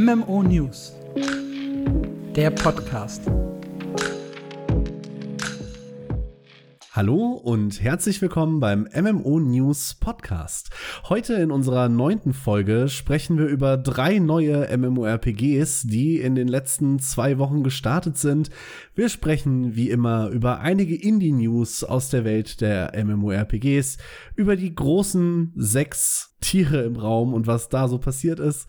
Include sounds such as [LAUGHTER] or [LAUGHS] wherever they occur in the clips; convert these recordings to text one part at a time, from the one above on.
MMO News, der Podcast. Hallo und herzlich willkommen beim MMO News Podcast. Heute in unserer neunten Folge sprechen wir über drei neue MMORPGs, die in den letzten zwei Wochen gestartet sind. Wir sprechen wie immer über einige Indie-News aus der Welt der MMORPGs, über die großen sechs Tiere im Raum und was da so passiert ist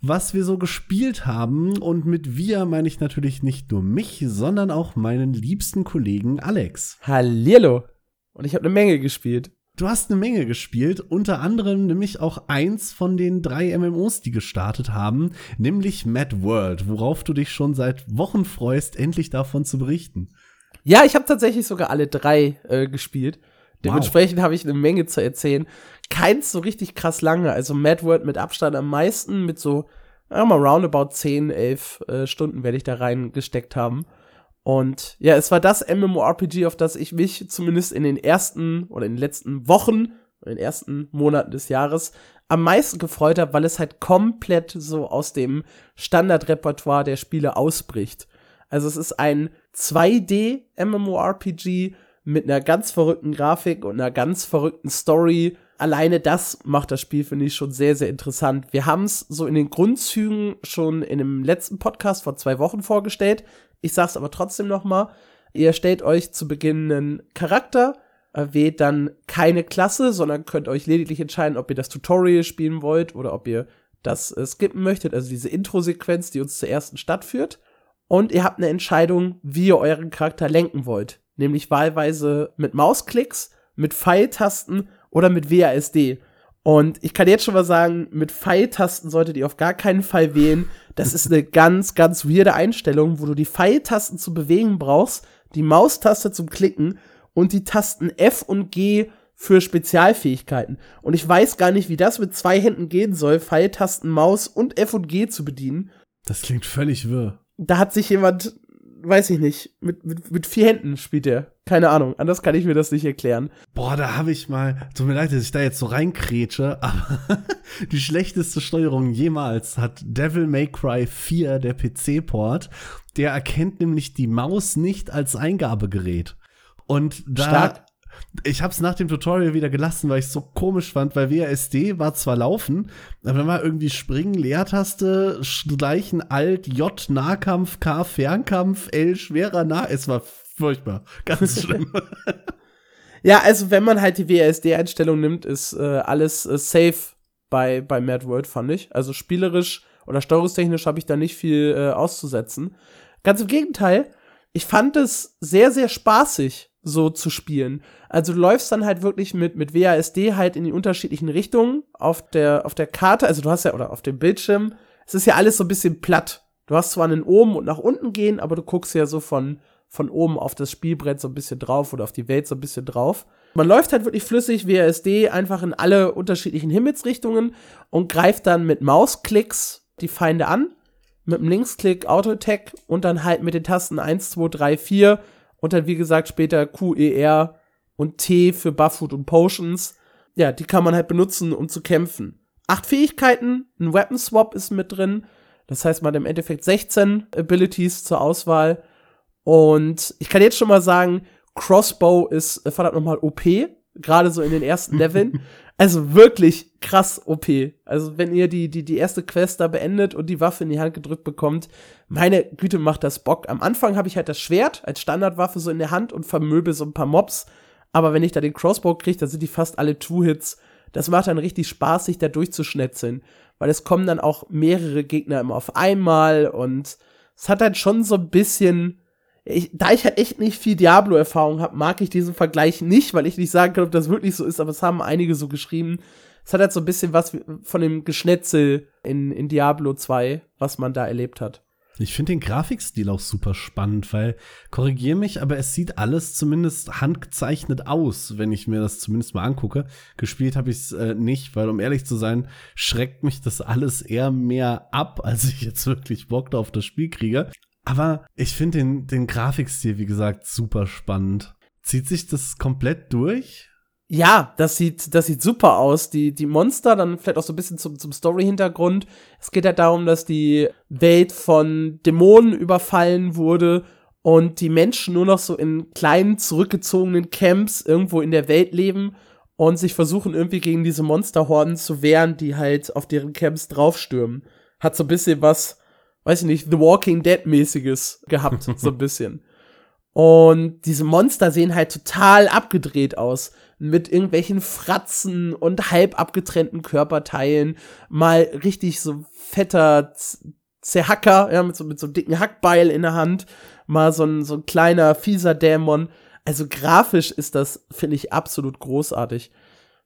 was wir so gespielt haben. Und mit wir meine ich natürlich nicht nur mich, sondern auch meinen liebsten Kollegen Alex. Hallihallo. Und ich habe eine Menge gespielt. Du hast eine Menge gespielt, unter anderem nämlich auch eins von den drei MMOs, die gestartet haben, nämlich Mad World, worauf du dich schon seit Wochen freust, endlich davon zu berichten. Ja, ich habe tatsächlich sogar alle drei äh, gespielt. Dementsprechend wow. habe ich eine Menge zu erzählen. Keins so richtig krass lange. Also Mad World mit Abstand am meisten, mit so ja, mal roundabout 10, 11 äh, Stunden werde ich da reingesteckt haben. Und ja, es war das MMORPG, auf das ich mich zumindest in den ersten oder in den letzten Wochen, in den ersten Monaten des Jahres am meisten gefreut habe, weil es halt komplett so aus dem Standardrepertoire der Spiele ausbricht. Also es ist ein 2D MMORPG mit einer ganz verrückten Grafik und einer ganz verrückten Story alleine das macht das Spiel, finde ich, schon sehr, sehr interessant. Wir haben es so in den Grundzügen schon in dem letzten Podcast vor zwei Wochen vorgestellt. Ich sag's aber trotzdem noch mal. Ihr stellt euch zu Beginn einen Charakter, wählt dann keine Klasse, sondern könnt euch lediglich entscheiden, ob ihr das Tutorial spielen wollt oder ob ihr das äh, skippen möchtet, also diese Intro-Sequenz, die uns zur ersten Stadt führt. Und ihr habt eine Entscheidung, wie ihr euren Charakter lenken wollt. Nämlich wahlweise mit Mausklicks, mit Pfeiltasten oder mit WASD. Und ich kann jetzt schon mal sagen, mit Pfeiltasten solltet ihr auf gar keinen Fall wählen. Das ist eine ganz, ganz weirde Einstellung, wo du die Pfeiltasten zu bewegen brauchst, die Maustaste zum Klicken und die Tasten F und G für Spezialfähigkeiten. Und ich weiß gar nicht, wie das mit zwei Händen gehen soll, Pfeiltasten, Maus und F und G zu bedienen. Das klingt völlig wirr. Da hat sich jemand weiß ich nicht, mit, mit, mit vier Händen spielt er. Keine Ahnung, anders kann ich mir das nicht erklären. Boah, da habe ich mal, tut mir leid, dass ich da jetzt so reinkrätsche, [LAUGHS] aber die schlechteste Steuerung jemals hat Devil May Cry 4, der PC-Port. Der erkennt nämlich die Maus nicht als Eingabegerät. Und da, Stark ich habe es nach dem Tutorial wieder gelassen, weil ich es so komisch fand, weil WASD war zwar laufen, aber wenn man irgendwie springen, Leertaste, gleichen Alt, J Nahkampf, K Fernkampf, L schwerer Nah, es war furchtbar, ganz [LAUGHS] schlimm. ja, also wenn man halt die WASD-Einstellung nimmt, ist äh, alles äh, safe bei, bei Mad World, fand ich. Also spielerisch oder steuerungstechnisch habe ich da nicht viel äh, auszusetzen. Ganz im Gegenteil, ich fand es sehr, sehr spaßig so zu spielen. Also du läufst dann halt wirklich mit, mit WASD halt in die unterschiedlichen Richtungen auf der, auf der Karte, also du hast ja, oder auf dem Bildschirm, es ist ja alles so ein bisschen platt. Du hast zwar einen oben und nach unten gehen, aber du guckst ja so von, von oben auf das Spielbrett so ein bisschen drauf oder auf die Welt so ein bisschen drauf. Man läuft halt wirklich flüssig WASD einfach in alle unterschiedlichen Himmelsrichtungen und greift dann mit Mausklicks die Feinde an. Mit dem Linksklick Auto-Attack und dann halt mit den Tasten 1, 2, 3, 4 und dann, wie gesagt, später QER und T für Bufffood und Potions. Ja, die kann man halt benutzen, um zu kämpfen. Acht Fähigkeiten, ein Weapon Swap ist mit drin. Das heißt, man hat im Endeffekt 16 Abilities zur Auswahl. Und ich kann jetzt schon mal sagen, Crossbow ist äh, verdammt nochmal OP, gerade so in den ersten [LAUGHS] Leveln. Also wirklich krass OP. Also wenn ihr die, die, die erste Quest da beendet und die Waffe in die Hand gedrückt bekommt, meine Güte macht das Bock. Am Anfang habe ich halt das Schwert als Standardwaffe so in der Hand und vermöbel so ein paar Mobs. Aber wenn ich da den Crossbow kriege, dann sind die fast alle Two-Hits. Das macht dann richtig Spaß, sich da durchzuschnetzeln. Weil es kommen dann auch mehrere Gegner immer auf einmal und es hat dann schon so ein bisschen ich, da ich halt echt nicht viel Diablo-Erfahrung habe, mag ich diesen Vergleich nicht, weil ich nicht sagen kann, ob das wirklich so ist, aber es haben einige so geschrieben. Es hat halt so ein bisschen was von dem Geschnetzel in, in Diablo 2, was man da erlebt hat. Ich finde den Grafikstil auch super spannend, weil, korrigier mich, aber es sieht alles zumindest handgezeichnet aus, wenn ich mir das zumindest mal angucke. Gespielt habe ich es äh, nicht, weil um ehrlich zu sein, schreckt mich das alles eher mehr ab, [LAUGHS] als ich jetzt wirklich Bock auf das Spiel kriege. Aber ich finde den, den Grafikstil, wie gesagt, super spannend. Zieht sich das komplett durch? Ja, das sieht, das sieht super aus. Die, die Monster, dann vielleicht auch so ein bisschen zum, zum Story-Hintergrund. Es geht halt darum, dass die Welt von Dämonen überfallen wurde und die Menschen nur noch so in kleinen, zurückgezogenen Camps irgendwo in der Welt leben und sich versuchen irgendwie gegen diese Monsterhorden zu wehren, die halt auf deren Camps draufstürmen. Hat so ein bisschen was, weiß ich nicht, The Walking Dead-mäßiges gehabt, so ein [LAUGHS] bisschen. Und diese Monster sehen halt total abgedreht aus mit irgendwelchen Fratzen und halb abgetrennten Körperteilen, mal richtig so fetter Zerhacker, ja, mit so, mit so einem dicken Hackbeil in der Hand, mal so ein, so ein kleiner, fieser Dämon. Also grafisch ist das, finde ich, absolut großartig.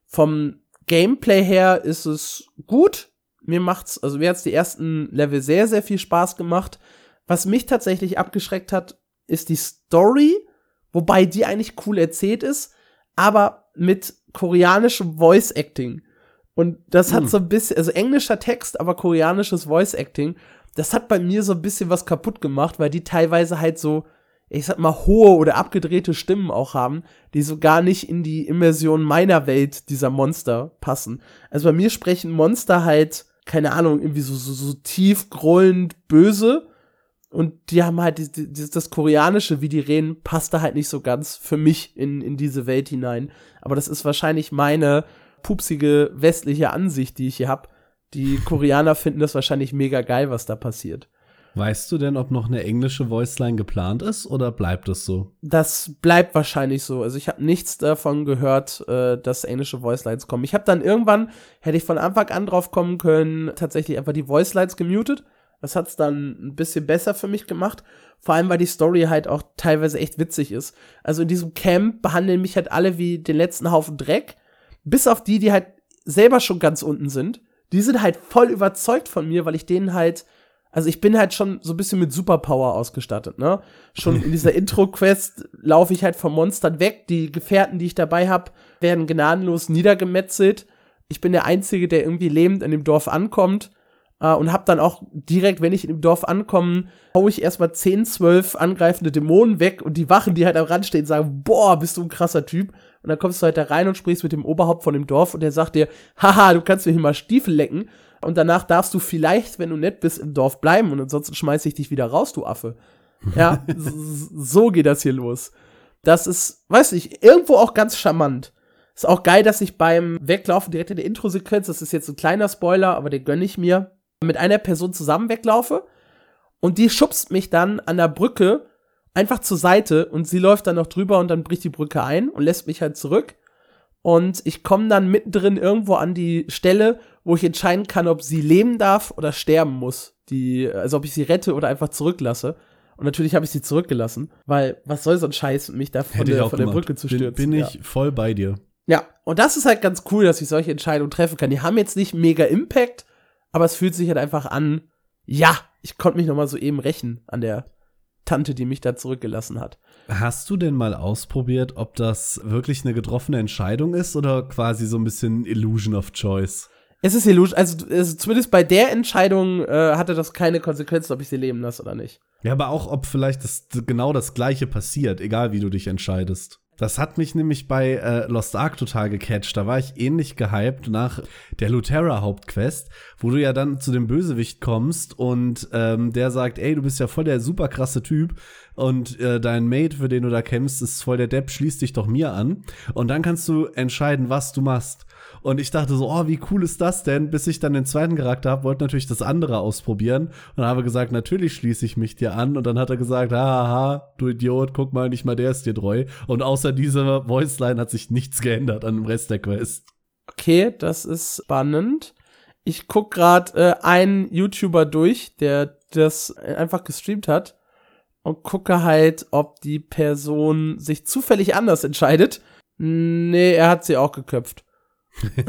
Vom Gameplay her ist es gut. Mir macht's, also mir hat's die ersten Level sehr, sehr viel Spaß gemacht. Was mich tatsächlich abgeschreckt hat, ist die Story, wobei die eigentlich cool erzählt ist, aber mit koreanischem Voice Acting. Und das hat hm. so ein bisschen, also englischer Text, aber koreanisches Voice Acting. Das hat bei mir so ein bisschen was kaputt gemacht, weil die teilweise halt so, ich sag mal, hohe oder abgedrehte Stimmen auch haben, die so gar nicht in die Immersion meiner Welt dieser Monster passen. Also bei mir sprechen Monster halt, keine Ahnung, irgendwie so, so, so tief grollend böse und die haben halt die, die, das Koreanische, wie die reden, passt da halt nicht so ganz für mich in, in diese Welt hinein. Aber das ist wahrscheinlich meine pupsige westliche Ansicht, die ich hier habe. Die Koreaner finden das wahrscheinlich mega geil, was da passiert. Weißt du denn, ob noch eine englische Voiceline geplant ist oder bleibt es so? Das bleibt wahrscheinlich so. Also ich habe nichts davon gehört, äh, dass englische Voicelines kommen. Ich habe dann irgendwann, hätte ich von Anfang an drauf kommen können, tatsächlich einfach die Voicelines gemutet das hat's dann ein bisschen besser für mich gemacht. Vor allem, weil die Story halt auch teilweise echt witzig ist. Also in diesem Camp behandeln mich halt alle wie den letzten Haufen Dreck. Bis auf die, die halt selber schon ganz unten sind. Die sind halt voll überzeugt von mir, weil ich denen halt, also ich bin halt schon so ein bisschen mit Superpower ausgestattet, ne? Schon in dieser [LAUGHS] Intro-Quest laufe ich halt von Monstern weg. Die Gefährten, die ich dabei habe, werden gnadenlos niedergemetzelt. Ich bin der Einzige, der irgendwie lebend in dem Dorf ankommt äh, und hab dann auch direkt, wenn ich im Dorf ankomme, hau ich erstmal 10, 12 angreifende Dämonen weg und die Wachen, die halt am Rand stehen, sagen, boah, bist du ein krasser Typ. Und dann kommst du halt da rein und sprichst mit dem Oberhaupt von dem Dorf und der sagt dir, haha, du kannst mir hier mal Stiefel lecken. Und danach darfst du vielleicht, wenn du nett bist, im Dorf bleiben und ansonsten schmeiß ich dich wieder raus, du Affe. [LAUGHS] Ja, so geht das hier los. Das ist, weiß ich, irgendwo auch ganz charmant. Ist auch geil, dass ich beim Weglaufen direkt in der Intro-Sequenz, das ist jetzt ein kleiner Spoiler, aber den gönn ich mir, mit einer Person zusammen weglaufe und die schubst mich dann an der Brücke einfach zur Seite und sie läuft dann noch drüber und dann bricht die Brücke ein und lässt mich halt zurück. Und ich komme dann mittendrin irgendwo an die Stelle, wo ich entscheiden kann, ob sie leben darf oder sterben muss. Die, also ob ich sie rette oder einfach zurücklasse. Und natürlich habe ich sie zurückgelassen, weil was soll so ein Scheiß, mich da von, der, von der, Brücke zu stürzen. Bin, bin ich ja. voll bei dir. Ja, und das ist halt ganz cool, dass ich solche Entscheidungen treffen kann. Die haben jetzt nicht mega Impact, aber es fühlt sich halt einfach an, ja, ich konnte mich noch mal so eben rächen an der Tante, die mich da zurückgelassen hat. Hast du denn mal ausprobiert, ob das wirklich eine getroffene Entscheidung ist oder quasi so ein bisschen Illusion of Choice? Es ist Illusion, also, also zumindest bei der Entscheidung äh, hatte das keine Konsequenzen, ob ich sie leben lasse oder nicht. Ja, aber auch, ob vielleicht das, genau das Gleiche passiert, egal wie du dich entscheidest. Das hat mich nämlich bei äh, Lost Ark total gecatcht. Da war ich ähnlich gehypt nach der Luterra Hauptquest, wo du ja dann zu dem Bösewicht kommst und ähm, der sagt, ey, du bist ja voll der super krasse Typ und äh, dein Mate, für den du da kämpfst, ist voll der Depp, schließ dich doch mir an. Und dann kannst du entscheiden, was du machst. Und ich dachte so, oh, wie cool ist das denn? Bis ich dann den zweiten Charakter habe, wollte natürlich das andere ausprobieren und habe gesagt, natürlich schließe ich mich dir an. Und dann hat er gesagt, haha, du Idiot, guck mal, nicht mal der ist dir treu. Und außer dieser Voiceline hat sich nichts geändert an dem Rest der Quest. Okay, das ist spannend. Ich guck gerade äh, einen YouTuber durch, der das einfach gestreamt hat und gucke halt, ob die Person sich zufällig anders entscheidet. Nee, er hat sie auch geköpft. [LAUGHS]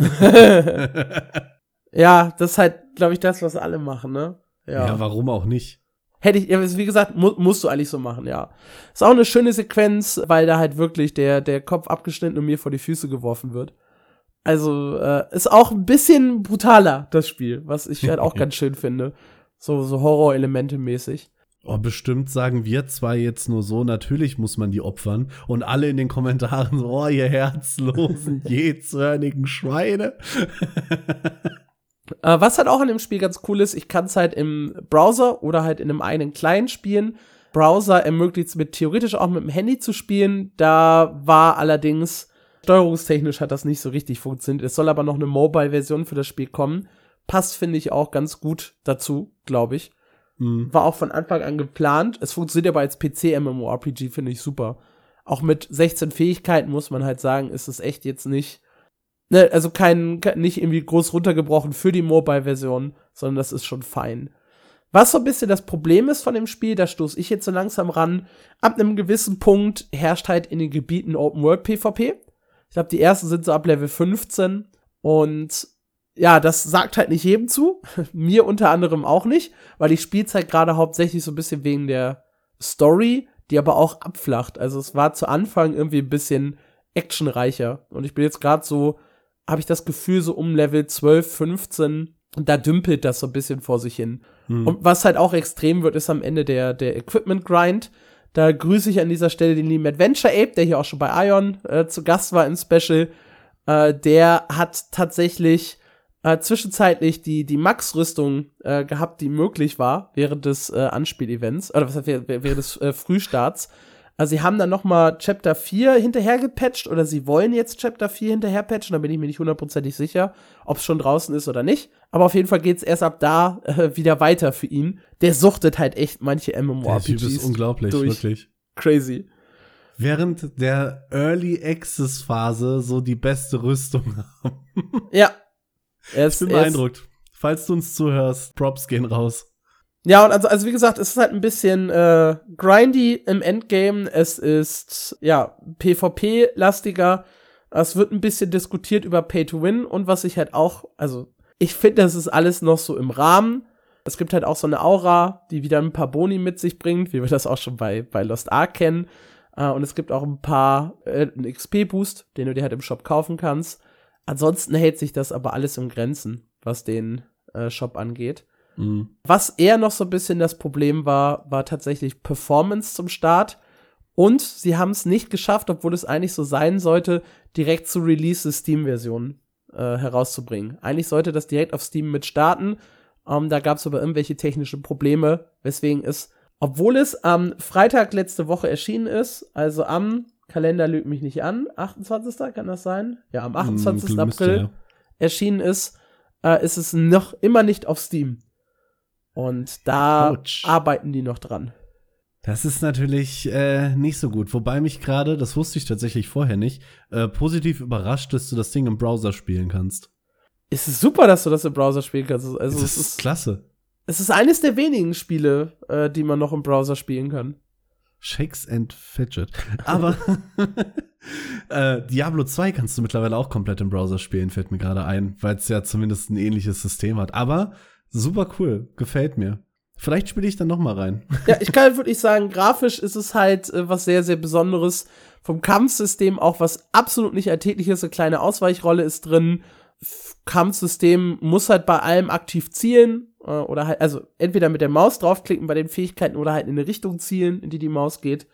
ja, das ist halt, glaube ich, das, was alle machen, ne? Ja. ja, warum auch nicht? Hätte ich, wie gesagt, mu musst du eigentlich so machen, ja. Ist auch eine schöne Sequenz, weil da halt wirklich der, der Kopf abgeschnitten und mir vor die Füße geworfen wird. Also, äh, ist auch ein bisschen brutaler, das Spiel, was ich halt auch [LAUGHS] ganz schön finde. So, so Horror-Elemente mäßig. Oh, bestimmt sagen wir zwei jetzt nur so, natürlich muss man die opfern. Und alle in den Kommentaren so, oh, ihr herzlosen, [LAUGHS] jähzornigen Schweine. äh, was halt auch an dem Spiel ganz cool ist, ich kann es halt im Browser oder halt in einem eigenen Client spielen. Browser ermöglicht es mir theoretisch auch mit dem Handy zu spielen. Da war allerdings steuerungstechnisch hat das nicht so richtig funktioniert. Es soll aber noch eine Mobile-Version für das Spiel kommen. Passt, finde ich, auch ganz gut dazu, glaube ich. Mhm. War auch von Anfang an geplant. Es funktioniert aber als PC-MMORPG, finde ich super. Auch mit 16 Fähigkeiten muss man halt sagen, ist es echt jetzt nicht, ne, also kein, nicht irgendwie groß runtergebrochen für die Mobile-Version, sondern das ist schon fein. Was so ein bisschen das Problem ist von dem Spiel, da stoße ich jetzt so langsam ran, ab einem gewissen Punkt herrscht halt in den Gebieten Open World PvP. Ich glaube, die ersten sind so ab Level 15 und ja, das sagt halt nicht jedem zu. [LAUGHS] Mir unter anderem auch nicht, weil ich spiele halt gerade hauptsächlich so ein bisschen wegen der Story, die aber auch abflacht. Also es war zu Anfang irgendwie ein bisschen actionreicher. Und ich bin jetzt gerade so, habe ich das Gefühl, so um Level 12, 15, und da dümpelt das so ein bisschen vor sich hin. Mhm. Und was halt auch extrem wird, ist am Ende der, der Equipment Grind. Da grüße ich an dieser Stelle den lieben Adventure Ape, der hier auch schon bei Ion äh, zu Gast war im Special. Äh, der hat tatsächlich äh, zwischenzeitlich die, die Max-Rüstung äh, gehabt, die möglich war während des äh, Anspielevents, oder was heißt, während, während des äh, Frühstarts. Also sie haben dann noch mal Chapter 4 hinterher gepatcht oder sie wollen jetzt Chapter 4 hinterher patchen, da bin ich mir nicht hundertprozentig sicher, ob es schon draußen ist oder nicht. Aber auf jeden Fall geht's erst ab da äh, wieder weiter für ihn. Der suchtet halt echt manche MMORPGs. Der Typ ist unglaublich, durch. wirklich. Crazy. Während der Early Access Phase so die beste Rüstung haben. ja, ist, ich bin beeindruckt. Falls du uns zuhörst, Props gehen raus. Ja, und also, also wie gesagt, es ist halt ein bisschen äh, grindy im Endgame. Es ist, ja, PvP-lastiger. Es wird ein bisschen diskutiert über Pay to Win und was ich halt auch, also ich finde, das ist alles noch so im Rahmen. Es gibt halt auch so eine Aura, die wieder ein paar Boni mit sich bringt, wie wir das auch schon bei, bei Lost Ark kennen. Äh, und es gibt auch ein paar, äh, einen XP-Boost, den du dir halt im Shop kaufen kannst. Ansonsten hält sich das aber alles in Grenzen, was den äh, Shop angeht. Mhm. Was eher noch so ein bisschen das Problem war, war tatsächlich Performance zum Start. Und sie haben es nicht geschafft, obwohl es eigentlich so sein sollte, direkt zu Release der Steam-Version äh, herauszubringen. Eigentlich sollte das direkt auf Steam mit starten. Ähm, da gab es aber irgendwelche technische Probleme, weswegen es, obwohl es am Freitag letzte Woche erschienen ist, also am Kalender lügt mich nicht an. 28. kann das sein? Ja, am 28. Hm, April ja. erschienen ist, äh, ist es noch immer nicht auf Steam. Und da Ouch. arbeiten die noch dran. Das ist natürlich äh, nicht so gut. Wobei mich gerade, das wusste ich tatsächlich vorher nicht, äh, positiv überrascht, dass du das Ding im Browser spielen kannst. Es ist super, dass du das im Browser spielen kannst. Also, das es ist klasse. Es ist eines der wenigen Spiele, äh, die man noch im Browser spielen kann. Shakes and Fidget. Aber [LAUGHS] äh, Diablo 2 kannst du mittlerweile auch komplett im Browser spielen, fällt mir gerade ein, weil es ja zumindest ein ähnliches System hat. Aber super cool, gefällt mir. Vielleicht spiele ich dann noch mal rein. [LAUGHS] Ja, ich kann wirklich sagen, grafisch ist es halt äh, was sehr, sehr Besonderes. Vom Kampfsystem auch was absolut nicht alltägliches. Eine kleine Ausweichrolle ist drin. Kampfsystem muss halt bei allem aktiv zielen. Äh, oder halt, also entweder mit der Maus draufklicken bei den Fähigkeiten oder halt in eine Richtung zielen, in die die Maus geht.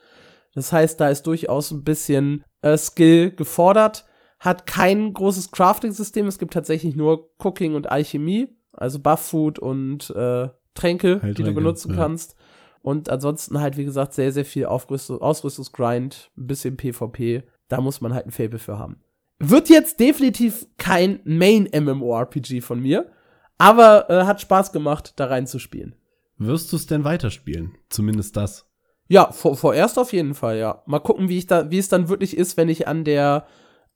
Das heißt, da ist durchaus ein bisschen äh, Skill gefordert. Hat kein großes Crafting-System. Es gibt tatsächlich nur Cooking und Alchemie, also Buff-Food und äh, Tränke, Heiltränke, die du benutzen ja. kannst. Und ansonsten halt, wie gesagt, sehr, sehr viel Aufrüstung, Ausrüstungsgrind, ein bisschen PvP. Da muss man halt ein Fable für haben. Wird jetzt definitiv kein Main-MMORPG von mir. Aber äh, hat Spaß gemacht, da reinzuspielen. Wirst du es denn weiterspielen? Zumindest das. Ja, vor, vorerst auf jeden Fall, ja. Mal gucken, wie ich da, wie es dann wirklich ist, wenn ich an der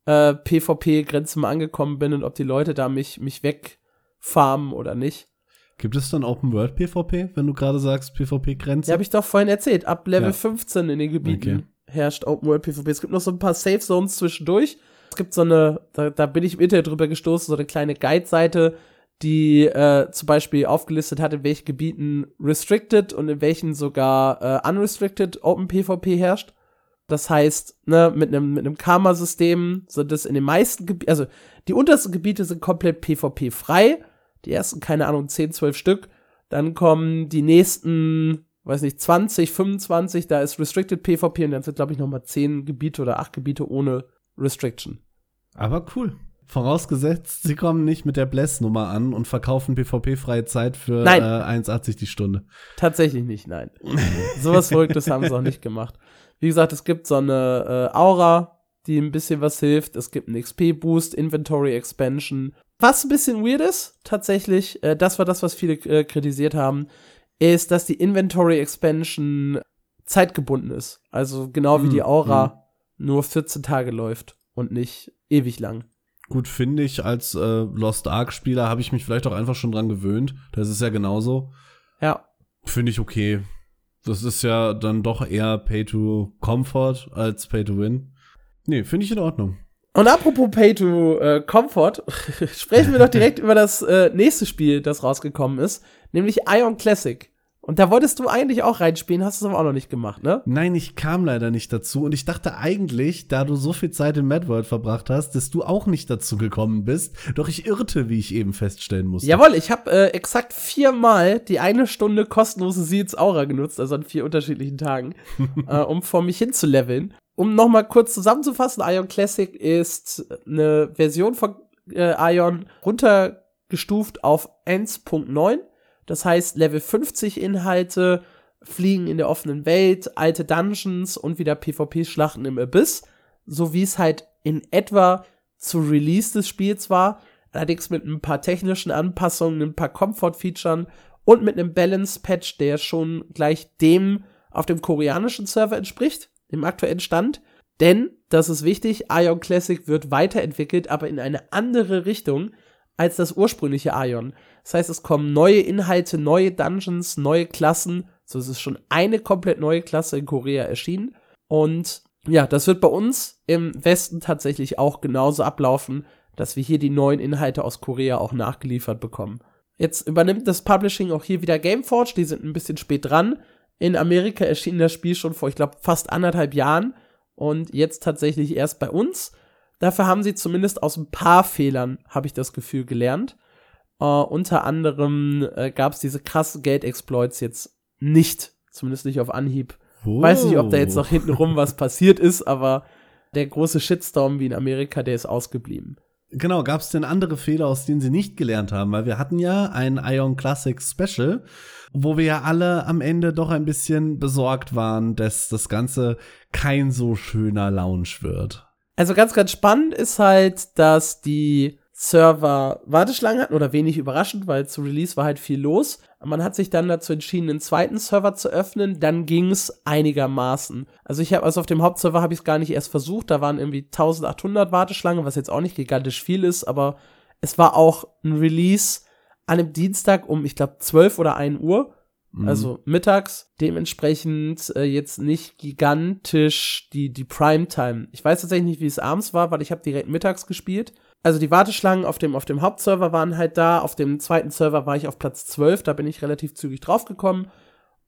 äh, PvP-Grenze mal angekommen bin und ob die Leute da mich, mich wegfarmen oder nicht. Gibt es dann Open World PvP, wenn du gerade sagst PvP-Grenze? Ja, habe ich doch vorhin erzählt. Ab Level ja. 15 in den Gebieten okay. herrscht Open World PvP. Es gibt noch so ein paar Safe Zones zwischendurch. Es gibt so eine, da, da bin ich im Internet drüber gestoßen, so eine kleine Guide-Seite, die äh, zum Beispiel aufgelistet hat, in welchen Gebieten restricted und in welchen sogar äh, unrestricted Open PvP herrscht. Das heißt, ne, mit einem mit Karma-System sind es in den meisten Gebieten, also die untersten Gebiete sind komplett PvP frei. Die ersten, keine Ahnung, 10, 12 Stück. Dann kommen die nächsten weiß nicht, 20, 25, da ist Restricted PvP und dann sind, glaube ich, nochmal 10 Gebiete oder 8 Gebiete ohne Restriction. Aber cool. Vorausgesetzt, sie kommen nicht mit der Bless-Nummer an und verkaufen PvP-freie Zeit für äh, 1,80 die Stunde. Tatsächlich nicht, nein. Sowas Verrücktes haben sie auch nicht gemacht. Wie gesagt, es gibt so eine äh, Aura, die ein bisschen was hilft. Es gibt einen XP-Boost, Inventory Expansion. Was ein bisschen weird ist, tatsächlich, äh, das war das, was viele äh, kritisiert haben, ist, dass die Inventory Expansion zeitgebunden ist. Also genau wie Mhm, die Aura nur 14 Tage läuft und nicht ewig lang. Gut, finde ich, als äh, Lost Ark-Spieler habe ich mich vielleicht auch einfach schon dran gewöhnt. Das ist ja genauso. Ja. Finde ich okay. Das ist ja dann doch eher Pay to Comfort als Pay to Win. Nee, finde ich in Ordnung. Und apropos Pay to äh, Comfort, [LAUGHS] sprechen wir doch direkt [LAUGHS] über das äh, nächste Spiel, das rausgekommen ist, nämlich Ion Classic. Und da wolltest du eigentlich auch reinspielen, hast du es aber auch noch nicht gemacht, ne? Nein, ich kam leider nicht dazu und ich dachte eigentlich, da du so viel Zeit in Mad World verbracht hast, dass du auch nicht dazu gekommen bist. Doch ich irrte, wie ich eben feststellen musste. Jawohl, ich habe äh, exakt viermal die eine Stunde kostenlose Seeds Aura genutzt, also an vier unterschiedlichen Tagen, [LAUGHS] äh, um vor mich hin zu leveln. Um noch mal kurz zusammenzufassen, Ion Classic ist eine Version von äh, Ion runtergestuft auf 1.9. Das heißt, Level 50 Inhalte, Fliegen in der offenen Welt, alte Dungeons und wieder PvP-Schlachten im Abyss, so wie es halt in etwa zu Release des Spiels war, allerdings mit ein paar technischen Anpassungen, ein paar Comfort-Features und mit einem Balance-Patch, der schon gleich dem auf dem koreanischen Server entspricht, dem aktuellen Stand. Denn, das ist wichtig, Ion Classic wird weiterentwickelt, aber in eine andere Richtung als das ursprüngliche Ion. Das heißt, es kommen neue Inhalte, neue Dungeons, neue Klassen. So ist es schon eine komplett neue Klasse in Korea erschienen. Und ja, das wird bei uns im Westen tatsächlich auch genauso ablaufen, dass wir hier die neuen Inhalte aus Korea auch nachgeliefert bekommen. Jetzt übernimmt das Publishing auch hier wieder Gameforge, die sind ein bisschen spät dran. In Amerika erschien das Spiel schon vor, ich glaube, fast anderthalb Jahren und jetzt tatsächlich erst bei uns. Dafür haben sie zumindest aus ein paar Fehlern, habe ich das Gefühl, gelernt. Äh, unter anderem äh, gab es diese krassen Geld-Exploits jetzt nicht, zumindest nicht auf Anhieb. Oh. Weiß nicht, ob da jetzt noch hintenrum was passiert ist, aber der große Shitstorm wie in Amerika, der ist ausgeblieben. Genau, gab es denn andere Fehler, aus denen sie nicht gelernt haben? Weil wir hatten ja ein Ion Classic Special, wo wir ja alle am Ende doch ein bisschen besorgt waren, dass das Ganze kein so schöner Lounge wird. Also ganz, ganz spannend ist halt, dass die Server Warteschlangen hatten oder wenig überraschend, weil zu Release war halt viel los. Man hat sich dann dazu entschieden, einen zweiten Server zu öffnen. Dann ging es einigermaßen. Also ich habe also auf dem Hauptserver habe ich es gar nicht erst versucht. Da waren irgendwie 1800 Warteschlangen, was jetzt auch nicht gigantisch viel ist, aber es war auch ein Release an einem Dienstag um, ich glaube, 12 oder 1 Uhr. Mhm. Also mittags, dementsprechend äh, jetzt nicht gigantisch die, die Primetime. Ich weiß tatsächlich nicht, wie es abends war, weil ich habe direkt mittags gespielt. Also die Warteschlangen auf dem, auf dem Hauptserver waren halt da, auf dem zweiten Server war ich auf Platz 12, da bin ich relativ zügig draufgekommen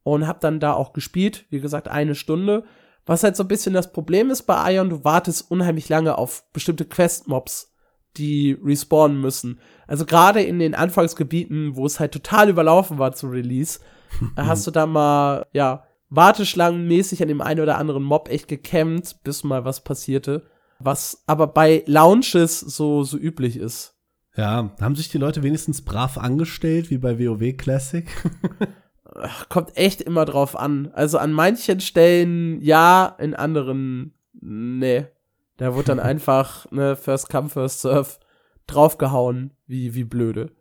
und habe dann da auch gespielt, wie gesagt, eine Stunde. Was halt so ein bisschen das Problem ist bei Ion, du wartest unheimlich lange auf bestimmte Quest-Mobs, die respawnen müssen. Also gerade in den Anfangsgebieten, wo es halt total überlaufen war zu Release, [LAUGHS] hast du da mal, ja, warteschlangenmäßig an dem einen oder anderen Mob echt gekämmt, bis mal was passierte. Was aber bei Launches so, so üblich ist. Ja, haben sich die Leute wenigstens brav angestellt, wie bei WoW Classic? [LAUGHS] Ach, kommt echt immer drauf an. Also an manchen Stellen ja, in anderen nee. Da wird dann [LAUGHS] einfach, ne, First Come, First Serve draufgehauen, wie, wie blöde.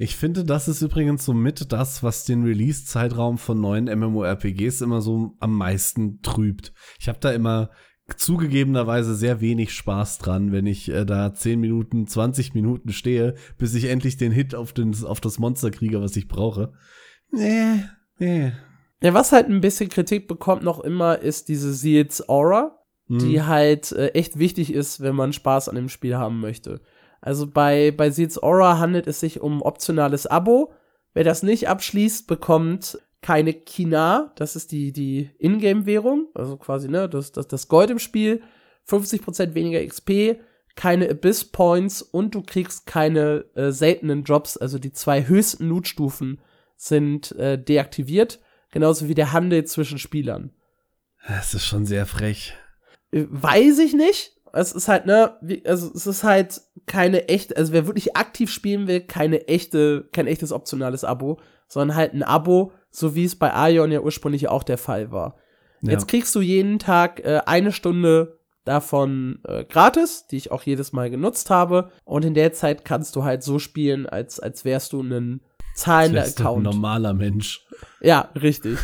Ich finde, das ist übrigens somit das, was den Release-Zeitraum von neuen MMORPGs immer so am meisten trübt. Ich habe da immer zugegebenerweise sehr wenig Spaß dran, wenn ich äh, da 10 Minuten, 20 Minuten stehe, bis ich endlich den Hit auf, den, auf das Monster kriege, was ich brauche. Nee, nee. Ja, was halt ein bisschen Kritik bekommt noch immer, ist diese Seals Aura, Hm. die halt äh, echt wichtig ist, wenn man Spaß an dem Spiel haben möchte. Also bei, bei Seals Aura handelt es sich um optionales Abo. Wer das nicht abschließt, bekommt keine Kina, das ist die, die Ingame-Währung, also quasi, ne, das, das, das Gold im Spiel, 50% weniger XP, keine Abyss Points und du kriegst keine äh, seltenen Drops, also die zwei höchsten Loot-Stufen sind äh, deaktiviert. genauso wie der Handel zwischen Spielern. Das ist schon sehr frech. Äh, Weiß ich nicht. Es ist halt, ne, wie, also es ist halt keine echte, also wer wirklich aktiv spielen will, keine echte, kein echtes optionales Abo, sondern halt ein Abo, so wie es bei Aion ja ursprünglich auch der Fall war. Ja. Jetzt kriegst du jeden Tag äh, eine Stunde davon äh, gratis, die ich auch jedes Mal genutzt habe. Und in der Zeit kannst du halt so spielen, als, als wärst du ein zahlender ist ein Account. normaler Mensch. Ja, richtig.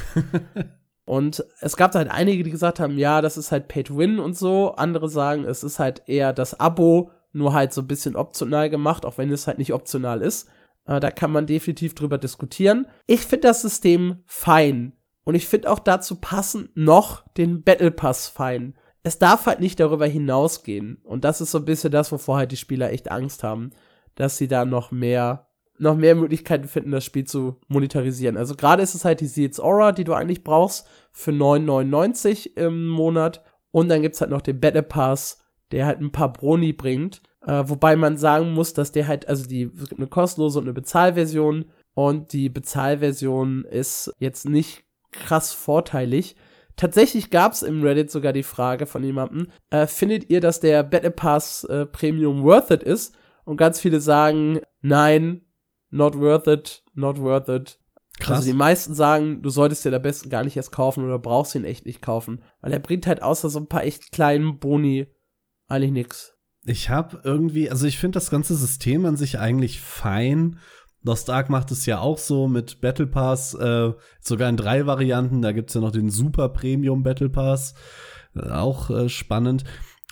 [LAUGHS] und es gab halt einige, die gesagt haben, ja, das ist halt Pay to Win und so. Andere sagen, es ist halt eher das Abo, nur halt so ein bisschen optional gemacht, auch wenn es halt nicht optional ist. Äh, da kann man definitiv drüber diskutieren. Ich finde das System fein. Und ich finde auch dazu passend noch den Battle Pass fein. Es darf halt nicht darüber hinausgehen. Und das ist so ein bisschen das, wovor halt die Spieler echt Angst haben, dass sie da noch mehr noch mehr Möglichkeiten finden, das Spiel zu monetarisieren. Also gerade ist es halt die Seeds Aura, die du eigentlich brauchst für 9,99 im Monat. Und dann gibt's halt noch den Battle Pass, der halt ein paar Broni bringt. Äh, wobei man sagen muss, dass der halt, also die, es gibt eine kostenlose und eine Bezahlversion. Und die Bezahlversion ist jetzt nicht krass vorteilig. Tatsächlich gab's im Reddit sogar die Frage von jemandem, äh, findet ihr, dass der Battle Pass äh, Premium worth it ist? Und ganz viele sagen, nein, not worth it, not worth it. Krass. Also die meisten sagen, du solltest dir am besten gar nicht erst kaufen oder brauchst ihn echt nicht kaufen. Weil er bringt halt außer so ein paar echt kleinen Boni eigentlich nix. Ich habe irgendwie, also ich finde das ganze System an sich eigentlich fein. Lost Ark macht es ja auch so mit Battle Pass, äh, sogar in drei Varianten. Da gibt's ja noch den Super Premium Battle Pass, äh, auch äh, spannend.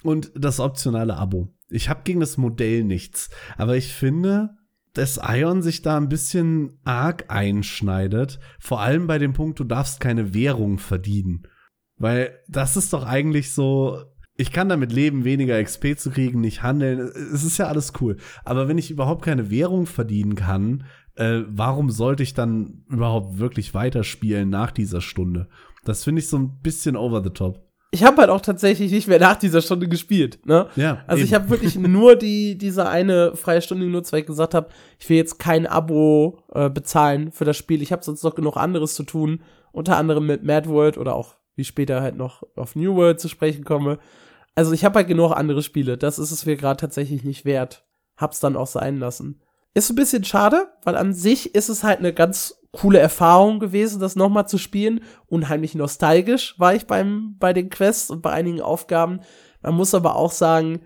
Und das optionale Abo. Ich habe gegen das Modell nichts, aber ich finde, dass Ion sich da ein bisschen arg einschneidet. Vor allem bei dem Punkt, du darfst keine Währung verdienen. Weil das ist doch eigentlich so, ich kann damit leben, weniger XP zu kriegen, nicht handeln. Es ist ja alles cool. Aber wenn ich überhaupt keine Währung verdienen kann, äh, warum sollte ich dann überhaupt wirklich weiterspielen nach dieser Stunde? Das finde ich so ein bisschen over the top. Ich habe halt auch tatsächlich nicht mehr nach dieser Stunde gespielt, ne? Ja. Also ich eben. habe wirklich [LAUGHS] nur die diese eine freie Stunde genutzt, weil ich gesagt habe, ich will jetzt kein Abo äh, bezahlen für das Spiel. Ich habe sonst noch genug anderes zu tun, unter anderem mit Mad World oder auch wie später halt noch auf New World zu sprechen komme. Also ich habe halt genug andere Spiele. Das ist es mir gerade tatsächlich nicht wert. Hab's dann auch sein lassen. Ist ein bisschen schade, weil an sich ist es halt eine ganz coole Erfahrung gewesen, das nochmal zu spielen. Unheimlich nostalgisch war ich beim, bei den Quests und bei einigen Aufgaben. Man muss aber auch sagen,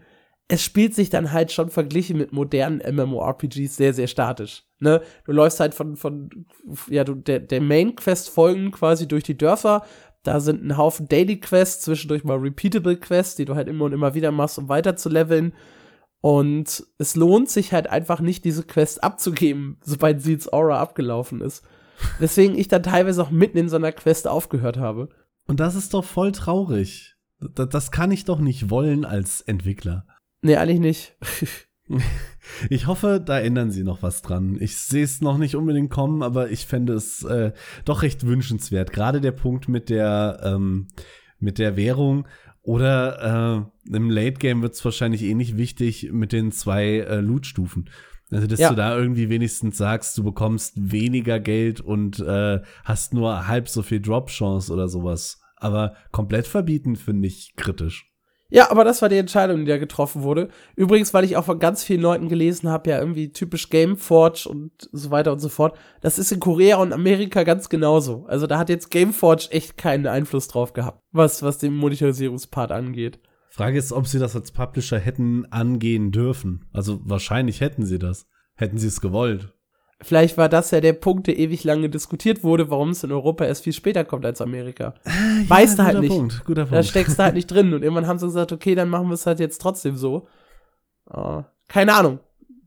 es spielt sich dann halt schon verglichen mit modernen MMORPGs sehr, sehr statisch. Ne? Du läufst halt von, von ja, du, der, der Main-Quest folgen quasi durch die Dörfer. Da sind ein Haufen Daily Quests, zwischendurch mal Repeatable Quests, die du halt immer und immer wieder machst, um weiter zu leveln. Und es lohnt sich halt einfach nicht, diese Quest abzugeben, [LAUGHS] sobald Seeds Aura abgelaufen ist. Deswegen ich dann teilweise auch mitten in so einer Quest aufgehört habe. Und das ist doch voll traurig. Das, das kann ich doch nicht wollen als Entwickler. Nee, eigentlich nicht. [LAUGHS] [LAUGHS] Ich hoffe, da ändern sie noch was dran. Ich sehe es noch nicht unbedingt kommen, aber ich fände es äh, doch recht wünschenswert. Gerade der Punkt mit der, ähm, mit der Währung oder äh, im Late Game wird es wahrscheinlich ähnlich wichtig mit den zwei äh, Loot-Stufen. Also, dass Ja. du da irgendwie wenigstens sagst, du bekommst weniger Geld und äh, hast nur halb so viel Drop-Chance oder sowas. Aber komplett verbieten finde ich kritisch. Ja, aber das war die Entscheidung, die da getroffen wurde. Übrigens, weil ich auch von ganz vielen Leuten gelesen habe, ja, irgendwie typisch Gameforge und so weiter und so fort. Das ist in Korea und Amerika ganz genauso. Also da hat jetzt Gameforge echt keinen Einfluss drauf gehabt, was, was den Monetarisierungspart angeht. Frage ist, ob sie das als Publisher hätten angehen dürfen. Also wahrscheinlich hätten sie das. Hätten sie es gewollt. Vielleicht war das ja der Punkt, der ewig lange diskutiert wurde, warum es in Europa erst viel später kommt als Amerika. Weißt du halt nicht. Punkt, guter Da Punkt. steckst du halt nicht drin. Und [LAUGHS] irgendwann haben sie gesagt, okay, dann machen wir es halt jetzt trotzdem so. Äh, keine Ahnung.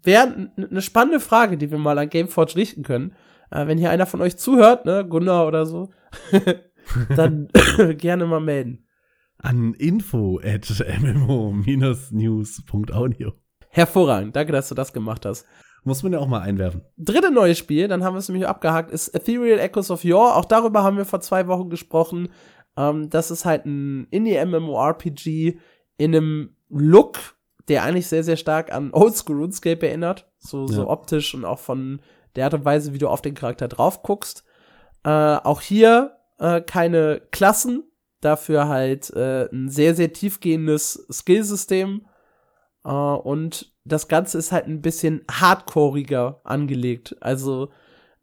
Wäre eine spannende Frage, die wir mal an Gameforge richten können. Äh, wenn hier einer von euch zuhört, ne, Gunnar oder so, [LAUGHS] dann [COUGHS] gerne mal melden. An info at [LAUGHS] mmo-news.audio. Hervorragend. Danke, dass du das gemacht hast. Muss man ja auch mal einwerfen. Dritte neue Spiel, dann haben wir es nämlich abgehakt, ist Ethereal Echoes of Yore. Auch darüber haben wir vor zwei Wochen gesprochen. Ähm, das ist halt ein Indie-MMORPG in einem Look, der eigentlich sehr, sehr stark an [LAUGHS] Oldschool RuneScape erinnert. So, so Ja. optisch und auch von der Art und Weise, wie du auf den Charakter drauf guckst. Äh, auch hier äh, keine Klassen, dafür halt äh, ein sehr, sehr tiefgehendes Skillsystem. Äh, und das Ganze ist halt ein bisschen hardcoreiger angelegt. Also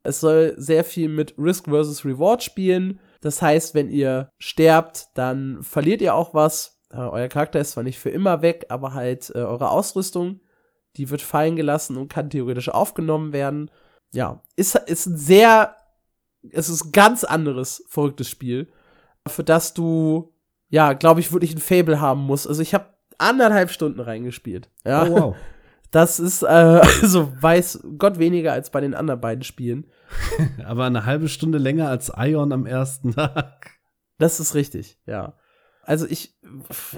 es soll sehr viel mit Risk versus Reward spielen. Das heißt, wenn ihr sterbt, dann verliert ihr auch was. Äh, euer Charakter ist zwar nicht für immer weg, aber halt äh, eure Ausrüstung, die wird fallen gelassen und kann theoretisch aufgenommen werden. Ja, ist, ist ein sehr, es ist ein ganz anderes, verrücktes Spiel, für das du, ja, glaube ich, wirklich ein Fable haben musst. Also ich habe anderthalb Stunden reingespielt. Ja. Oh, wow. [LAUGHS] Das ist, äh, [LAUGHS] also weiß Gott weniger als bei den anderen beiden Spielen. [LAUGHS] Aber eine halbe Stunde länger als Ion am ersten Tag. Das ist richtig, ja. Also ich,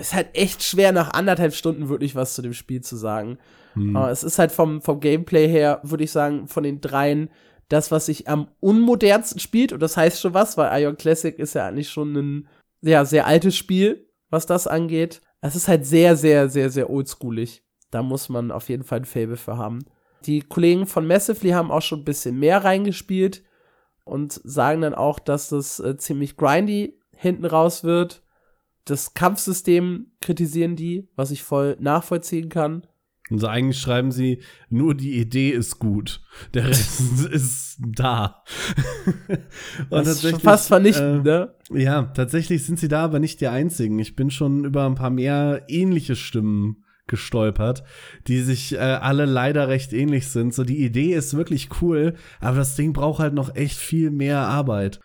ist halt echt schwer, nach anderthalb Stunden wirklich was zu dem Spiel zu sagen. Hm. Aber es ist halt vom, vom Gameplay her, würde ich sagen, von den dreien das, was sich am unmodernsten spielt. Und das heißt schon was, weil Ion Classic ist ja eigentlich schon ein ja, sehr altes Spiel, was das angeht. Es ist halt sehr, sehr, sehr, sehr oldschoolig. Da muss man auf jeden Fall ein Fable für haben. Die Kollegen von Massively haben auch schon ein bisschen mehr reingespielt und sagen dann auch, dass das äh, ziemlich grindy hinten raus wird das Kampfsystem kritisieren die, was ich voll nachvollziehen kann. Also eigentlich schreiben sie, nur die Idee ist gut. Der Rest [LAUGHS] ist da. [LAUGHS] Und das ist schon fast vernichtend, äh, ne? Ja, tatsächlich sind sie da aber nicht die einzigen. Ich bin schon über ein paar mehr ähnliche Stimmen gestolpert, die sich äh, alle leider recht ähnlich sind. So, die Idee ist wirklich cool, aber das Ding braucht halt noch echt viel mehr Arbeit.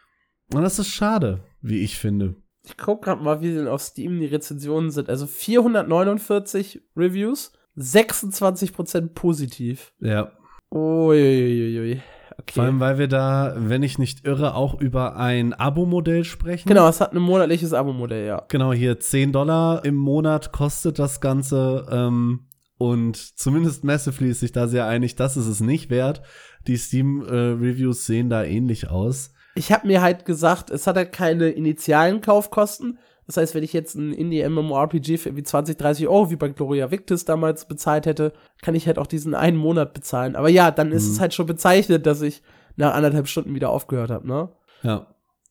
Und das ist schade, wie ich finde ich guck gerade mal, wie denn auf Steam die Rezensionen sind. Also 449 Reviews, 26% positiv. Ja. Uiuiui. Okay. Vor allem, weil wir da, wenn ich nicht irre, auch über ein Abo-Modell sprechen. Genau, es hat ein monatliches Abo-Modell, ja. Genau, hier 10 Dollar im Monat kostet das Ganze. Ähm, und zumindest Massively ist sich da sehr einig, das ist es nicht wert. Die Steam-Reviews äh, sehen da ähnlich aus ich habe mir halt gesagt, es hat halt keine initialen Kaufkosten. Das heißt, wenn ich jetzt ein Indie-MMORPG für irgendwie 20, 30 Euro wie bei Gloria Victis damals bezahlt hätte, kann ich halt auch diesen einen Monat bezahlen. Aber ja, dann ist mhm. es halt schon bezeichnet, dass ich nach anderthalb Stunden wieder aufgehört habe, ne? Ja.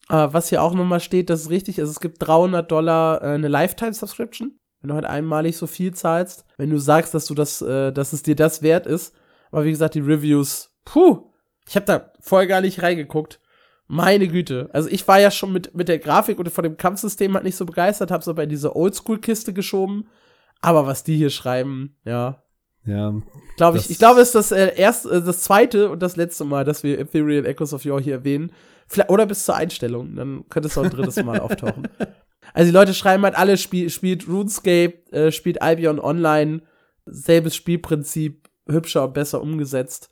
Äh, was hier auch nochmal steht, das ist richtig, also es gibt 300 Dollar äh, eine Lifetime-Subscription, wenn du halt einmalig so viel zahlst. Wenn du sagst, dass du das, äh, dass es dir das wert ist. Aber wie gesagt, die Reviews, puh, ich habe da vorher gar nicht reingeguckt. Meine Güte. Also ich war ja schon mit, mit der Grafik und von dem Kampfsystem halt nicht so begeistert, hab's aber in diese Oldschool-Kiste geschoben. Aber was die hier schreiben, ja. Ja. Glaube ich. Ich glaube, es ist das äh, erste, äh, das zweite und das letzte Mal, dass wir Ethereal Echoes of Yore hier erwähnen. Vielleicht, oder bis zur Einstellung. Dann könnte es auch ein drittes Mal [LAUGHS] auftauchen. Also die Leute schreiben halt alle, spiel, spielt RuneScape, äh, spielt Albion Online, selbes Spielprinzip, hübscher und besser umgesetzt.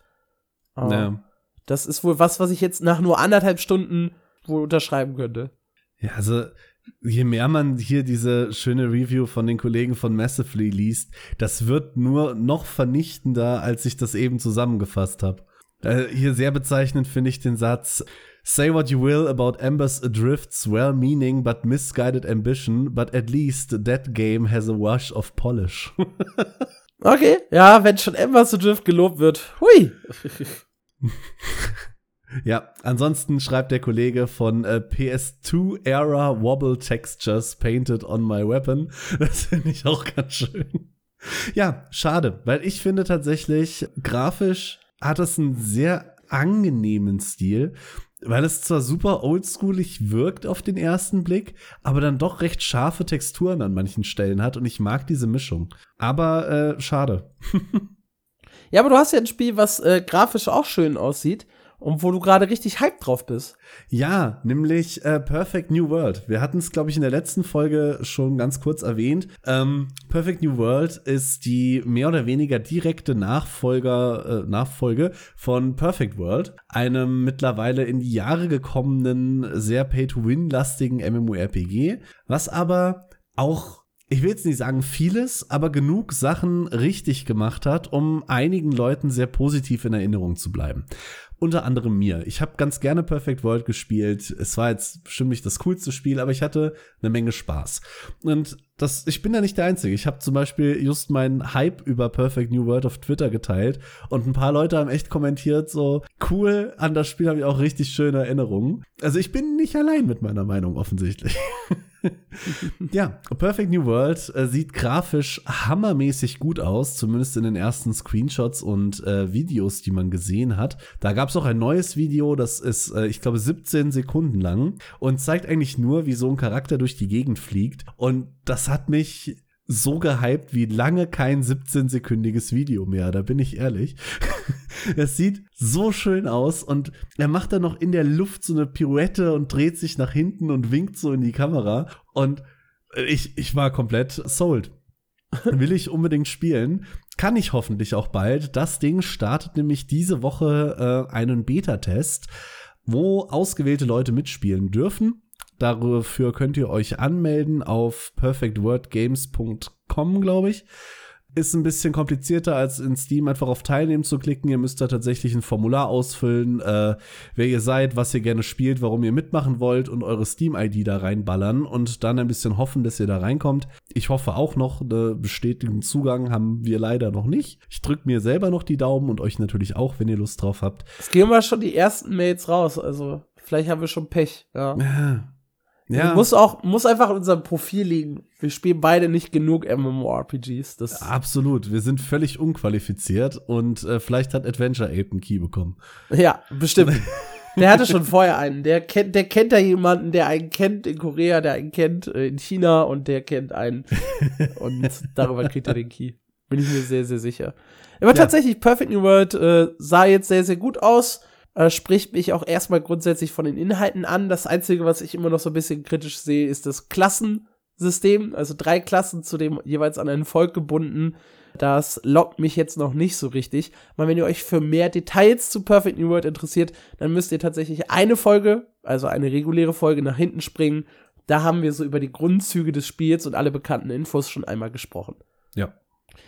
Uh, ja. Das ist wohl was, was ich jetzt nach nur anderthalb Stunden wohl unterschreiben könnte. Ja, also je mehr man hier diese schöne Review von den Kollegen von Massively liest, das wird nur noch vernichtender, als ich das eben zusammengefasst habe. Äh, hier sehr bezeichnend finde ich den Satz Say what you will about Ember's Adrift's well-meaning but misguided ambition, but at least that game has a wash of polish. [LAUGHS] okay, ja, wenn schon Ember's Adrift gelobt wird. Hui. [LAUGHS] [LAUGHS] Ja, ansonsten schreibt der Kollege von äh, PS2 Era Wobble Textures painted on my weapon. [LAUGHS] Das finde ich auch ganz schön. Ja, schade, weil ich finde tatsächlich, grafisch hat es einen sehr angenehmen Stil, weil es zwar super oldschoolig wirkt auf den ersten Blick, aber dann doch recht scharfe Texturen an manchen Stellen hat und ich mag diese Mischung. Aber äh, schade. [LAUGHS] Ja, aber du hast ja ein Spiel, was äh, grafisch auch schön aussieht und wo du gerade richtig hyped drauf bist. Ja, nämlich äh, Perfect New World. Wir hatten es, glaube ich, in der letzten Folge schon ganz kurz erwähnt. Ähm, Perfect New World ist die mehr oder weniger direkte Nachfolger, äh, Nachfolge von Perfect World, einem mittlerweile in die Jahre gekommenen, sehr Pay-to-Win-lastigen MMORPG, was aber auch ich will jetzt nicht sagen vieles, aber genug Sachen richtig gemacht hat, um einigen Leuten sehr positiv in Erinnerung zu bleiben. unter anderem mir. Ich habe ganz gerne Perfect World gespielt. Es war jetzt bestimmt nicht das coolste Spiel, aber ich hatte eine Menge Spaß. Und das, ich bin da nicht der Einzige. Ich habe zum Beispiel just meinen Hype über Perfect New World auf Twitter geteilt und ein paar Leute haben echt kommentiert, so cool, an das Spiel habe ich auch richtig schöne Erinnerungen. Also ich bin nicht allein mit meiner Meinung offensichtlich. [LAUGHS] ja, Perfect New World äh, sieht grafisch hammermäßig gut aus, zumindest in den ersten Screenshots und äh, Videos, die man gesehen hat. Da gab es auch ein neues Video, das ist, äh, ich glaube, 17 Sekunden lang und zeigt eigentlich nur, wie so ein Charakter durch die Gegend fliegt. Und das hat mich so gehypt wie lange kein 17-sekündiges Video mehr, da bin ich ehrlich. [LAUGHS] Es sieht so schön aus und er macht dann noch in der Luft so eine Pirouette und dreht sich nach hinten und winkt so in die Kamera und ich, ich war komplett sold. Will ich unbedingt spielen. Kann ich hoffentlich auch bald. Das Ding startet nämlich diese Woche äh, einen Beta-Test, wo ausgewählte Leute mitspielen dürfen. Dafür könnt ihr euch anmelden auf perfectwordgames.com, glaube ich. Ist ein bisschen komplizierter als in Steam einfach auf Teilnehmen zu klicken. Ihr müsst da tatsächlich ein Formular ausfüllen, äh, wer ihr seid, was ihr gerne spielt, warum ihr mitmachen wollt und eure Steam-ID da reinballern und dann ein bisschen hoffen, dass ihr da reinkommt. Ich hoffe auch noch, einen bestätigten Zugang haben wir leider noch nicht. Ich drücke mir selber noch die Daumen und euch natürlich auch, wenn ihr Lust drauf habt. Es gehen mal schon die ersten Mails raus, also vielleicht haben wir schon Pech. Ja. Ja. Ja. Muss auch, muss einfach in unserem Profil liegen. Wir spielen beide nicht genug MMORPGs. Das Absolut, wir sind völlig unqualifiziert und äh, vielleicht hat Adventure Ape einen Key bekommen. Ja, bestimmt. der hatte schon vorher einen. Der kennt, der kennt da jemanden, der einen kennt in Korea, der einen kennt äh, in China und der kennt einen. und darüber kriegt er den Key. Bin ich mir sehr, sehr sicher. Aber ja. tatsächlich, Perfect New World äh, sah jetzt sehr, sehr gut aus äh, spricht mich auch erstmal grundsätzlich von den Inhalten an. Das Einzige, was ich immer noch so ein bisschen kritisch sehe, ist das Klassensystem. Also drei Klassen zu dem jeweils an ein Volk gebunden. Das lockt mich jetzt noch nicht so richtig. Mal wenn ihr euch für mehr Details zu Perfect New World interessiert, dann müsst ihr tatsächlich eine Folge, also eine reguläre Folge nach hinten springen. Da haben wir so über die Grundzüge des Spiels und alle bekannten Infos schon einmal gesprochen. Ja.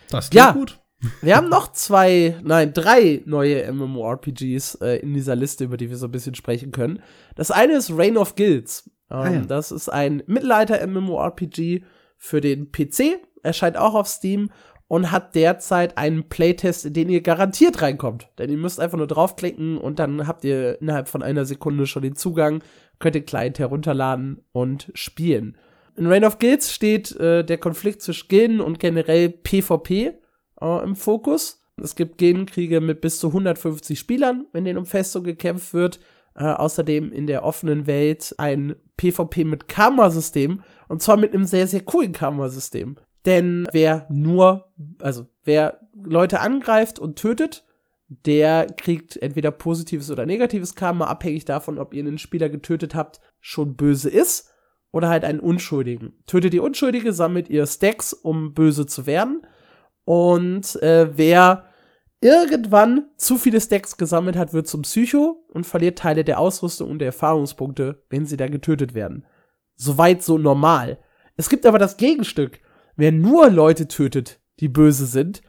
Das klingt ja, gut. Wir haben noch zwei, nein, drei neue MMORPGs äh, in dieser Liste, über die wir so ein bisschen sprechen können. Das eine ist Reign of Guilds. Ähm, ah, ja. Das ist ein Mittelalter-MMORPG für den PC, erscheint auch auf Steam und hat derzeit einen Playtest, in den ihr garantiert reinkommt. Denn ihr müsst einfach nur draufklicken und dann habt ihr innerhalb von einer Sekunde schon den Zugang, könnt ihr Client herunterladen und spielen. In Reign of Guilds steht äh, der Konflikt zwischen Gilden und generell PvP äh, im Fokus. Es gibt Genenkriege mit bis zu 150 Spielern, wenn denen um Festung gekämpft wird. Äh, außerdem in der offenen Welt ein PvP mit Karma-System und zwar mit einem sehr, sehr coolen Karma-System. Denn wer nur, also wer Leute angreift und tötet, der kriegt entweder positives oder negatives Karma, abhängig davon, ob ihr einen Spieler getötet habt, schon böse ist oder halt einen Unschuldigen. Tötet ihr Unschuldige, sammelt ihr Stacks, um böse zu werden. Und äh, wer irgendwann zu viele Stacks gesammelt hat, wird zum Psycho und verliert Teile der Ausrüstung und der Erfahrungspunkte, wenn sie da getötet werden. Soweit so normal. Es gibt aber das Gegenstück. Wer nur Leute tötet, die böse sind,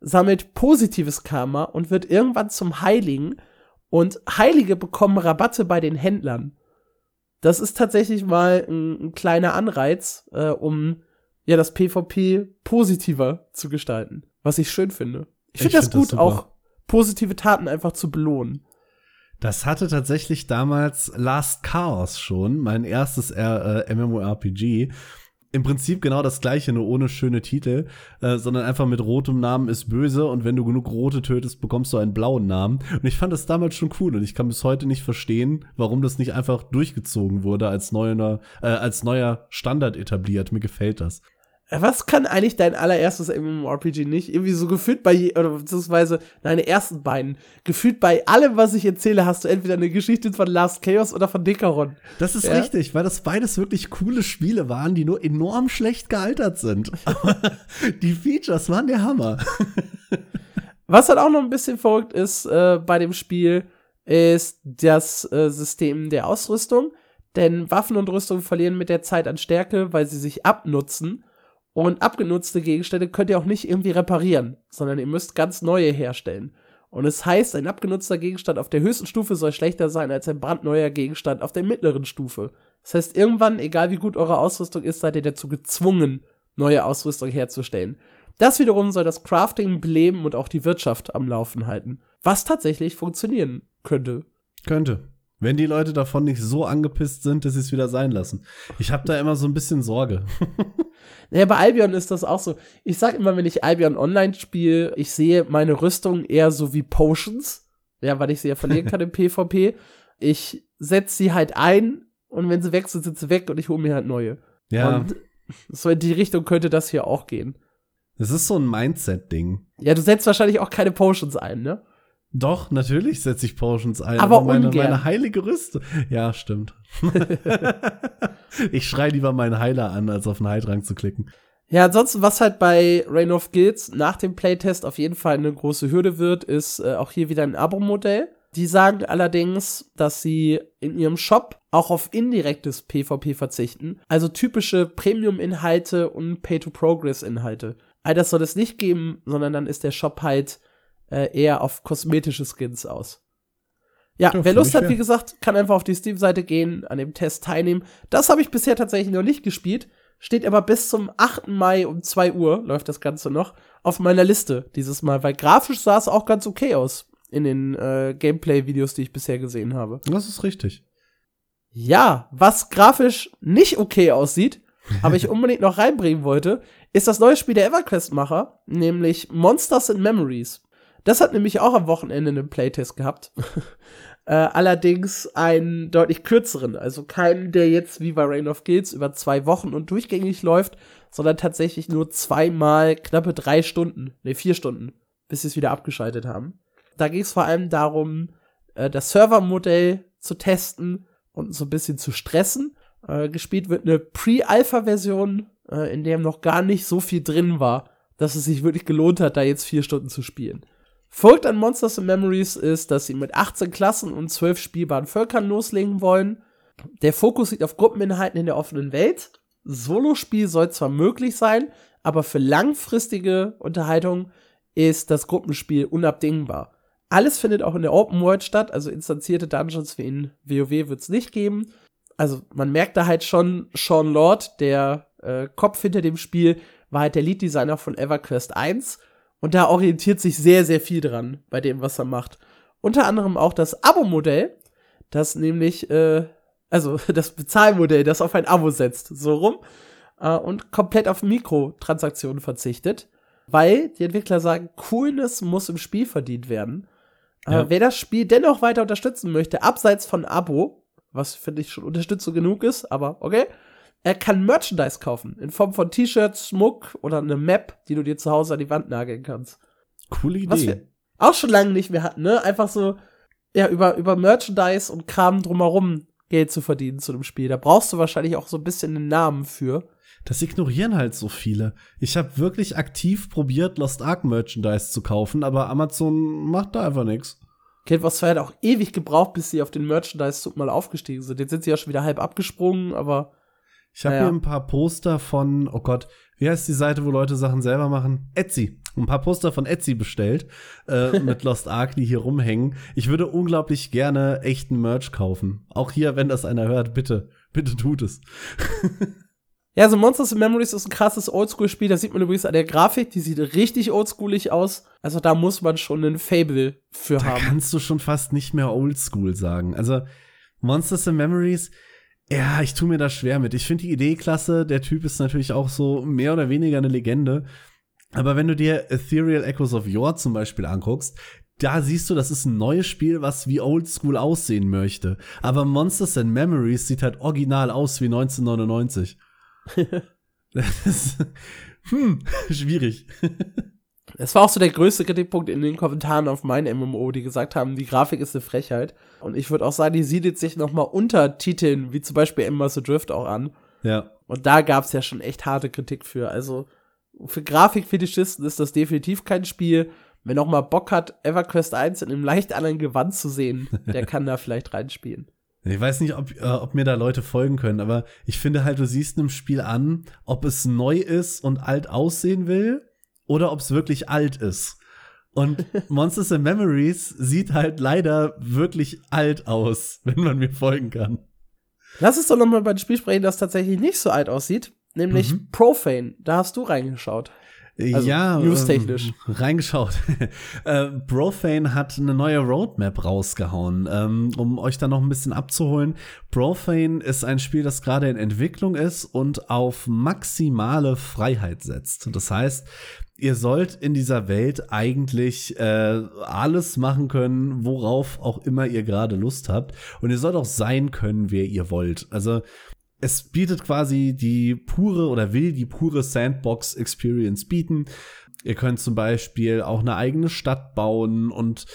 sammelt positives Karma und wird irgendwann zum Heiligen und Heilige bekommen Rabatte bei den Händlern. Das ist tatsächlich mal ein, ein kleiner Anreiz, äh, um ja das PvP positiver zu gestalten, was ich schön finde. Ich finde das find gut, das auch positive Taten einfach zu belohnen. Das hatte tatsächlich damals Last Chaos schon, mein erstes äh, MMORPG im Prinzip genau das gleiche, nur ohne schöne Titel, äh, sondern einfach mit rotem Namen ist böse und wenn du genug rote tötest, bekommst du einen blauen Namen. Und ich fand das damals schon cool und ich kann bis heute nicht verstehen, warum das nicht einfach durchgezogen wurde, als neuer, äh, als neuer Standard etabliert. Mir gefällt das. Was kann eigentlich dein allererstes MMORPG nicht? Irgendwie so gefühlt bei, oder beziehungsweise deine ersten beiden. Gefühlt bei allem, was ich erzähle, hast du entweder eine Geschichte von Last Chaos oder von Dekaron. Das ist ja? richtig, weil das beides wirklich coole Spiele waren, die nur enorm schlecht gealtert sind. Aber [LAUGHS] die Features waren der Hammer. was halt auch noch ein bisschen verrückt ist äh, bei dem Spiel, ist das äh, System der Ausrüstung. Denn Waffen und Rüstung verlieren mit der Zeit an Stärke, weil sie sich abnutzen und abgenutzte Gegenstände könnt ihr auch nicht irgendwie reparieren, sondern ihr müsst ganz neue herstellen. Und es heißt, ein abgenutzter Gegenstand auf der höchsten Stufe soll schlechter sein als ein brandneuer Gegenstand auf der mittleren Stufe. Das heißt, irgendwann, egal wie gut eure Ausrüstung ist, seid ihr dazu gezwungen, neue Ausrüstung herzustellen. Das wiederum soll das Crafting beleben und auch die Wirtschaft am Laufen halten. Was tatsächlich funktionieren könnte. Könnte. Wenn die Leute davon nicht so angepisst sind, dass sie es wieder sein lassen. Ich habe da immer so ein bisschen Sorge. [LAUGHS] naja, bei Albion ist das auch so. Ich sag immer, wenn ich Albion online spiele, ich sehe meine Rüstung eher so wie Potions. Ja, weil ich sie ja verlieren kann im [LAUGHS] PvP. Ich setze sie halt ein und wenn sie weg sind, sind sie weg und ich hole mir halt neue. Ja. Und so in die Richtung könnte das hier auch gehen. Das ist so ein Mindset-Ding. Ja, du setzt wahrscheinlich auch keine Potions ein, ne? Doch, natürlich setze ich Potions ein. Aber, aber meine, ungern. meine heilige Rüste. Ja, stimmt. [LAUGHS] ich schreie lieber meinen Heiler an, als auf einen Heildrang zu klicken. Ja, ansonsten, was halt bei Reign of Guilds nach dem Playtest auf jeden Fall eine große Hürde wird, ist äh, auch hier wieder ein Abo-Modell. Die sagen allerdings, dass sie in ihrem Shop auch auf indirektes PvP verzichten, also typische Premium-Inhalte und Pay-to-Progress-Inhalte. All das soll es nicht geben, sondern dann ist der Shop halt äh, eher auf kosmetische Skins aus. Ja, ja wer Lust hat, wie gesagt, kann einfach auf die Steam-Seite gehen, an dem Test teilnehmen. Das habe ich bisher tatsächlich noch nicht gespielt, steht aber bis zum 8. Mai um 2 Uhr, läuft das Ganze noch, auf meiner Liste dieses Mal, weil grafisch sah es auch ganz okay aus in den äh, Gameplay-Videos, die ich bisher gesehen habe. Das ist richtig. Ja, was grafisch nicht okay aussieht, aber ich [LAUGHS] unbedingt noch reinbringen wollte, ist das neue Spiel der EverQuest-Macher, nämlich Monsters and Memories. Das hat nämlich auch am Wochenende einen Playtest gehabt. [LAUGHS] äh, allerdings einen deutlich kürzeren. Also keinen, der jetzt wie bei Reign of Guilds über zwei Wochen und durchgängig läuft, sondern tatsächlich nur zweimal knappe drei Stunden, ne, vier Stunden, bis sie es wieder abgeschaltet haben. Da ging es vor allem darum, äh, das Servermodell zu testen und so ein bisschen zu stressen. Äh, gespielt wird eine Pre-Alpha-Version, äh, in der noch gar nicht so viel drin war, dass es sich wirklich gelohnt hat, da jetzt vier Stunden zu spielen. Folgt an Monsters and Memories ist, dass sie mit 18 Klassen und 12 spielbaren Völkern loslegen wollen. Der Fokus liegt auf Gruppeninhalten in der offenen Welt. Solospiel soll zwar möglich sein, aber für langfristige Unterhaltung ist das Gruppenspiel unabdingbar. Alles findet auch in der Open World statt, also instanzierte Dungeons wie in WoW wird es nicht geben. Also man merkt da halt schon, Sean Lord, der äh, Kopf hinter dem Spiel, war halt der Lead-Designer von EverQuest 1 und da orientiert sich sehr, sehr viel dran bei dem, was er macht. Unter anderem auch das Abo-Modell, das nämlich, äh, also [LAUGHS] das Bezahlmodell, das auf ein Abo setzt, so rum, äh, und komplett auf Mikrotransaktionen verzichtet, weil die Entwickler sagen, Coolness muss im Spiel verdient werden. Äh, ja. Äh, wer das Spiel dennoch weiter unterstützen möchte, abseits von Abo, was finde ich schon Unterstützung genug ist, aber okay, er kann Merchandise kaufen. In Form von T-Shirts, Schmuck oder eine Map, die du dir zu Hause an die Wand nageln kannst. Coole Idee. Was wir auch schon lange nicht mehr hatten, ne? Einfach so, ja, über, über Merchandise und Kram drumherum Geld zu verdienen zu dem Spiel. Da brauchst du wahrscheinlich auch so ein bisschen einen Namen für. Das ignorieren halt so viele. Ich habe wirklich aktiv probiert, Lost Ark Merchandise zu kaufen, aber Amazon macht da einfach nichts. Guild Wars 2 hat auch ewig gebraucht, bis sie auf den Merchandise-Zug mal aufgestiegen sind. Jetzt sind sie ja schon wieder halb abgesprungen, aber ich habe ja. hier ein paar Poster von, oh Gott, wie heißt die Seite, wo Leute Sachen selber machen? Etsy. Ein paar Poster von Etsy bestellt äh, [LAUGHS] mit Lost Ark, die hier rumhängen. Ich würde unglaublich gerne echten Merch kaufen. Auch hier, wenn das einer hört, bitte, bitte tut es. [LAUGHS] ja, so Monsters and Memories ist ein krasses Oldschool-Spiel. Da sieht man übrigens an der Grafik, die sieht richtig oldschoolig aus. Also da muss man schon ein Fable für da haben. Da kannst du schon fast nicht mehr Oldschool sagen. Also Monsters and Memories ja, ich tue mir da schwer mit. Ich finde die Idee klasse. Der Typ ist natürlich auch so mehr oder weniger eine Legende. Aber wenn du dir Ethereal Echoes of Yore zum Beispiel anguckst, da siehst du, das ist ein neues Spiel, was wie Oldschool aussehen möchte. Aber Monsters and Memories sieht halt original aus wie 1999. [LAUGHS] das ist, hm, schwierig. Es war auch so der größte Kritikpunkt in den Kommentaren auf mein MMO, die gesagt haben, die Grafik ist eine Frechheit. Und ich würde auch sagen, die siedelt sich noch mal unter Titeln, wie zum Beispiel the Drift auch an. Ja. Und da gab es ja schon echt harte Kritik für. Also für Grafikfetischisten ist das definitiv kein Spiel. Wer noch mal Bock hat, EverQuest 1 in einem leicht anderen Gewand zu sehen, der kann da vielleicht reinspielen. [LAUGHS] Ich weiß nicht, ob, äh, ob mir da Leute folgen können, aber ich finde halt, du siehst einem Spiel an, ob es neu ist und alt aussehen will oder ob es wirklich alt ist. Und Monsters and Memories sieht halt leider wirklich alt aus, wenn man mir folgen kann. Lass uns doch noch mal über ein Spiel sprechen, das tatsächlich nicht so alt aussieht, nämlich mhm. Profane. Da hast du reingeschaut. Also, ja, newstechnisch. Ähm, reingeschaut. [LAUGHS] äh, Profane hat eine neue Roadmap rausgehauen, ähm, um euch da noch ein bisschen abzuholen. Profane ist ein Spiel, das gerade in Entwicklung ist und auf maximale Freiheit setzt. Das heißt, ihr sollt in dieser Welt eigentlich äh, alles machen können, worauf auch immer ihr gerade Lust habt. Und ihr sollt auch sein können, wer ihr wollt. Also es bietet quasi die pure oder will die pure Sandbox-Experience bieten. Ihr könnt zum Beispiel auch eine eigene Stadt bauen und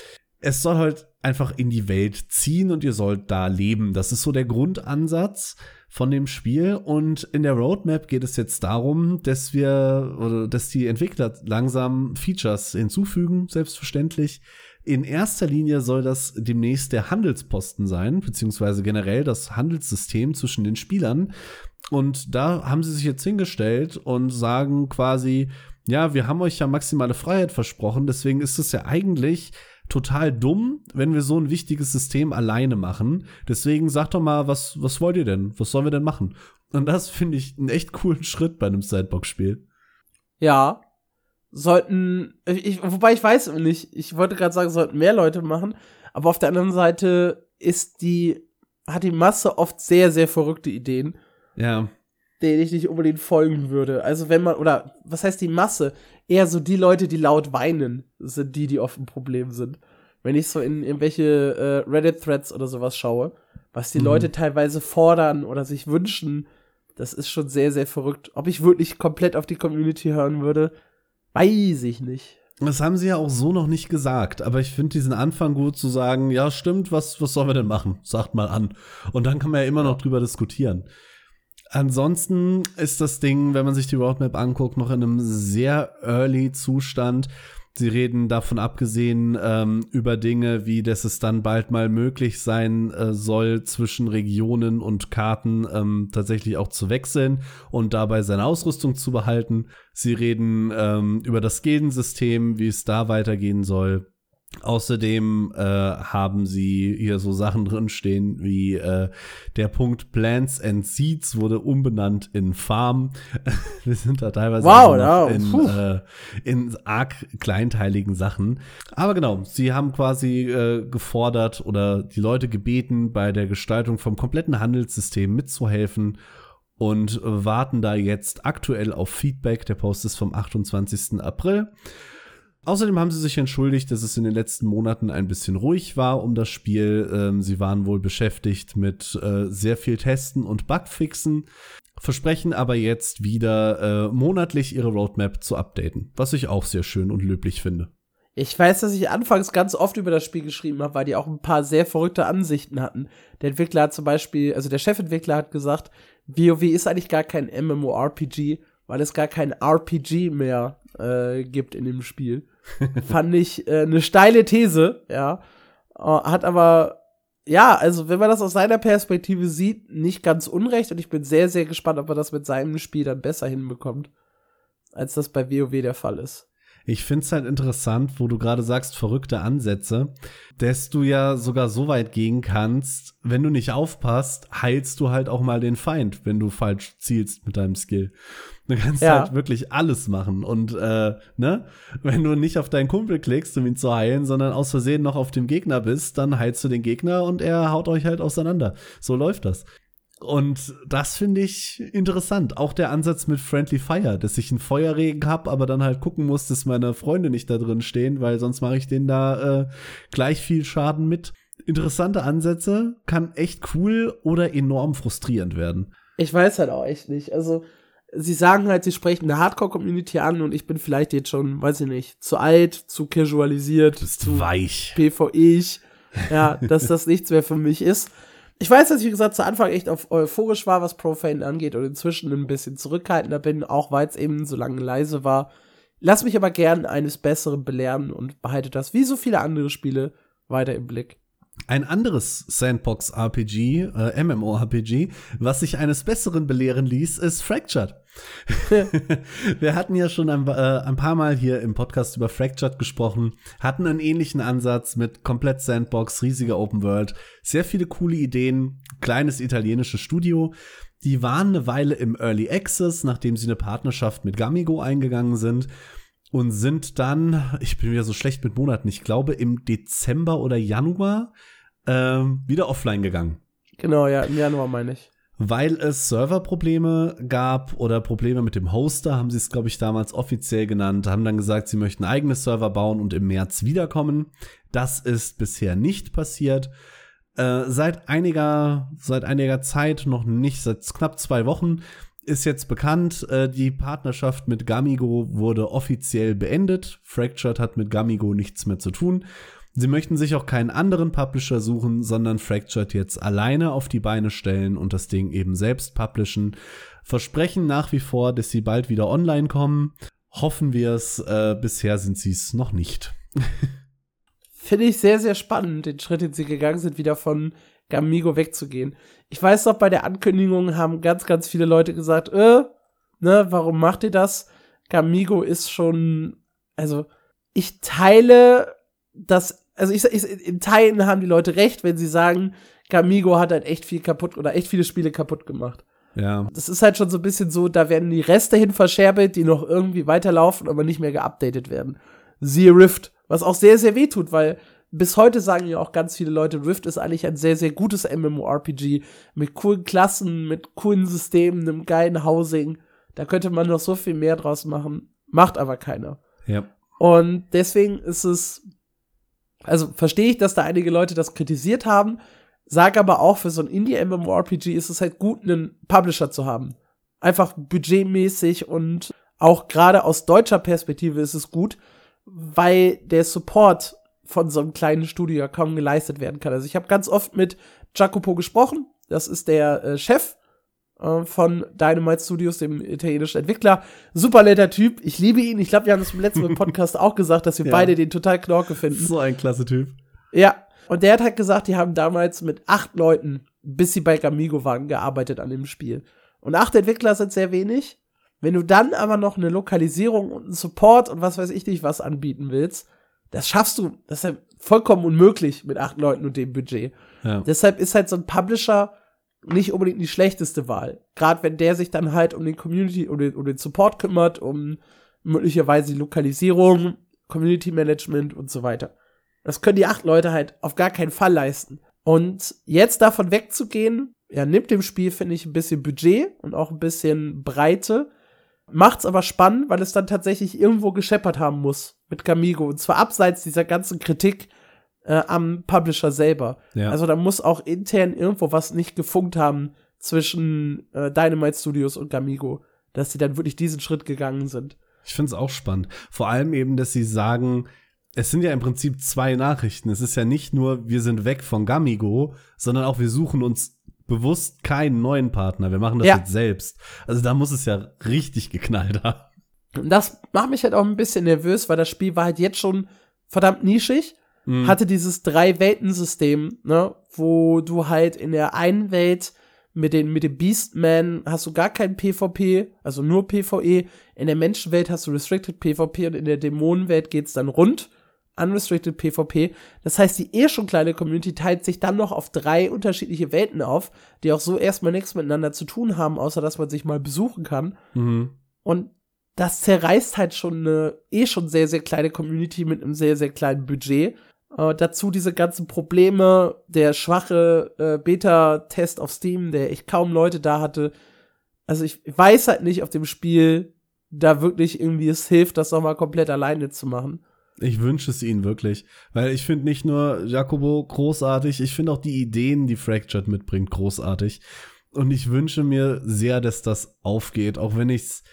es soll halt einfach in die Welt ziehen und ihr sollt da leben. Das ist so der Grundansatz von dem Spiel. Und in der Roadmap geht es jetzt darum, dass wir oder dass die Entwickler langsam Features hinzufügen, selbstverständlich, in erster Linie soll das demnächst der Handelsposten sein, beziehungsweise generell das Handelssystem zwischen den Spielern. Und da haben sie sich jetzt hingestellt und sagen quasi, ja, wir haben euch ja maximale Freiheit versprochen, deswegen ist es ja eigentlich total dumm, wenn wir so ein wichtiges System alleine machen. Deswegen sagt doch mal, was, was wollt ihr denn? Was sollen wir denn machen? Und das finde ich einen echt coolen Schritt bei einem Sidebox-Spiel. Ja, sollten, ich, wobei ich weiß nicht, ich wollte gerade sagen, sollten mehr Leute machen, aber auf der anderen Seite ist die, hat die Masse oft sehr, sehr verrückte Ideen. Ja. Denen ich nicht unbedingt folgen würde. Also wenn man, oder was heißt die Masse? Eher so die Leute, die laut weinen, sind die, die oft ein Problem sind. Wenn ich so in irgendwelche äh, Reddit-Threads oder sowas schaue, was die mhm. Leute teilweise fordern oder sich wünschen, das ist schon sehr, sehr verrückt. Ob ich wirklich komplett auf die Community hören würde, Weiß ich nicht. Das haben sie ja auch so noch nicht gesagt, aber ich finde diesen Anfang gut zu sagen, ja, stimmt, was, was sollen wir denn machen? Sagt mal an. Und dann kann man ja immer noch drüber diskutieren. Ansonsten ist das Ding, wenn man sich die Roadmap anguckt, noch in einem sehr early Zustand. Sie reden davon abgesehen ähm, über Dinge, wie dass es dann bald mal möglich sein äh, soll, zwischen Regionen und Karten ähm, tatsächlich auch zu wechseln und dabei seine Ausrüstung zu behalten. Sie reden ähm, über das Gildensystem, wie es da weitergehen soll. Außerdem äh, haben sie hier so Sachen drinstehen wie äh, der Punkt Plants and Seeds wurde umbenannt in Farm. [LAUGHS] Wir sind da teilweise wow, wow. in, äh, in arg kleinteiligen Sachen. Aber genau, sie haben quasi äh, gefordert oder die Leute gebeten, bei der Gestaltung vom kompletten Handelssystem mitzuhelfen und warten da jetzt aktuell auf Feedback. Der Post ist vom 28. April. Außerdem haben sie sich entschuldigt, dass es in den letzten Monaten ein bisschen ruhig war um das Spiel. Ähm, sie waren wohl beschäftigt mit äh, sehr viel Testen und Bugfixen, versprechen aber jetzt wieder äh, monatlich ihre Roadmap zu updaten, was ich auch sehr schön und löblich finde. Ich weiß, dass ich anfangs ganz oft über das Spiel geschrieben habe, weil die auch ein paar sehr verrückte Ansichten hatten. Der Entwickler hat zum Beispiel, also der Chefentwickler hat gesagt, WoW ist eigentlich gar kein MMORPG, weil es gar kein RPG mehr äh, gibt in dem Spiel. [LAUGHS] Fand ich äh, eine steile These, ja. Äh, hat aber, ja, also wenn man das aus seiner Perspektive sieht, nicht ganz unrecht und ich bin sehr, sehr gespannt, ob er das mit seinem Spiel dann besser hinbekommt, als das bei WoW der Fall ist. Ich finde es halt interessant, wo du gerade sagst, verrückte Ansätze, dass du ja sogar so weit gehen kannst, wenn du nicht aufpasst, heilst du halt auch mal den Feind, wenn du falsch zielst mit deinem Skill. Du kannst ja. halt wirklich alles machen. Und äh, ne, wenn du nicht auf deinen Kumpel klickst, um ihn zu heilen, sondern aus Versehen noch auf dem Gegner bist, dann heilst du den Gegner und er haut euch halt auseinander. So läuft das. Und das finde ich interessant. Auch der Ansatz mit Friendly Fire, dass ich einen Feuerregen habe, aber dann halt gucken muss, dass meine Freunde nicht da drin stehen, weil sonst mache ich denen da äh, gleich viel Schaden mit. Interessante Ansätze, kann echt cool oder enorm frustrierend werden. Ich weiß halt auch echt nicht. Also, sie sagen halt, sie sprechen eine Hardcore-Community an und ich bin vielleicht jetzt schon, weiß ich nicht, zu alt, zu casualisiert, zu weich, PvE, ja, [LAUGHS] dass das nichts mehr für mich ist. Ich weiß, dass ich, wie gesagt, zu Anfang echt euphorisch war, was Profane angeht und inzwischen ein bisschen zurückhaltender bin, auch weil es eben so lange leise war. Lass mich aber gern eines Besseren belehren und behalte das, wie so viele andere Spiele, weiter im Blick. Ein anderes Sandbox-RPG, äh, MMO-RPG, was sich eines Besseren belehren ließ, ist Fractured. [LAUGHS] Wir hatten ja schon ein, äh, ein, paar Mal hier im Podcast über Fractured gesprochen, hatten einen ähnlichen Ansatz mit komplett Sandbox, riesiger Open World, sehr viele coole Ideen, kleines italienisches Studio. Die waren eine Weile im Early Access, nachdem sie eine Partnerschaft mit Gamigo eingegangen sind und sind dann, ich bin wieder so schlecht mit Monaten, ich glaube im Dezember oder Januar ähm, wieder offline gegangen. Genau, ja, im Januar meine ich. Weil es Serverprobleme gab oder Probleme mit dem Hoster, haben sie es, glaube ich, damals offiziell genannt, haben dann gesagt, sie möchten eigene Server bauen und im März wiederkommen. Das ist bisher nicht passiert. Äh, seit einiger, seit einiger Zeit, noch nicht, seit knapp zwei Wochen, ist jetzt bekannt, äh, die Partnerschaft mit Gamigo wurde offiziell beendet. Fractured hat mit Gamigo nichts mehr zu tun. Sie möchten sich auch keinen anderen Publisher suchen, sondern Fractured jetzt alleine auf die Beine stellen und das Ding eben selbst publishen. Versprechen nach wie vor, dass sie bald wieder online kommen. Hoffen wir es. Äh, bisher sind sie es noch nicht. [LAUGHS] Finde ich sehr, sehr spannend, den Schritt, den sie gegangen sind, wieder von Gamigo wegzugehen. Ich weiß noch, bei der Ankündigung haben ganz, ganz viele Leute gesagt, äh, ne, warum macht ihr das? Gamigo ist schon, also, ich teile das also ich, ich, in Teilen haben die Leute recht, wenn sie sagen, Gamigo hat halt echt viel kaputt oder echt viele Spiele kaputt gemacht. Ja. Das ist halt schon so ein bisschen so, da werden die Reste hin verscherbelt, die noch irgendwie weiterlaufen, aber nicht mehr geupdatet werden. Siehe Rift, was auch sehr, sehr weh tut, weil bis heute sagen ja auch ganz viele Leute, Rift ist eigentlich ein sehr, sehr gutes MMORPG mit coolen Klassen, mit coolen Systemen, einem geilen Housing. Da könnte man noch so viel mehr draus machen. Macht aber keiner. Ja. Und deswegen ist es also verstehe ich, dass da einige Leute das kritisiert haben, sag aber auch, für so ein Indie-MMORPG ist es halt gut, einen Publisher zu haben. Einfach budgetmäßig und auch gerade aus deutscher Perspektive ist es gut, weil der Support von so einem kleinen Studio ja kaum geleistet werden kann. Also ich habe ganz oft mit Jacopo gesprochen, das ist der äh, Chef äh, von Dynamite Studios, dem italienischen Entwickler. Super netter Typ. Ich liebe ihn. Ich glaube, wir haben es im letzten [LAUGHS] Podcast auch gesagt, dass wir ja. beide den total knorke finden. So ein klasse Typ. Ja. Und der hat halt gesagt, die haben damals mit acht Leuten, bis sie bei Gamigo waren, gearbeitet an dem Spiel. Und acht Entwickler sind sehr wenig. Wenn du dann aber noch eine Lokalisierung und einen Support und was weiß ich nicht was anbieten willst, das schaffst du. Das ist ja vollkommen unmöglich mit acht Leuten und dem Budget. Ja. Deshalb ist halt so ein Publisher nicht unbedingt die schlechteste Wahl. Gerade wenn der sich dann halt um den Community, um den, um den Support kümmert, um möglicherweise die Lokalisierung, Community Management und so weiter. Das können die acht Leute halt auf gar keinen Fall leisten. Und jetzt davon wegzugehen, ja, nimmt dem Spiel, finde ich, ein bisschen Budget und auch ein bisschen Breite. Macht's aber spannend, weil es dann tatsächlich irgendwo gescheppert haben muss mit Gamigo. Und zwar abseits dieser ganzen Kritik, äh, am Publisher selber. Ja. Also da muss auch intern irgendwo was nicht gefunkt haben zwischen äh, Dynamite Studios und Gamigo, dass sie dann wirklich diesen Schritt gegangen sind. Ich finde es auch spannend. Vor allem eben, dass sie sagen, es sind ja im Prinzip zwei Nachrichten. Es ist ja nicht nur, wir sind weg von Gamigo, sondern auch wir suchen uns bewusst keinen neuen Partner. Wir machen das ja. jetzt selbst. Also da muss es ja richtig geknallt haben. Und das macht mich halt auch ein bisschen nervös, weil das Spiel war halt jetzt schon verdammt nischig mhm. hatte dieses Drei-Welten-System, ne, wo du halt in der einen Welt mit, den, mit dem Beastman hast du gar kein PvP, also nur PvE. In der Menschenwelt hast du Restricted PvP und in der Dämonenwelt geht's dann rund. Unrestricted PvP. Das heißt, die eh schon kleine Community teilt sich dann noch auf drei unterschiedliche Welten auf, die auch so erstmal nichts miteinander zu tun haben, außer dass man sich mal besuchen kann. Mhm. Und das zerreißt halt schon eine eh schon sehr, sehr kleine Community mit einem sehr, sehr kleinen Budget. Äh, dazu diese ganzen Probleme, der schwache äh, Beta-Test auf Steam, der echt kaum Leute da hatte. Also ich weiß halt nicht, auf dem Spiel da wirklich irgendwie es hilft, das nochmal komplett alleine zu machen. Ich wünsche es ihnen wirklich, weil ich finde nicht nur Jacobo großartig, ich finde auch die Ideen, die Fractured mitbringt, großartig. Und ich wünsche mir sehr, dass das aufgeht, auch wenn ich es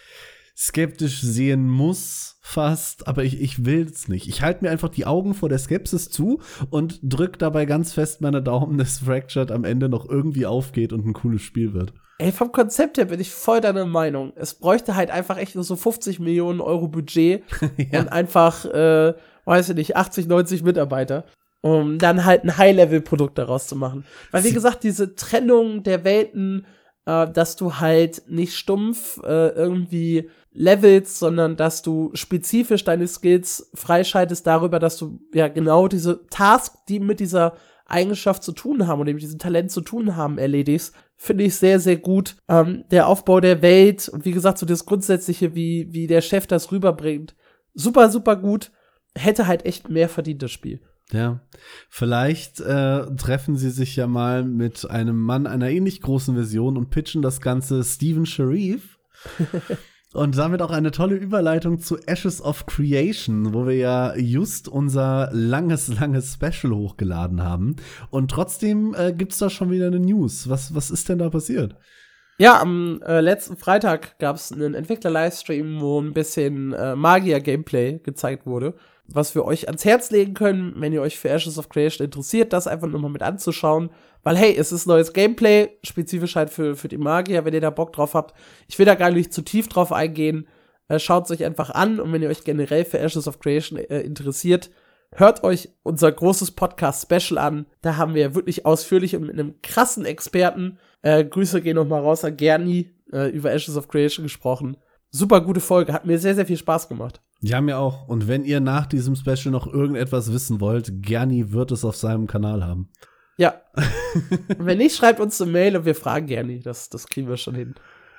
skeptisch sehen muss, fast, aber ich, ich will es nicht. Ich halte mir einfach die Augen vor der Skepsis zu und drück dabei ganz fest meine Daumen, [LAUGHS] dass Fractured am Ende noch irgendwie aufgeht und ein cooles Spiel wird. Ey, vom Konzept her bin ich voll deiner Meinung. Es bräuchte halt einfach echt nur so 50 Millionen Euro Budget [LAUGHS] ja. und einfach, äh, weiß ich nicht, 80, 90 Mitarbeiter. um dann halt ein High-Level-Produkt daraus zu machen. Weil, wie gesagt, diese Trennung der Welten, äh, dass du halt nicht stumpf äh, irgendwie levelst, sondern dass du spezifisch deine Skills freischaltest darüber, dass du ja genau diese Tasks, die mit dieser Eigenschaft zu tun haben oder mit diesem Talent zu tun haben, erledigst, finde ich sehr, sehr gut. Ähm, der Aufbau der Welt und wie gesagt, so das Grundsätzliche, wie, wie der Chef das rüberbringt, super, super gut. Hätte halt echt mehr verdient, das Spiel. Ja, vielleicht äh, treffen sie sich ja mal mit einem Mann einer ähnlich großen Version und pitchen das Ganze Steven Sharif. [LAUGHS] und damit auch eine tolle Überleitung zu Ashes of Creation, wo wir ja just unser langes, [LAUGHS] langes Special hochgeladen haben. Und trotzdem äh, gibt's da schon wieder eine News. Was, was ist denn da passiert? Ja, am äh, letzten Freitag gab es einen Entwickler-Livestream, wo ein bisschen äh, Magier-Gameplay gezeigt wurde was wir euch ans Herz legen können, wenn ihr euch für Ashes of Creation interessiert, das einfach nochmal mit anzuschauen. Weil, hey, es ist neues Gameplay, spezifisch halt für, für die Magier, wenn ihr da Bock drauf habt. Ich will da gar nicht zu tief drauf eingehen. Äh, Schaut es euch einfach an und wenn ihr euch generell für Ashes of Creation äh, interessiert, hört euch unser großes Podcast-Special an. Da haben wir wirklich ausführlich und mit einem krassen Experten, äh, Grüße gehen nochmal raus an Gerni, äh, über Ashes of Creation gesprochen. Super gute Folge, hat mir sehr, sehr viel Spaß gemacht. Ja, mir auch. Und wenn ihr nach diesem Special noch irgendetwas wissen wollt, Gerni wird es auf seinem Kanal haben. Ja. [LAUGHS] wenn nicht, schreibt uns eine Mail und wir fragen Gerni. Das, das kriegen wir schon hin.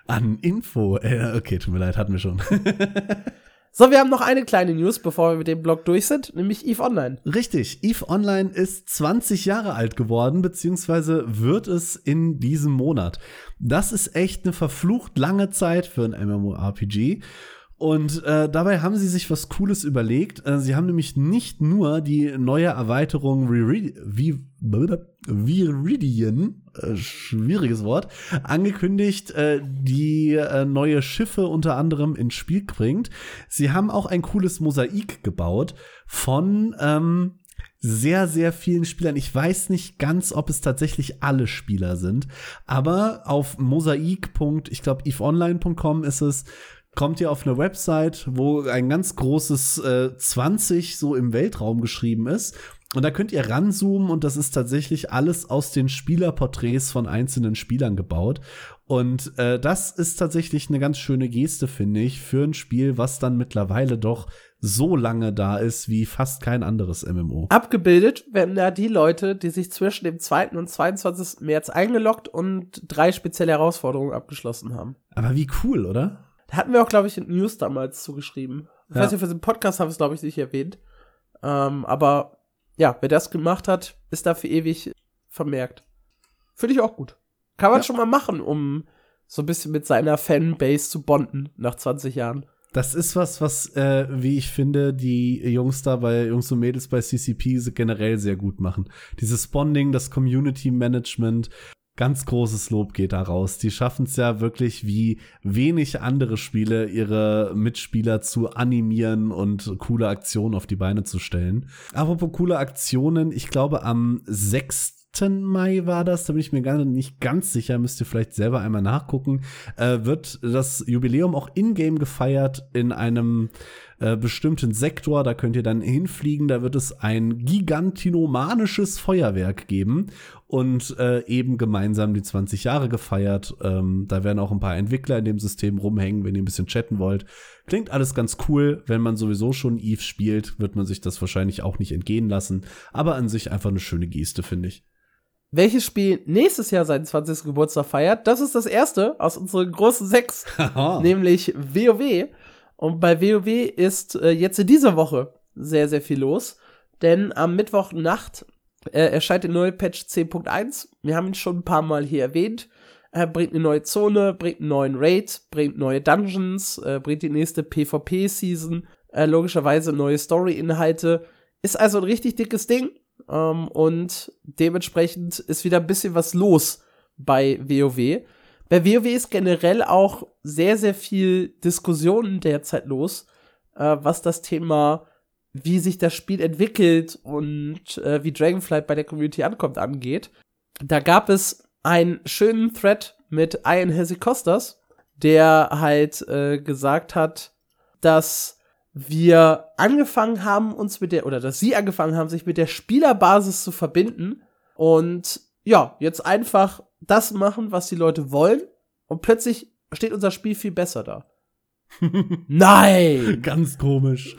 An Info. Äh, okay, tut mir leid, hatten wir schon. [LAUGHS] So, wir haben noch eine kleine News, bevor wir mit dem Blog durch sind, nämlich EVE Online. Richtig, EVE Online ist 20 Jahre alt geworden, beziehungsweise wird es in diesem Monat. Das ist echt eine verflucht lange Zeit für ein MMORPG. Und äh, dabei haben sie sich was Cooles überlegt. Äh, sie haben nämlich nicht nur die neue Erweiterung Viridian, äh, schwieriges Wort, angekündigt, äh, die äh, neue Schiffe unter anderem ins Spiel bringt. Sie haben auch ein cooles Mosaik gebaut von ähm, sehr, sehr vielen Spielern. Ich weiß nicht ganz, ob es tatsächlich alle Spieler sind, aber auf mosaik. Ich glaube, eveonline.com ist es kommt ihr auf eine Website, wo ein ganz großes äh, 20 so im Weltraum geschrieben ist. Und da könnt ihr ranzoomen und das ist tatsächlich alles aus den Spielerporträts von einzelnen Spielern gebaut. Und äh, das ist tatsächlich eine ganz schöne Geste, finde ich, für ein Spiel, was dann mittlerweile doch so lange da ist wie fast kein anderes MMO. Abgebildet werden da die Leute, die sich zwischen dem 2. und 22. März eingeloggt und drei spezielle Herausforderungen abgeschlossen haben. Aber wie cool, oder? Da hatten wir auch, glaube ich, in News damals zugeschrieben. Ich ja. weiß nicht, für den Podcast haben wir es, glaube ich, nicht erwähnt. Ähm, aber ja, wer das gemacht hat, ist dafür ewig vermerkt. Finde ich auch gut. Kann man ja. schon mal machen, um so ein bisschen mit seiner Fanbase zu bonden nach 20 Jahren. Das ist was, was, äh, wie ich finde, die Jungs da bei Jungs und Mädels bei CCP generell sehr gut machen. Dieses Bonding, das Community Management, ganz großes Lob geht da raus. Die schaffen es ja wirklich wie wenig andere Spiele, ihre Mitspieler zu animieren und coole Aktionen auf die Beine zu stellen. Apropos coole Aktionen, ich glaube am 6. Mai war das, da bin ich mir gar nicht ganz sicher, müsst ihr vielleicht selber einmal nachgucken, äh, wird das Jubiläum auch in-game gefeiert in einem äh, bestimmten Sektor. Da könnt ihr dann hinfliegen. Da wird es ein gigantinomanisches Feuerwerk geben und äh, eben gemeinsam die 20 Jahre gefeiert. Ähm, da werden auch ein paar Entwickler in dem System rumhängen, wenn ihr ein bisschen chatten wollt. Klingt alles ganz cool. Wenn man sowieso schon Eve spielt, wird man sich das wahrscheinlich auch nicht entgehen lassen. Aber an sich einfach eine schöne Geste, finde ich welches Spiel nächstes Jahr seinen 20. Geburtstag feiert. Das ist das erste aus unseren großen sechs, [LAUGHS] nämlich WoW. Und bei WoW ist äh, jetzt in dieser Woche sehr, sehr viel los. Denn am Mittwochnacht äh, erscheint der neue Patch 10.1. Wir haben ihn schon ein paar Mal hier erwähnt. Er bringt eine neue Zone, bringt einen neuen Raid, bringt neue Dungeons, äh, bringt die nächste PvP-Season, äh, logischerweise neue Story-Inhalte. Ist also ein richtig dickes Ding. Ähm, und dementsprechend ist wieder ein bisschen was los bei WoW. Bei WoW ist generell auch sehr, sehr viel Diskussion derzeit los, äh, was das Thema, wie sich das Spiel entwickelt und äh, wie Dragonflight bei der Community ankommt, angeht. Da gab es einen schönen Thread mit Ian Hesikostas, der halt äh, gesagt hat, dass wir angefangen haben, uns mit der, oder dass sie angefangen haben, sich mit der Spielerbasis zu verbinden und ja, jetzt einfach das machen, was die Leute wollen und plötzlich steht unser Spiel viel besser da. Nein! [LAUGHS] Ganz komisch.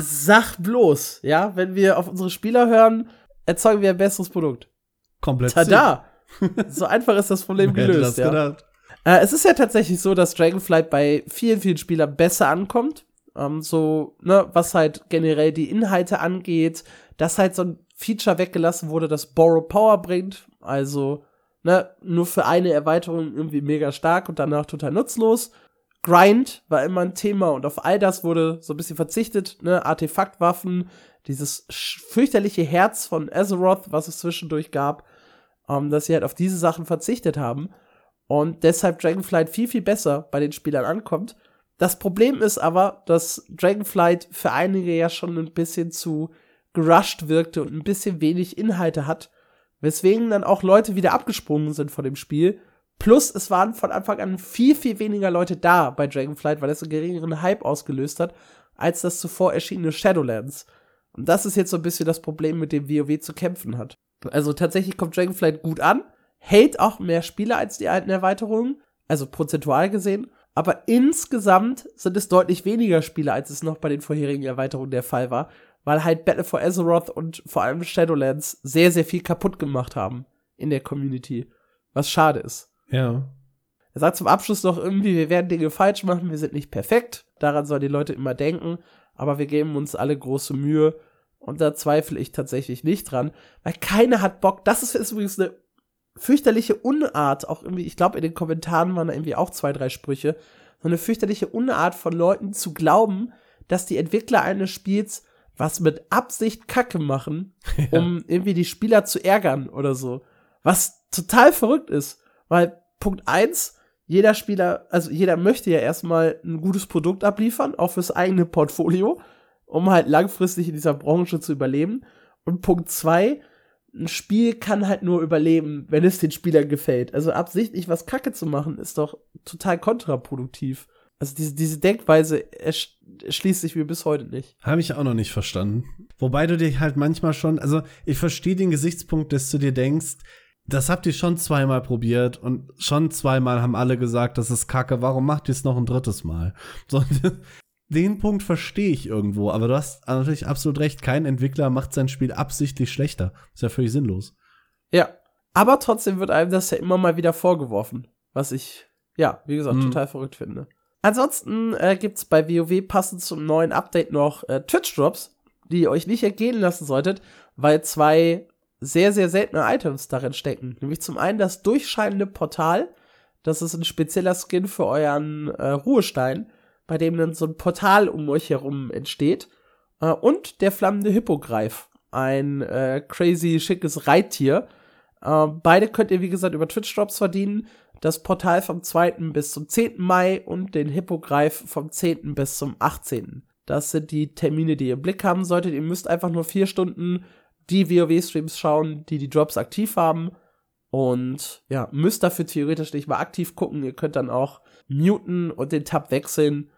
Sag bloß, ja, wenn wir auf unsere Spieler hören, erzeugen wir ein besseres Produkt. Komplett. Tada! [LAUGHS] so einfach ist das Problem Wer hätte gelöst, das ja. gedacht? Äh, es ist ja tatsächlich so, dass Dragonflight bei vielen, vielen Spielern besser ankommt. Ähm, so, ne, was halt generell die Inhalte angeht, dass halt so ein Feature weggelassen wurde, das Borrow Power bringt. Also, ne, nur für eine Erweiterung irgendwie mega stark und danach total nutzlos. Grind war immer ein Thema und auf all das wurde so ein bisschen verzichtet, ne, Artefaktwaffen, dieses fürchterliche Herz von Azeroth, was es zwischendurch gab, ähm, dass sie halt auf diese Sachen verzichtet haben und deshalb Dragonflight viel, viel besser bei den Spielern ankommt. Das Problem ist aber, dass Dragonflight für einige ja schon ein bisschen zu gerusht wirkte und ein bisschen wenig Inhalte hat, weswegen dann auch Leute wieder abgesprungen sind von dem Spiel. Plus, es waren von Anfang an viel, viel weniger Leute da bei Dragonflight, weil es einen geringeren Hype ausgelöst hat, als das zuvor erschienene Shadowlands. Und das ist jetzt so ein bisschen das Problem, mit dem WoW zu kämpfen hat. Also tatsächlich kommt Dragonflight gut an, hält auch mehr Spieler als die alten Erweiterungen, also prozentual gesehen. Aber insgesamt sind es deutlich weniger Spieler, als es noch bei den vorherigen Erweiterungen der Fall war, weil halt Battle for Azeroth und vor allem Shadowlands sehr, sehr viel kaputt gemacht haben in der Community. Was schade ist. Ja. Er sagt zum Abschluss noch irgendwie, wir werden Dinge falsch machen, wir sind nicht perfekt. Daran sollen die Leute immer denken. Aber wir geben uns alle große Mühe. Und da zweifle ich tatsächlich nicht dran. Weil keiner hat Bock. Das ist, ist übrigens eine fürchterliche Unart. Auch irgendwie, ich glaube, in den Kommentaren waren da irgendwie auch zwei, drei Sprüche. So eine fürchterliche Unart von Leuten zu glauben, dass die Entwickler eines Spiels was mit Absicht Kacke machen, [LAUGHS] um irgendwie die Spieler zu ärgern oder so. Was total verrückt ist. Weil Punkt eins jeder Spieler, also jeder möchte ja erstmal ein gutes Produkt abliefern, auch fürs eigene Portfolio, um halt langfristig in dieser Branche zu überleben. Und Punkt zwei ein Spiel kann halt nur überleben, wenn es den Spielern gefällt. Also absichtlich was Kacke zu machen, ist doch total kontraproduktiv. Also diese, diese Denkweise ersch erschließt sich mir bis heute nicht. Habe ich auch noch nicht verstanden. Wobei du dir halt manchmal schon, also ich verstehe den Gesichtspunkt, dass du dir denkst, das habt ihr schon zweimal probiert und schon zweimal haben alle gesagt, das ist kacke, warum macht ihr es noch ein drittes Mal? So, [LAUGHS] den Punkt verstehe ich irgendwo, aber du hast natürlich absolut recht, kein Entwickler macht sein Spiel absichtlich schlechter. Ist ja völlig sinnlos. Ja. Aber trotzdem wird einem das ja immer mal wieder vorgeworfen. Was ich, ja, wie gesagt, Mhm. total verrückt finde. Ansonsten äh, gibt's bei WoW passend zum neuen Update noch äh, Twitch-Drops, die ihr euch nicht entgehen lassen solltet, weil zwei sehr, sehr seltene Items darin stecken. Nämlich zum einen das durchscheinende Portal. Das ist ein spezieller Skin für euren äh, Ruhestein, bei dem dann so ein Portal um euch herum entsteht. Äh, und der flammende Hippogreif. Ein äh, crazy schickes Reittier. Äh, beide könnt ihr, wie gesagt, über Twitch-Drops verdienen. Das Portal vom 2. bis zum 10. Mai und den Hippogreif vom 10. bis zum 18. Das sind die Termine, die ihr im Blick haben solltet. Ihr müsst einfach nur vier Stunden die WoW-Streams schauen, die die Drops aktiv haben. Und ja, müsst dafür theoretisch nicht mal aktiv gucken. Ihr könnt dann auch muten und den Tab wechseln,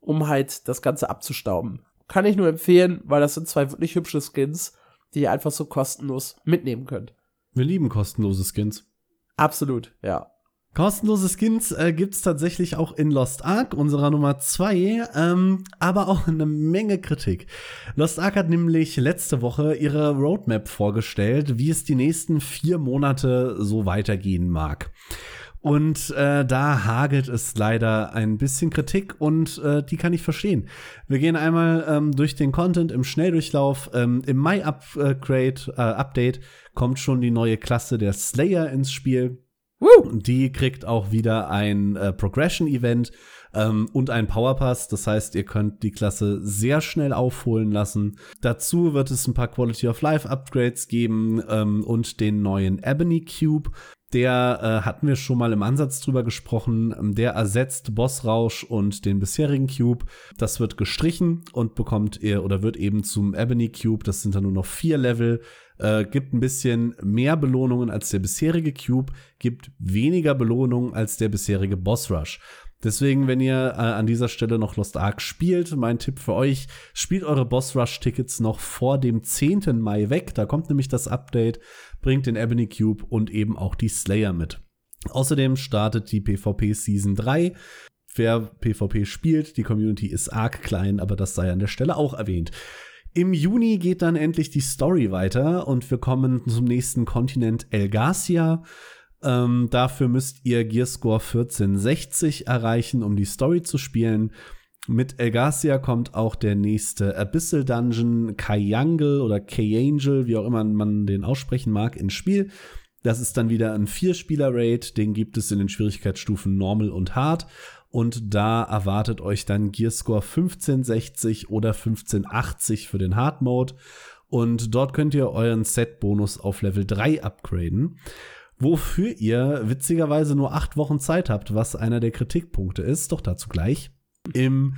um halt das Ganze abzustauben. Kann ich nur empfehlen, weil das sind zwei wirklich hübsche Skins, die ihr einfach so kostenlos mitnehmen könnt. Wir lieben kostenlose Skins. Absolut, ja. Kostenlose Skins äh, gibt's tatsächlich auch in Lost Ark, unserer Nummer zwei, ähm, aber auch eine Menge Kritik. Lost Ark hat nämlich letzte Woche ihre Roadmap vorgestellt, wie es die nächsten vier Monate so weitergehen mag. Und äh, da hagelt es leider ein bisschen Kritik und äh, die kann ich verstehen. Wir gehen einmal ähm, durch den Content im Schnelldurchlauf. Ähm, Im Mai-Upgrade, äh, Update kommt schon die neue Klasse der Slayer ins Spiel. Die kriegt auch wieder ein äh, Progression-Event ähm, und ein Powerpass. Das heißt, ihr könnt die Klasse sehr schnell aufholen lassen. Dazu wird es ein paar Quality of Life Upgrades geben ähm, und den neuen Ebony Cube. Der äh, hatten wir schon mal im Ansatz drüber gesprochen. Der ersetzt Bossrausch und den bisherigen Cube. Das wird gestrichen und bekommt ihr oder wird eben zum Ebony Cube. Das sind dann nur noch vier Level. Äh, gibt ein bisschen mehr Belohnungen als der bisherige Cube, gibt weniger Belohnungen als der bisherige Boss Rush. Deswegen, wenn ihr äh, an dieser Stelle noch Lost Ark spielt, mein Tipp für euch, spielt eure Boss Rush Tickets noch vor dem 10. Mai weg. Da kommt nämlich das Update, bringt den Ebony Cube und eben auch die Slayer mit. Außerdem startet die PvP Season 3. Wer PvP spielt, die Community ist arg klein, aber das sei an der Stelle auch erwähnt. Im Juni geht dann endlich die Story weiter und wir kommen zum nächsten Kontinent Elgasia. Ähm, dafür müsst ihr Gearscore 1460 erreichen, um die Story zu spielen. Mit Elgasia kommt auch der nächste Abyssal Dungeon, Kayangel oder Kayangel, wie auch immer man den aussprechen mag, ins Spiel. Das ist dann wieder ein Vierspieler-Raid, den gibt es in den Schwierigkeitsstufen Normal und Hard. Und da erwartet euch dann Gearscore 1560 oder 1580 für den Hard Mode. Und dort könnt ihr euren Set-Bonus auf Level 3 upgraden wofür ihr witzigerweise nur acht Wochen Zeit habt, was einer der Kritikpunkte ist. Doch dazu gleich. Im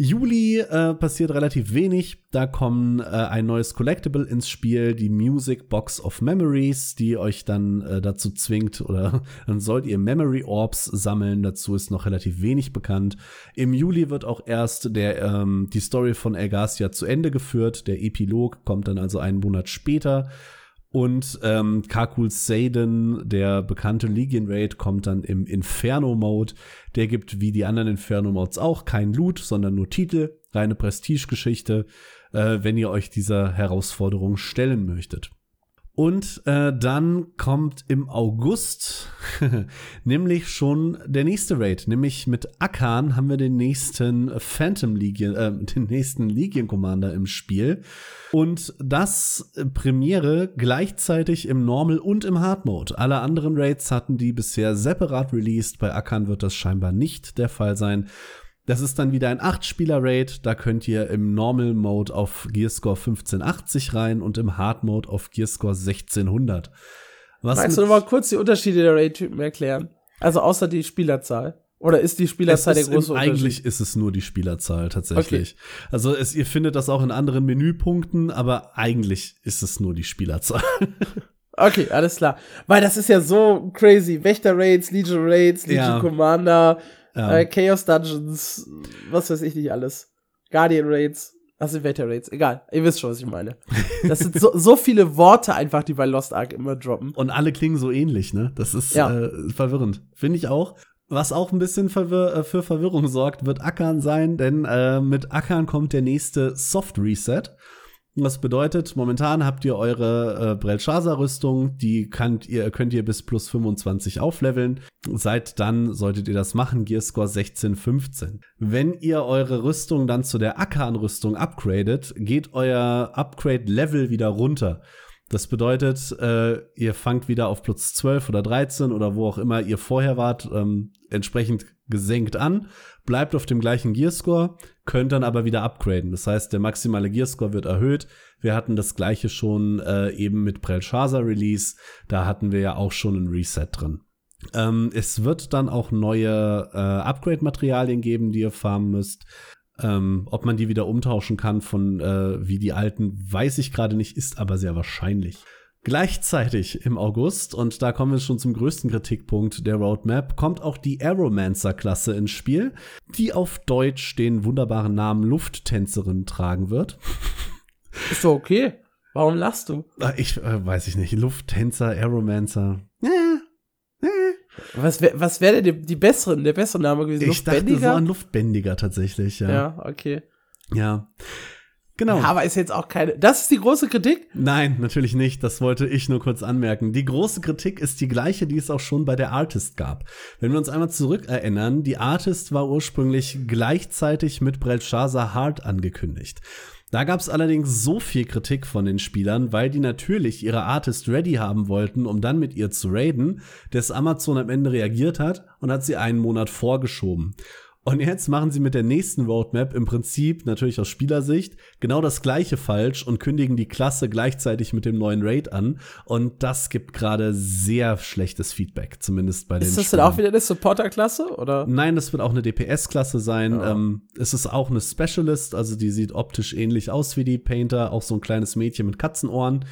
Juli äh, passiert relativ wenig. Da kommen äh, ein neues Collectible ins Spiel, die Music Box of Memories, die euch dann äh, dazu zwingt oder [LAUGHS] dann sollt ihr Memory Orbs sammeln. Dazu ist noch relativ wenig bekannt. Im Juli wird auch erst der, ähm, die Story von Elgasia zu Ende geführt. Der Epilog kommt dann also einen Monat später. Und ähm, Kakul Seiden, der bekannte Legion Raid, kommt dann im Inferno-Mode. Der gibt wie die anderen Inferno-Modes auch kein Loot, sondern nur Titel, reine Prestige-Geschichte, äh, wenn ihr euch dieser Herausforderung stellen möchtet. Und äh, dann kommt im August [LAUGHS] nämlich schon der nächste Raid, nämlich mit Akan haben wir den nächsten Phantom Legion, äh, [LAUGHS] den nächsten Legion Commander im Spiel. Und das Premiere gleichzeitig im Normal und im Hard Mode. Alle anderen Raids hatten die bisher separat released. Bei Akan wird das scheinbar nicht der Fall sein. Das ist dann wieder ein 8-Spieler-Raid. Da könnt ihr im Normal Mode auf Gearscore 1580 rein und im Hard Mode auf Gearscore 1600. Was Magst du noch mal kurz die Unterschiede der Raid-Typen erklären? Also außer die Spielerzahl. Oder ist die Spielerzahl der große Unterschied? Eigentlich ist es nur die Spielerzahl tatsächlich. Okay. Also es, ihr findet das auch in anderen Menüpunkten, aber eigentlich ist es nur die Spielerzahl. [LAUGHS] Okay, alles klar. Weil das ist ja so crazy. Wächter-Raids, Legion-Raids, Legion, ja. Commander, ja. Äh, Chaos Dungeons, was weiß ich nicht alles. Guardian Raids, was sind Invader Raids, egal. Ihr wisst schon, was ich meine. Das sind so, so viele Worte einfach, die bei Lost Ark immer droppen. Und alle klingen so ähnlich, ne? Das ist ja. äh, verwirrend. Finde ich auch. Was auch ein bisschen verwir äh, für Verwirrung sorgt, wird Ackern sein, denn äh, mit Ackern kommt der nächste Soft Reset. Was bedeutet, momentan habt ihr eure äh, Brelshaza-Rüstung, die könnt ihr, könnt ihr bis plus 25 aufleveln. Seit dann solltet ihr das machen, Gearscore 16, 15. Wenn ihr eure Rüstung dann zu der Akan-Rüstung upgradet, geht euer Upgrade-Level wieder runter. Das bedeutet, äh, ihr fangt wieder auf plus 12 oder 13 oder wo auch immer ihr vorher wart, ähm, entsprechend gesenkt an, bleibt auf dem gleichen Gearscore, könnt dann aber wieder upgraden. Das heißt, der maximale Gearscore wird erhöht. Wir hatten das gleiche schon äh, eben mit Prelshaza Release. Da hatten wir ja auch schon ein Reset drin. Ähm, es wird dann auch neue äh, Upgrade-Materialien geben, die ihr farmen müsst. Ähm, ob man die wieder umtauschen kann von äh, wie die alten, weiß ich gerade nicht, ist aber sehr wahrscheinlich. Gleichzeitig im August, und da kommen wir schon zum größten Kritikpunkt der Roadmap, kommt auch die Aeromancer-Klasse ins Spiel, die auf Deutsch den wunderbaren Namen Lufttänzerin tragen wird. [LAUGHS] Ist doch okay. Warum lachst du? Ah, ich äh, weiß ich nicht. Lufttänzer, Aeromancer. Äh, äh. Was wäre was wär denn die, die bessere, der bessere Name gewesen? Ich dachte so an Luftbändiger tatsächlich, ja. Ja, okay. Ja. Genau. Aber ist jetzt auch keine. Das ist die große Kritik? Nein, natürlich nicht. Das wollte ich nur kurz anmerken. Die große Kritik ist die gleiche, die es auch schon bei der Artist gab. Wenn wir uns einmal zurückerinnern, die Artist war ursprünglich gleichzeitig mit Belshazzar Hard angekündigt. Da gab es allerdings so viel Kritik von den Spielern, weil die natürlich ihre Artist ready haben wollten, um dann mit ihr zu raiden, dass Amazon am Ende reagiert hat und hat sie einen Monat vorgeschoben. Und jetzt machen sie mit der nächsten Roadmap im Prinzip, natürlich aus Spielersicht, genau das gleiche falsch und kündigen die Klasse gleichzeitig mit dem neuen Raid an. Und das gibt gerade sehr schlechtes Feedback, zumindest bei den Ist das Spielen. denn auch wieder eine Supporter-Klasse? oder? Nein, das wird auch eine DPS-Klasse sein. Oh. Ähm, es ist auch eine Specialist, also die sieht optisch ähnlich aus wie die Painter, auch so ein kleines Mädchen mit Katzenohren,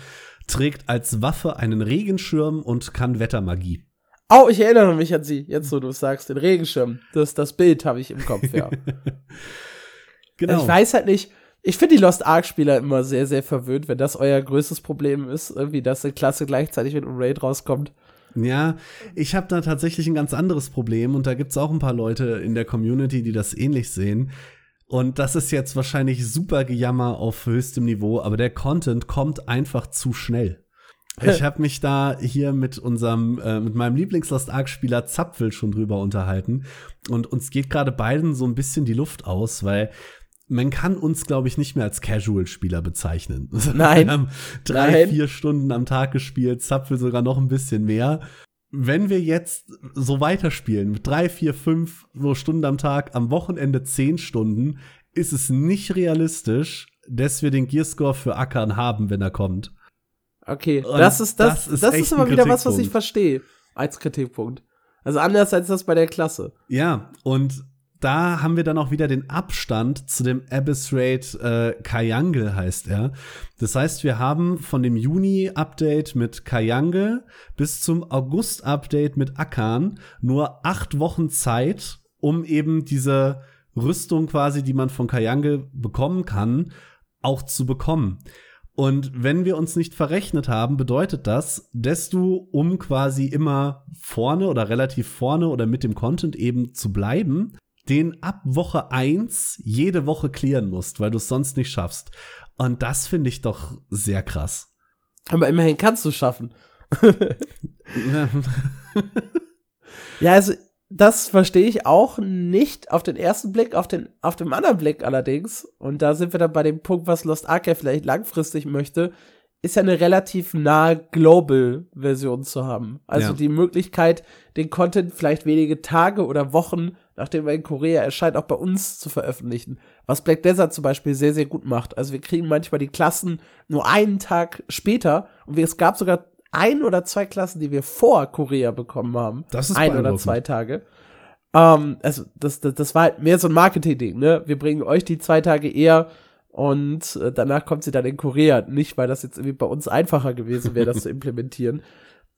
trägt als Waffe einen Regenschirm und kann Wettermagie. Oh, ich erinnere mich an sie, jetzt wo du es sagst, den Regenschirm. Das, das Bild habe ich im Kopf, ja. [LAUGHS] genau. Ich weiß halt nicht, ich finde die Lost Ark-Spieler immer sehr, sehr verwöhnt, wenn das euer größtes Problem ist, irgendwie, dass eine Klasse gleichzeitig mit einem Raid rauskommt. Ja, ich habe da tatsächlich ein ganz anderes Problem und da gibt es auch ein paar Leute in der Community, die das ähnlich sehen. Und das ist jetzt wahrscheinlich super Gejammer auf höchstem Niveau, aber der Content kommt einfach zu schnell. Ich habe mich da hier mit unserem, äh, mit meinem Lieblings-Lost Ark-Spieler Zapfel schon drüber unterhalten. Und uns geht gerade beiden so ein bisschen die Luft aus, weil man kann uns, glaube ich, nicht mehr als Casual-Spieler bezeichnen. [LAUGHS] Nein. Wir haben drei, Nein. vier Stunden am Tag gespielt, Zapfel sogar noch ein bisschen mehr. Wenn wir jetzt so weiterspielen, mit drei, vier, fünf so Stunden am Tag, am Wochenende zehn Stunden, ist es nicht realistisch, dass wir den Gearscore für Ackern haben, wenn er kommt. Okay, das ist, das, das ist, das ist immer wieder was, was ich verstehe als Kritikpunkt. Also anders als das bei der Klasse. Ja, und da haben wir dann auch wieder den Abstand zu dem Abyss Raid äh, Kayangle heißt er. Das heißt, wir haben von dem Juni-Update mit Kayangle bis zum August-Update mit Akan nur acht Wochen Zeit, um eben diese Rüstung quasi, die man von Kayangle bekommen kann, auch zu bekommen. Und wenn wir uns nicht verrechnet haben, bedeutet das, dass du, um quasi immer vorne oder relativ vorne oder mit dem Content eben zu bleiben, den ab Woche 1 jede Woche klären musst, weil du es sonst nicht schaffst. Und das finde ich doch sehr krass. Aber immerhin kannst du es schaffen. [LAUGHS] ja, also das verstehe ich auch nicht auf den ersten Blick, auf den auf dem anderen Blick allerdings. Und da sind wir dann bei dem Punkt, was Lost Ark ja vielleicht langfristig möchte, ist ja eine relativ nahe Global-Version zu haben. Also ja. die Möglichkeit, den Content vielleicht wenige Tage oder Wochen nachdem er in Korea erscheint, auch bei uns zu veröffentlichen. Was Black Desert zum Beispiel sehr, sehr gut macht. Also wir kriegen manchmal die Klassen nur einen Tag später und es gab sogar ein oder zwei Klassen, die wir vor Korea bekommen haben. Das ist ein oder zwei Tage. Ähm, also das, das, das war halt mehr so ein Marketing-Ding, ne? Wir bringen euch die zwei Tage eher und äh, danach kommt sie dann in Korea. Nicht, weil das jetzt irgendwie bei uns einfacher gewesen wäre, das zu [LAUGHS] implementieren.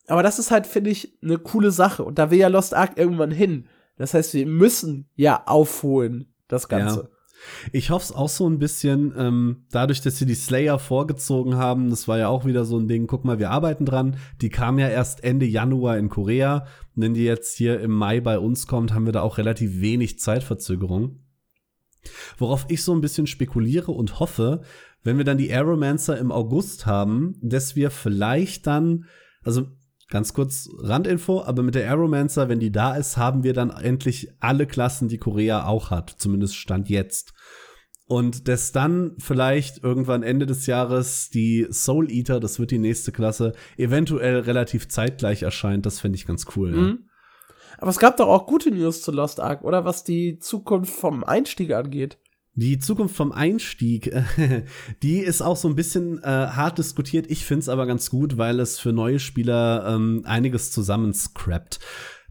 Aber das ist halt, finde ich, eine coole Sache. Und da will ja Lost Ark irgendwann hin. Das heißt, wir müssen ja aufholen, das Ganze. Ja. Ich hoffe es auch so ein bisschen, ähm, dadurch, dass sie die Slayer vorgezogen haben, das war ja auch wieder so ein Ding, guck mal, wir arbeiten dran. Die kam ja erst Ende Januar in Korea. Und wenn die jetzt hier im Mai bei uns kommt, haben wir da auch relativ wenig Zeitverzögerung. Worauf ich so ein bisschen spekuliere und hoffe, wenn wir dann die Aeromancer im August haben, dass wir vielleicht dann, also Ganz kurz Randinfo, aber mit der Aeromancer, wenn die da ist, haben wir dann endlich alle Klassen, die Korea auch hat, zumindest Stand jetzt. Und dass dann vielleicht irgendwann Ende des Jahres die Soul Eater, das wird die nächste Klasse, eventuell relativ zeitgleich erscheint, das fände ich ganz cool. Mhm. Ja. Aber es gab doch auch gute News zu Lost Ark, oder was die Zukunft vom Einstieg angeht. Die Zukunft vom Einstieg, [LAUGHS] die ist auch so ein bisschen äh, hart diskutiert. Ich finde es aber ganz gut, weil es für neue Spieler ähm, einiges zusammenscrapt.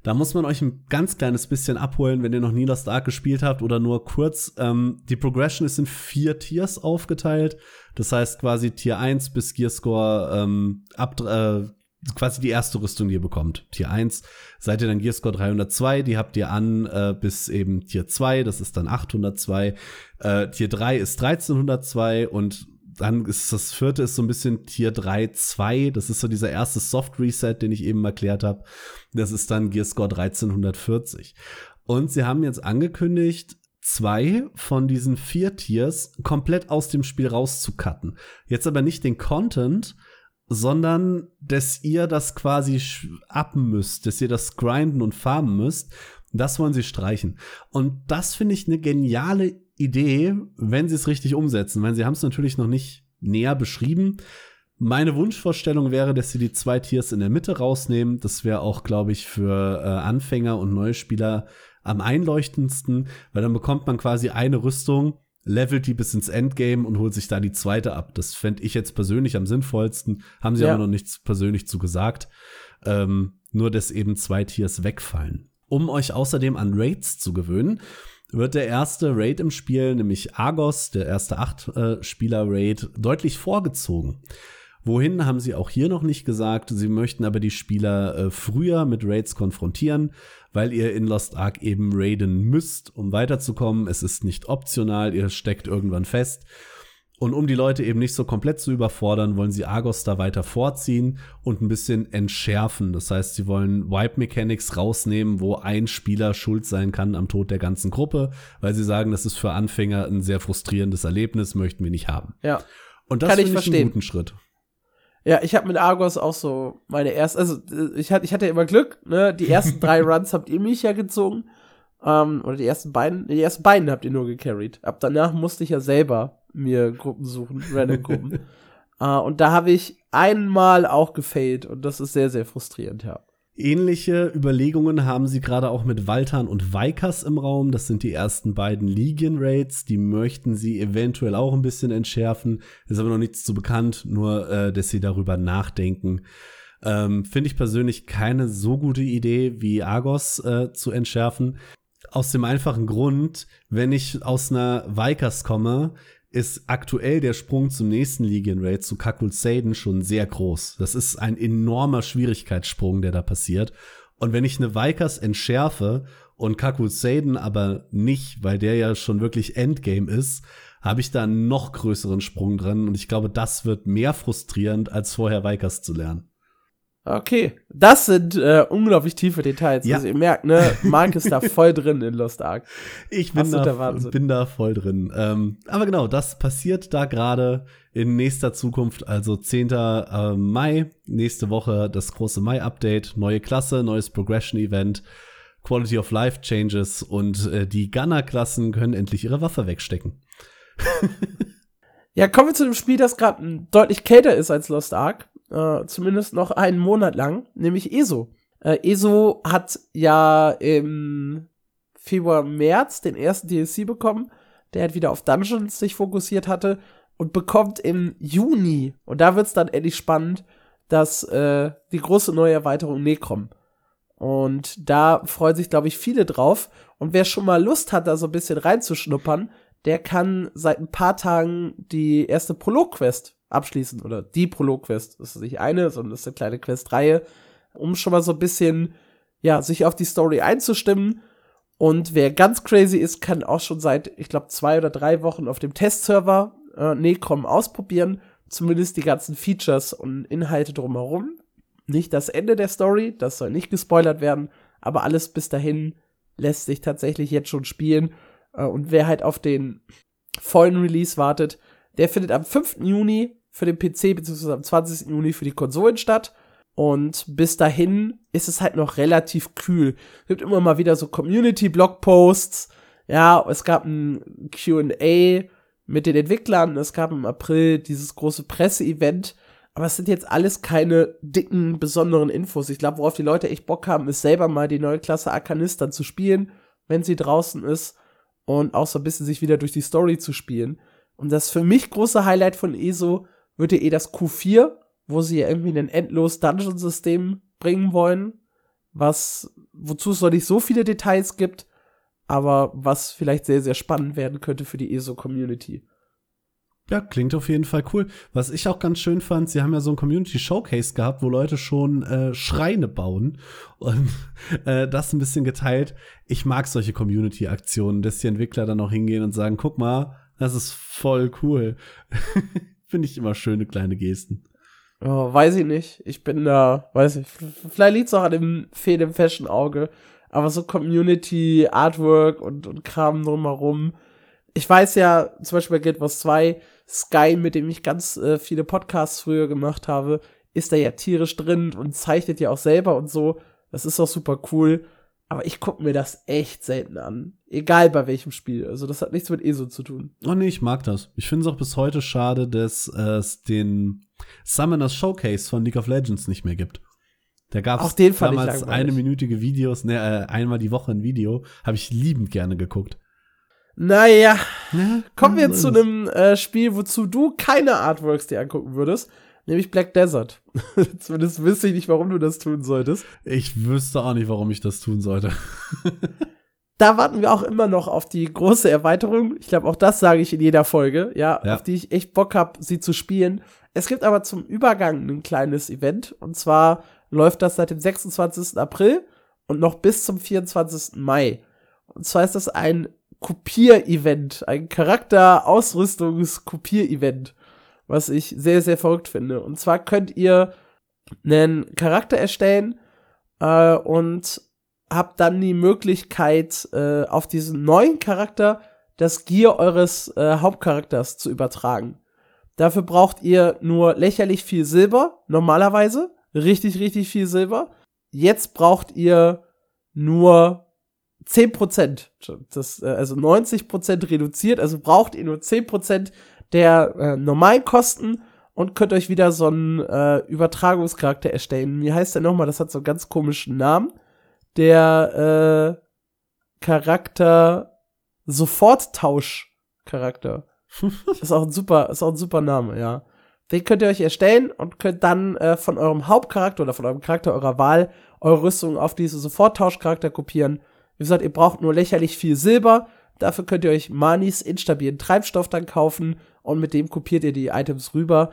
Da muss man euch ein ganz kleines bisschen abholen, wenn ihr noch nie Lost Ark gespielt habt oder nur kurz. Ähm, die Progression ist in vier Tiers aufgeteilt. Das heißt quasi Tier 1 bis Gearscore ähm, ab äh, quasi die erste Rüstung, die ihr bekommt. Tier 1 seid ihr dann Gearscore 302, die habt ihr an äh, bis eben Tier 2, das ist dann 802. Äh, Tier 3 ist 1302 und dann ist das vierte ist so ein bisschen Tier 3 2, das ist so dieser erste Soft Reset, den ich eben erklärt habe. Das ist dann Gearscore 1340. Und sie haben jetzt angekündigt, zwei von diesen vier Tiers komplett aus dem Spiel rauszucutten. Jetzt aber nicht den Content, sondern dass ihr das quasi appen müsst, dass ihr das grinden und farmen müsst. Das wollen sie streichen. Und das finde ich eine geniale Idee, wenn sie es richtig umsetzen. Weil sie haben es natürlich noch nicht näher beschrieben. Meine Wunschvorstellung wäre, dass sie die zwei Tiers in der Mitte rausnehmen. Das wäre auch, glaube ich, für äh, Anfänger und neue Spieler am einleuchtendsten, weil dann bekommt man quasi eine Rüstung levelt die bis ins Endgame und holt sich da die zweite ab. Das fände ich jetzt persönlich am sinnvollsten. Haben sie ja. aber noch nichts persönlich zu gesagt. Ähm, nur, dass eben zwei Tiers wegfallen. Um euch außerdem an Raids zu gewöhnen, wird der erste Raid im Spiel, nämlich Argos, der erste Acht-Spieler-Raid, deutlich vorgezogen. Wohin haben sie auch hier noch nicht gesagt. Sie möchten aber die Spieler äh, früher mit Raids konfrontieren, weil ihr in Lost Ark eben raiden müsst, um weiterzukommen. Es ist nicht optional, ihr steckt irgendwann fest. Und um die Leute eben nicht so komplett zu überfordern, wollen sie Argos da weiter vorziehen und ein bisschen entschärfen. Das heißt, sie wollen Wipe Mechanics rausnehmen, wo ein Spieler schuld sein kann am Tod der ganzen Gruppe, weil sie sagen, das ist für Anfänger ein sehr frustrierendes Erlebnis, möchten wir nicht haben. Ja. Und das Kann ich finde ich einen verstehen. guten Schritt. Ja, ich habe mit Argos auch so meine erste, also äh, ich hatte, ich hatte immer Glück, ne? Die ersten [LAUGHS] drei Runs habt ihr mich ja gezogen. Ähm, oder die ersten beiden, die ersten beiden habt ihr nur gecarried. Ab danach musste ich ja selber mir Gruppen suchen, random Gruppen. [LAUGHS] äh, und da habe ich einmal auch gefailt und das ist sehr, sehr frustrierend, ja. Ähnliche Überlegungen haben sie gerade auch mit Waltan und Vaikas im Raum. Das sind die ersten beiden Legion-Raids. Die möchten sie eventuell auch ein bisschen entschärfen. Ist aber noch nichts zu bekannt, nur äh, dass sie darüber nachdenken. Ähm, Finde ich persönlich keine so gute Idee, wie Argos äh, zu entschärfen. Aus dem einfachen Grund, wenn ich aus einer Vaikas komme, ist aktuell der Sprung zum nächsten Legion Raid zu Kakul Saden schon sehr groß. Das ist ein enormer Schwierigkeitssprung, der da passiert. Und wenn ich eine Vaikas entschärfe und Kakul Saden aber nicht, weil der ja schon wirklich Endgame ist, habe ich da einen noch größeren Sprung drin. Und ich glaube, das wird mehr frustrierend, als vorher Vaikas zu lernen. Okay, das sind äh, unglaublich tiefe Details. Ja. Also ihr merkt, ne, Mark ist da voll drin in Lost Ark. Ich bin, da, Wahnsinn. bin da voll drin. Ähm, aber genau, das passiert da gerade in nächster Zukunft, also 10. äh, Mai, nächste Woche das große Mai-Update, neue Klasse, neues Progression-Event, Quality of Life Changes und äh, die Gunner-Klassen können endlich ihre Waffe wegstecken. [LAUGHS] Ja, kommen wir zu dem Spiel, das gerade deutlich kälter ist als Lost Ark. Äh, zumindest noch einen Monat lang, nämlich ESO. Äh, ESO hat ja im Februar, März den ersten DLC bekommen, der halt wieder auf Dungeons sich fokussiert hatte und bekommt im Juni, und da wird's dann endlich spannend, dass äh, die große neue Erweiterung Necrom. Und da freuen sich, glaube ich, viele drauf. Und wer schon mal Lust hat, da so ein bisschen reinzuschnuppern, der kann seit ein paar Tagen die erste Prolog-Quest abschließen. Oder die Prolog-Quest. Das ist nicht eine, sondern das ist eine kleine Quest-Reihe, um schon mal so ein bisschen, ja, sich auf die Story einzustimmen. Und wer ganz crazy ist, kann auch schon seit, ich glaube, zwei oder drei Wochen auf dem Testserver äh, Necrom ausprobieren. Zumindest die ganzen Features und Inhalte drumherum. Nicht das Ende der Story, das soll nicht gespoilert werden, aber alles bis dahin lässt sich tatsächlich jetzt schon spielen. Äh, Und wer halt auf den vollen Release wartet, der findet am 5. Juni für den PC beziehungsweise am 20. Juni für die Konsolen statt. Und bis dahin ist es halt noch relativ kühl. Es gibt immer mal wieder so Community-Blogposts. Ja, es gab ein QA mit den Entwicklern. Es gab im April dieses große Presseevent. Aber es sind jetzt alles keine dicken, besonderen Infos. Ich glaube, worauf die Leute echt Bock haben, ist selber mal die neue Klasse Arkanist zu spielen, wenn sie draußen ist. Und auch so ein bisschen sich wieder durch die Story zu spielen. Und das für mich große Highlight von ESO wird ja eh das Q4, wo sie ja irgendwie ein endlos Dungeon-System bringen wollen, was, wozu es noch nicht so viele Details gibt, aber was vielleicht sehr, sehr spannend werden könnte für die ESO-Community. Ja, klingt auf jeden Fall cool. Was ich auch ganz schön fand, sie haben ja so ein Community Showcase gehabt, wo Leute schon äh, Schreine bauen und [LAUGHS] äh, das ein bisschen geteilt. Ich mag solche Community-Aktionen, dass die Entwickler dann auch hingehen und sagen, guck mal, das ist voll cool. [LAUGHS] Finde ich immer schöne kleine Gesten. Oh, weiß ich nicht. Ich bin da, weiß ich, vielleicht liegt's auch an dem fehlenden Fashion-Auge, aber so Community, Artwork und, und Kram drumherum. Ich weiß ja, zum Beispiel bei Guild Wars 2, Sky, mit dem ich ganz äh, viele Podcasts früher gemacht habe, ist da ja tierisch drin und zeichnet ja auch selber und so. Das ist auch super cool. Aber ich gucke mir das echt selten an. Egal bei welchem Spiel. Also das hat nichts mit ESO zu tun. Oh nee, ich mag das. Ich finde es auch bis heute schade, dass es den Summoners Showcase von League of Legends nicht mehr gibt. Da gab es damals langweilig. eine minütige Videos, ne, äh, einmal die Woche ein Video. Habe ich liebend gerne geguckt. Naja, Ja, kommen wir zu einem äh, Spiel, wozu du keine Artworks dir angucken würdest, nämlich Black Desert. [LAUGHS] Zumindest wüsste ich nicht, warum du das tun solltest. Ich wüsste auch nicht, warum ich das tun sollte. [LAUGHS] Da warten wir auch immer noch auf die große Erweiterung. Ich glaube, auch das sage ich in jeder Folge, ja, Ja. auf die ich echt Bock habe, sie zu spielen. Es gibt aber zum Übergang ein kleines Event. Und zwar läuft das seit dem 26. April und noch bis zum 24. Mai. Und zwar ist das ein Kopier-Event, ein Charakter-Ausrüstungs-Kopier-Event, was ich sehr, sehr verrückt finde. Und zwar könnt ihr einen Charakter erstellen äh, und habt dann die Möglichkeit, äh, auf diesen neuen Charakter das Gear eures äh, Hauptcharakters zu übertragen. Dafür braucht ihr nur lächerlich viel Silber, normalerweise. Richtig, richtig viel Silber. Jetzt braucht ihr nur 10%. Das, äh, also 90% reduziert, also braucht ihr nur 10% der äh, normalen Kosten und könnt euch wieder so einen äh, Übertragungscharakter erstellen. Wie heißt der nochmal? Das hat so einen ganz komischen Namen. Der äh, Charakter Soforttausch-Charakter. [LAUGHS] ist auch ein super, ist auch ein super Name, ja. Den könnt ihr euch erstellen und könnt dann äh, von eurem Hauptcharakter oder von eurem Charakter eurer Wahl eure Rüstung auf diese Soforttauschcharakter kopieren. Wie gesagt, ihr braucht nur lächerlich viel Silber. Dafür könnt ihr euch Manis instabilen Treibstoff dann kaufen und mit dem kopiert ihr die Items rüber.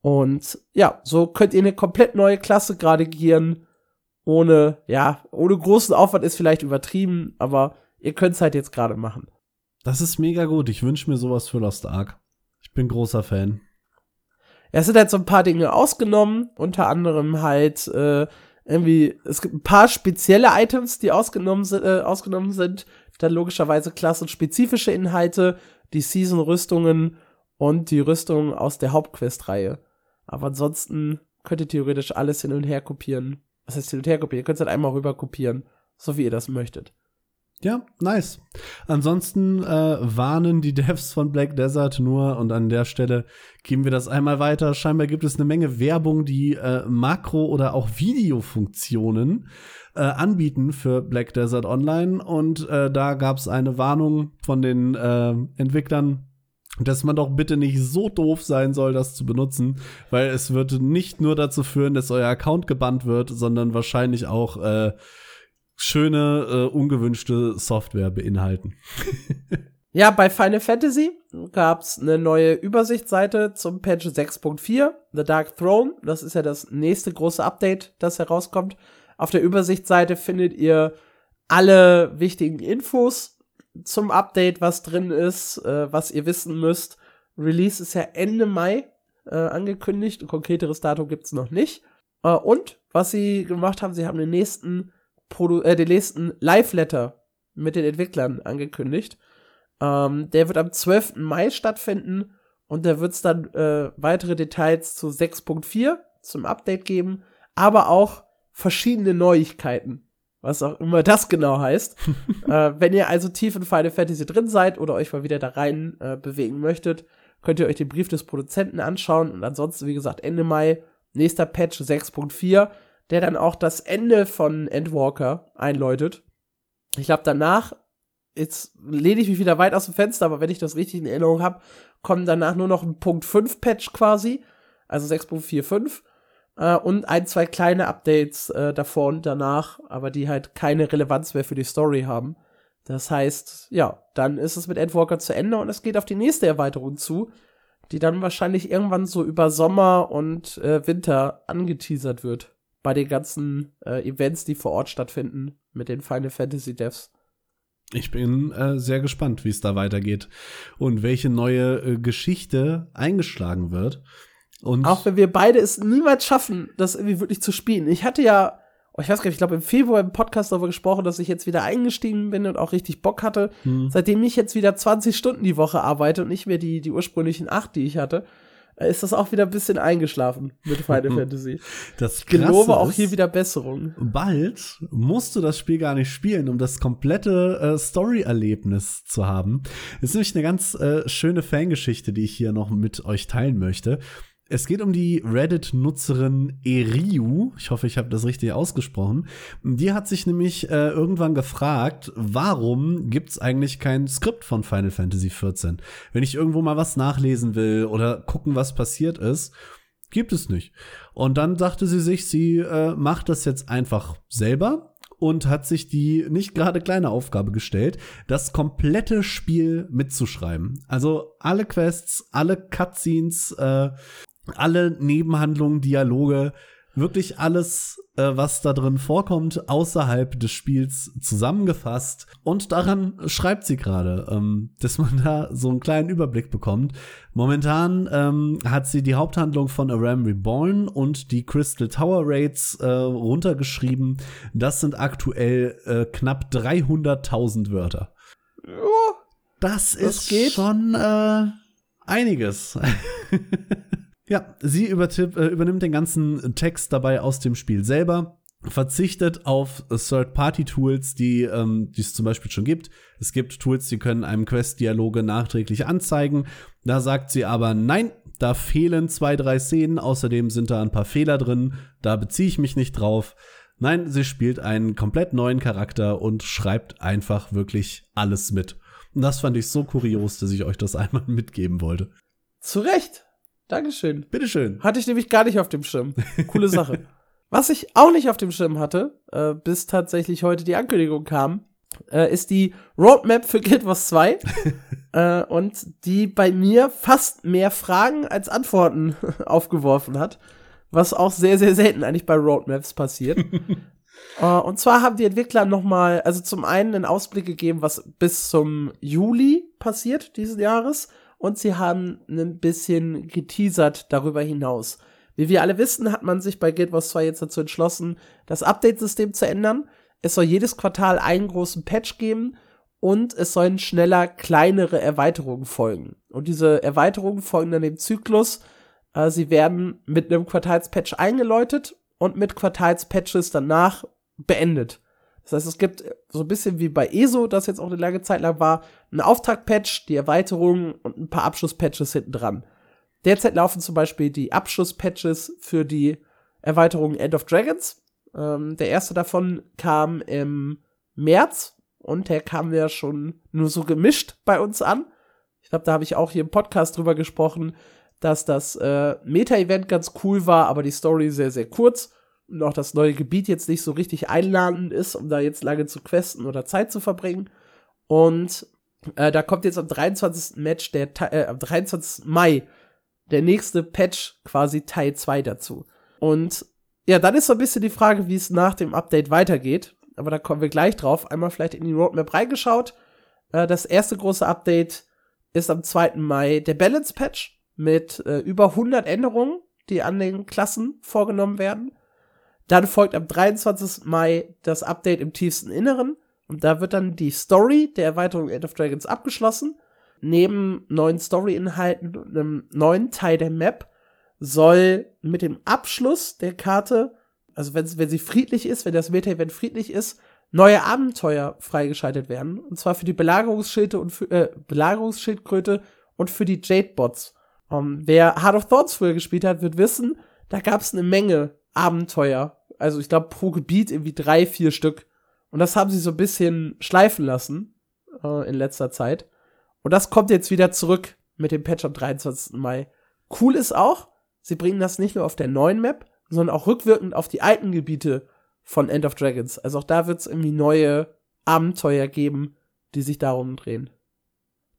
Und ja, so könnt ihr eine komplett neue Klasse gerade gieren. Ohne, ja, ohne großen Aufwand ist vielleicht übertrieben, aber ihr könnt es halt jetzt gerade machen. Das ist mega gut. Ich wünsche mir sowas für Lost Ark. Ich bin großer Fan. Ja, es sind halt so ein paar Dinge ausgenommen, unter anderem halt äh, irgendwie, es gibt ein paar spezielle Items, die ausgenommen, äh, ausgenommen sind, dann logischerweise klassenspezifische Inhalte, die Season-Rüstungen und die Rüstungen aus der Hauptquest-Reihe. Aber ansonsten könnt ihr theoretisch alles hin und her kopieren. Was heißt hin und her kopieren? Ihr könnt es halt einmal rüber kopieren, so wie ihr das möchtet. Ja, nice. Ansonsten äh, warnen die Devs von Black Desert nur und an der Stelle geben wir das einmal weiter. Scheinbar gibt es eine Menge Werbung, die äh, Makro- oder auch Videofunktionen äh, anbieten für Black Desert Online und äh, da gab es eine Warnung von den äh, Entwicklern, dass man doch bitte nicht so doof sein soll, das zu benutzen, weil es wird nicht nur dazu führen, dass euer Account gebannt wird, sondern wahrscheinlich auch äh, schöne, äh, ungewünschte Software beinhalten. [LAUGHS] ja, bei Final Fantasy gab's eine neue Übersichtsseite zum Patch 6.4, The Dark Throne. Das ist ja das nächste große Update, das herauskommt. Auf der Übersichtsseite findet ihr alle wichtigen Infos zum Update, was drin ist, äh, was ihr wissen müsst. Release ist ja Ende Mai äh, angekündigt. Ein konkreteres Datum gibt's noch nicht. Äh, und was sie gemacht haben, sie haben den nächsten Produ äh, den nächsten Live-Letter mit den Entwicklern angekündigt. Ähm, der wird am 12. Mai stattfinden und da wird es dann äh, weitere Details zu 6.4 zum Update geben, aber auch verschiedene Neuigkeiten. Was auch immer das genau heißt. [LAUGHS] äh, wenn ihr also tief in Final Fantasy drin seid oder euch mal wieder da rein äh, bewegen möchtet, könnt ihr euch den Brief des Produzenten anschauen und ansonsten, wie gesagt, Ende Mai, nächster Patch 6.4 der dann auch das Ende von Endwalker einläutet. Ich glaube, danach, jetzt lehne ich mich wieder weit aus dem Fenster, aber wenn ich das richtig in Erinnerung habe, kommen danach nur noch ein Punkt 5 Patch quasi, also 6.45 äh, und ein, zwei kleine Updates äh, davor und danach, aber die halt keine Relevanz mehr für die Story haben. Das heißt, ja, dann ist es mit Endwalker zu Ende und es geht auf die nächste Erweiterung zu, die dann wahrscheinlich irgendwann so über Sommer und äh, Winter angeteasert wird bei den ganzen äh, Events, die vor Ort stattfinden mit den Final Fantasy Devs. Ich bin äh, sehr gespannt, wie es da weitergeht und welche neue äh, Geschichte eingeschlagen wird. Und auch wenn wir beide es niemals schaffen, das irgendwie wirklich zu spielen. Ich hatte ja, oh, ich weiß gar nicht, ich glaube im Februar im Podcast darüber gesprochen, dass ich jetzt wieder eingestiegen bin und auch richtig Bock hatte. Hm. Seitdem ich jetzt wieder 20 Stunden die Woche arbeite und nicht mehr die, die ursprünglichen acht, die ich hatte, ist das auch wieder ein bisschen eingeschlafen mit Final [LAUGHS] Fantasy. Das ich gelobe auch hier wieder Besserung. Bald musst du das Spiel gar nicht spielen, um das komplette äh, Story-Erlebnis zu haben. Das ist nämlich eine ganz äh, schöne Fangeschichte, die ich hier noch mit euch teilen möchte. Es geht um die Reddit-Nutzerin Eriu. Ich hoffe, ich habe das richtig ausgesprochen. Die hat sich nämlich äh, irgendwann gefragt, warum gibt es eigentlich kein Skript von Final Fantasy XIV? Wenn ich irgendwo mal was nachlesen will oder gucken, was passiert ist, gibt es nicht. Und dann dachte sie sich, sie äh, macht das jetzt einfach selber und hat sich die nicht gerade kleine Aufgabe gestellt, das komplette Spiel mitzuschreiben. Also alle Quests, alle Cutscenes, äh, alle Nebenhandlungen, Dialoge, wirklich alles, äh, was da drin vorkommt, außerhalb des Spiels zusammengefasst. Und daran schreibt sie gerade, ähm, dass man da so einen kleinen Überblick bekommt. Momentan ähm, hat sie die Haupthandlung von Aram Reborn und die Crystal Tower Raids äh, runtergeschrieben. Das sind aktuell äh, knapp 300.000 Wörter. Oh, Das, Das ist geht. schon äh, einiges. [LAUGHS] ja, sie übertipp, äh, übernimmt den ganzen Text dabei aus dem Spiel selber, verzichtet auf Third-Party-Tools, die ähm, es zum Beispiel schon gibt. Es gibt Tools, die können einem Quest-Dialoge nachträglich anzeigen. Da sagt sie aber, nein, da fehlen zwei, drei Szenen. Außerdem sind da ein paar Fehler drin. Da beziehe ich mich nicht drauf. Nein, sie spielt einen komplett neuen Charakter und schreibt einfach wirklich alles mit. Und das fand ich so kurios, dass ich euch das [LAUGHS] einmal mitgeben wollte. zu Recht. Dankeschön. Bitteschön. Hatte ich nämlich gar nicht auf dem Schirm. Coole Sache. [LAUGHS] Was ich auch nicht auf dem Schirm hatte, äh, bis tatsächlich heute die Ankündigung kam, äh, ist die Roadmap für Guild Wars 2. [LAUGHS] äh, und die bei mir fast mehr Fragen als Antworten [LAUGHS] aufgeworfen hat. Was auch sehr, sehr selten eigentlich bei Roadmaps passiert. äh, und zwar haben die Entwickler noch mal, also zum einen einen Ausblick gegeben, was bis zum Juli passiert diesen Jahres. Und sie haben ein bisschen geteasert darüber hinaus. Wie wir alle wissen, hat man sich bei Guild Wars 2 jetzt dazu entschlossen, das Update-System zu ändern. Es soll jedes Quartal einen großen Patch geben und es sollen schneller kleinere Erweiterungen folgen. Und diese Erweiterungen folgen dann dem Zyklus. Äh, sie werden mit einem Quartalspatch eingeläutet und mit Quartalspatches danach beendet. Das heißt, es gibt so ein bisschen wie bei ESO, das jetzt auch eine lange Zeit lang war, einen Auftaktpatch, die Erweiterung und ein paar Abschlusspatches hinten dran. Derzeit laufen zum Beispiel die Abschlusspatches für die Erweiterung End of Dragons. Ähm, der erste davon kam im März und der kam ja schon nur so gemischt bei uns an. Ich glaube, da habe ich auch hier im Podcast drüber gesprochen, dass das äh, Meta-Event ganz cool war, aber die Story sehr, sehr kurz und auch das neue Gebiet jetzt nicht so richtig einladend ist, um da jetzt lange zu questen oder Zeit zu verbringen. Und äh, da kommt jetzt am 23. Match der äh, am 23. Mai der nächste Patch quasi Teil 2 dazu. Und ja, dann ist so ein bisschen die Frage, wie es nach dem Update weitergeht. Aber da kommen wir gleich drauf. Einmal vielleicht in die Roadmap reingeschaut. Äh, das erste große Update ist am 2. Mai der Balance Patch mit äh, über 100 Änderungen, die an den Klassen vorgenommen werden. Dann folgt am 23. Mai das Update im tiefsten Inneren. Und da wird dann die Story der Erweiterung End of Dragons abgeschlossen. Neben neuen Story-Inhalten und einem neuen Teil der Map soll mit dem Abschluss der Karte, also wenn, sie friedlich ist, wenn das Meta-Event friedlich ist, neue Abenteuer freigeschaltet werden. Und zwar für die Belagerungsschilde und für, äh, Belagerungsschildkröte und für die Jade-Bots. Um, wer Heart of Thorns früher gespielt hat, wird wissen, da gab es eine Menge Abenteuer. Also ich glaube pro Gebiet irgendwie drei, vier Stück. Und das haben sie so ein bisschen schleifen lassen äh, in letzter Zeit. Und das kommt jetzt wieder zurück mit dem Patch am 23. Mai. Cool ist auch, sie bringen das nicht nur auf der neuen Map, sondern auch rückwirkend auf die alten Gebiete von End of Dragons. Also auch da wird es irgendwie neue Abenteuer geben, die sich darum drehen.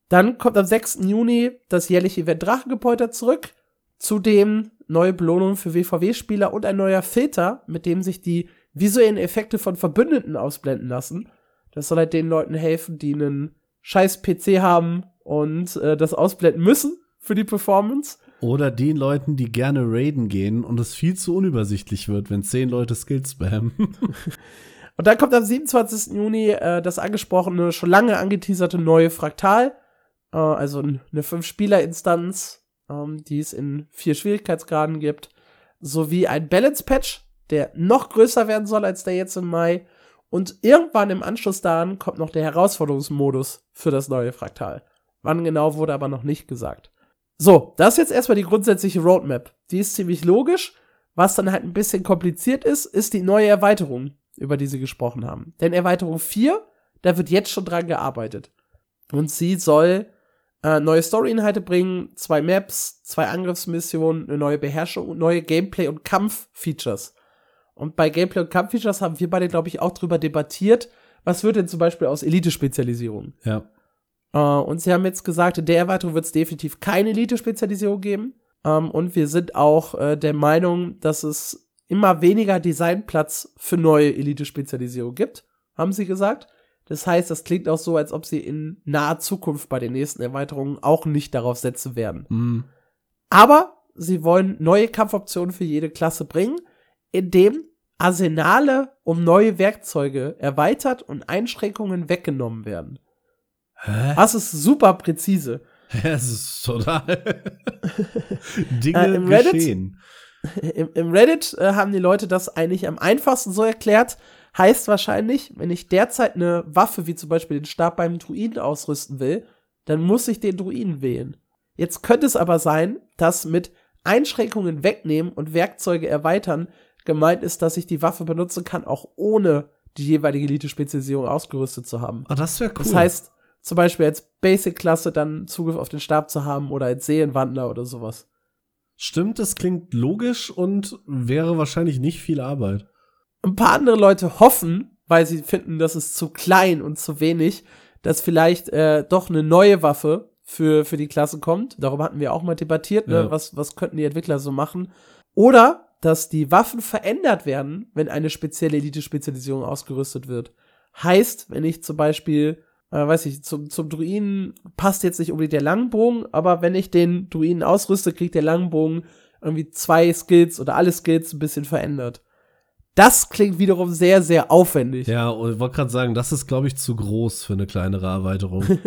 Dann kommt am 6. Juni das jährliche Event Drachengepolter zurück. Zudem neue Belohnungen für WVW-Spieler und ein neuer Filter, mit dem sich die visuellen Effekte von Verbündeten ausblenden lassen. Das soll halt den Leuten helfen, die einen scheiß PC haben und äh, das ausblenden müssen für die Performance. Oder den Leuten, die gerne raiden gehen und es viel zu unübersichtlich wird, wenn zehn Leute Skills spammen. [LAUGHS] Und dann kommt am 27. Juni äh, das angesprochene, schon lange angeteaserte neue Fraktal. Äh, also eine Fünf-Spieler-Instanz, ähm, die es in vier Schwierigkeitsgraden gibt. Sowie ein Balance-Patch, der noch größer werden soll als der jetzt im Mai. Und irgendwann im Anschluss daran kommt noch der Herausforderungsmodus für das neue Fraktal. Wann genau wurde aber noch nicht gesagt. So, das ist jetzt erstmal die grundsätzliche Roadmap. Die ist ziemlich logisch. Was dann halt ein bisschen kompliziert ist, ist die neue Erweiterung, über die sie gesprochen haben. Denn Erweiterung 4, da wird jetzt schon dran gearbeitet. Und sie soll äh, neue Story-Inhalte bringen, zwei Maps, zwei Angriffsmissionen, eine neue Beherrschung neue Gameplay- und Kampf-Features. Und bei Gameplay- und Kampf-Features haben wir beide, glaube ich, auch drüber debattiert. Was wird denn zum Beispiel aus Elite-Spezialisierung? ja. Äh, und sie haben jetzt gesagt, in der Erweiterung wird es definitiv keine Elite-Spezialisierung geben. Ähm, und wir sind auch äh, der Meinung, dass es immer weniger Designplatz für neue Elite-Spezialisierung gibt, haben sie gesagt. Das heißt, das klingt auch so, als ob sie in naher Zukunft bei den nächsten Erweiterungen auch nicht darauf setzen werden. Mhm. Aber sie wollen neue Kampfoptionen für jede Klasse bringen, indem Arsenale um neue Werkzeuge erweitert und Einschränkungen weggenommen werden. Hä? Das ist super präzise. [LAUGHS] Es ist total [LAUGHS] Dinge Äh, im Reddit- geschehen. [LAUGHS] Im, im Reddit äh, haben die Leute das eigentlich am einfachsten so erklärt. Heißt wahrscheinlich, wenn ich derzeit eine Waffe wie zum Beispiel den Stab beim Druiden ausrüsten will, dann muss ich den Druiden wählen. Jetzt könnte es aber sein, dass mit Einschränkungen wegnehmen und Werkzeuge erweitern gemeint ist, dass ich die Waffe benutzen kann, auch ohne die jeweilige Elite-Spezialisierung ausgerüstet zu haben. Ah, das wäre cool. Das heißt, zum Beispiel als Basic-Klasse dann Zugriff auf den Stab zu haben oder als Seelenwandler oder sowas. Stimmt, das klingt logisch und wäre wahrscheinlich nicht viel Arbeit. Ein paar andere Leute hoffen, weil sie finden, das ist zu klein und zu wenig, dass vielleicht äh, doch eine neue Waffe für, für die Klasse kommt. Darüber hatten wir auch mal debattiert, ne? Ja. was, was könnten die Entwickler so machen. Oder, dass die Waffen verändert werden, wenn eine spezielle Elite-Spezialisierung ausgerüstet wird. Heißt, wenn ich zum Beispiel, äh, weiß ich, zum, zum Druiden passt jetzt nicht unbedingt der Langbogen, aber wenn ich den Druiden ausrüste, kriegt der Langbogen irgendwie zwei Skills oder alle Skills ein bisschen verändert. Das klingt wiederum sehr, sehr aufwendig. Ja, und ich wollte gerade sagen, das ist, glaube ich, zu groß für eine kleinere Erweiterung. [LAUGHS]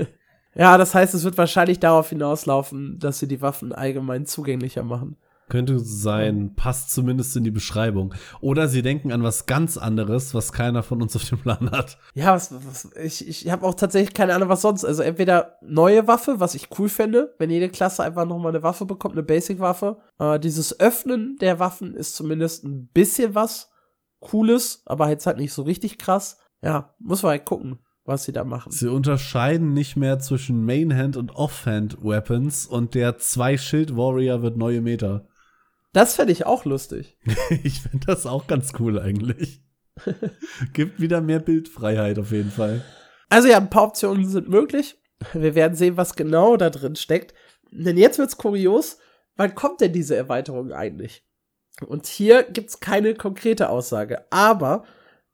Ja, das heißt, es wird wahrscheinlich darauf hinauslaufen, dass sie die Waffen allgemein zugänglicher machen. Könnte sein, passt zumindest in die Beschreibung. Oder sie denken an was ganz anderes, was keiner von uns auf dem Plan hat. Ja, was, was, ich, ich habe auch tatsächlich keine Ahnung, was sonst. Also entweder neue Waffe, was ich cool fände, wenn jede Klasse einfach noch mal eine Waffe bekommt, eine Basic-Waffe. Äh, dieses Öffnen der Waffen ist zumindest ein bisschen was Cooles, aber jetzt halt nicht so richtig krass. Ja, muss man halt gucken, was sie da machen. Sie unterscheiden nicht mehr zwischen Mainhand und Offhand Weapons und der Zwei-Schild-Warrior wird neue Meta. Das fände ich auch lustig. [LAUGHS] Ich finde das auch ganz cool eigentlich. [LAUGHS] Gibt wieder mehr Bildfreiheit auf jeden Fall. Also ja, ein paar Optionen sind möglich. Wir werden sehen, was genau da drin steckt. Denn jetzt wird's kurios. Wann kommt denn diese Erweiterung eigentlich? Und hier gibt's keine konkrete Aussage. Aber,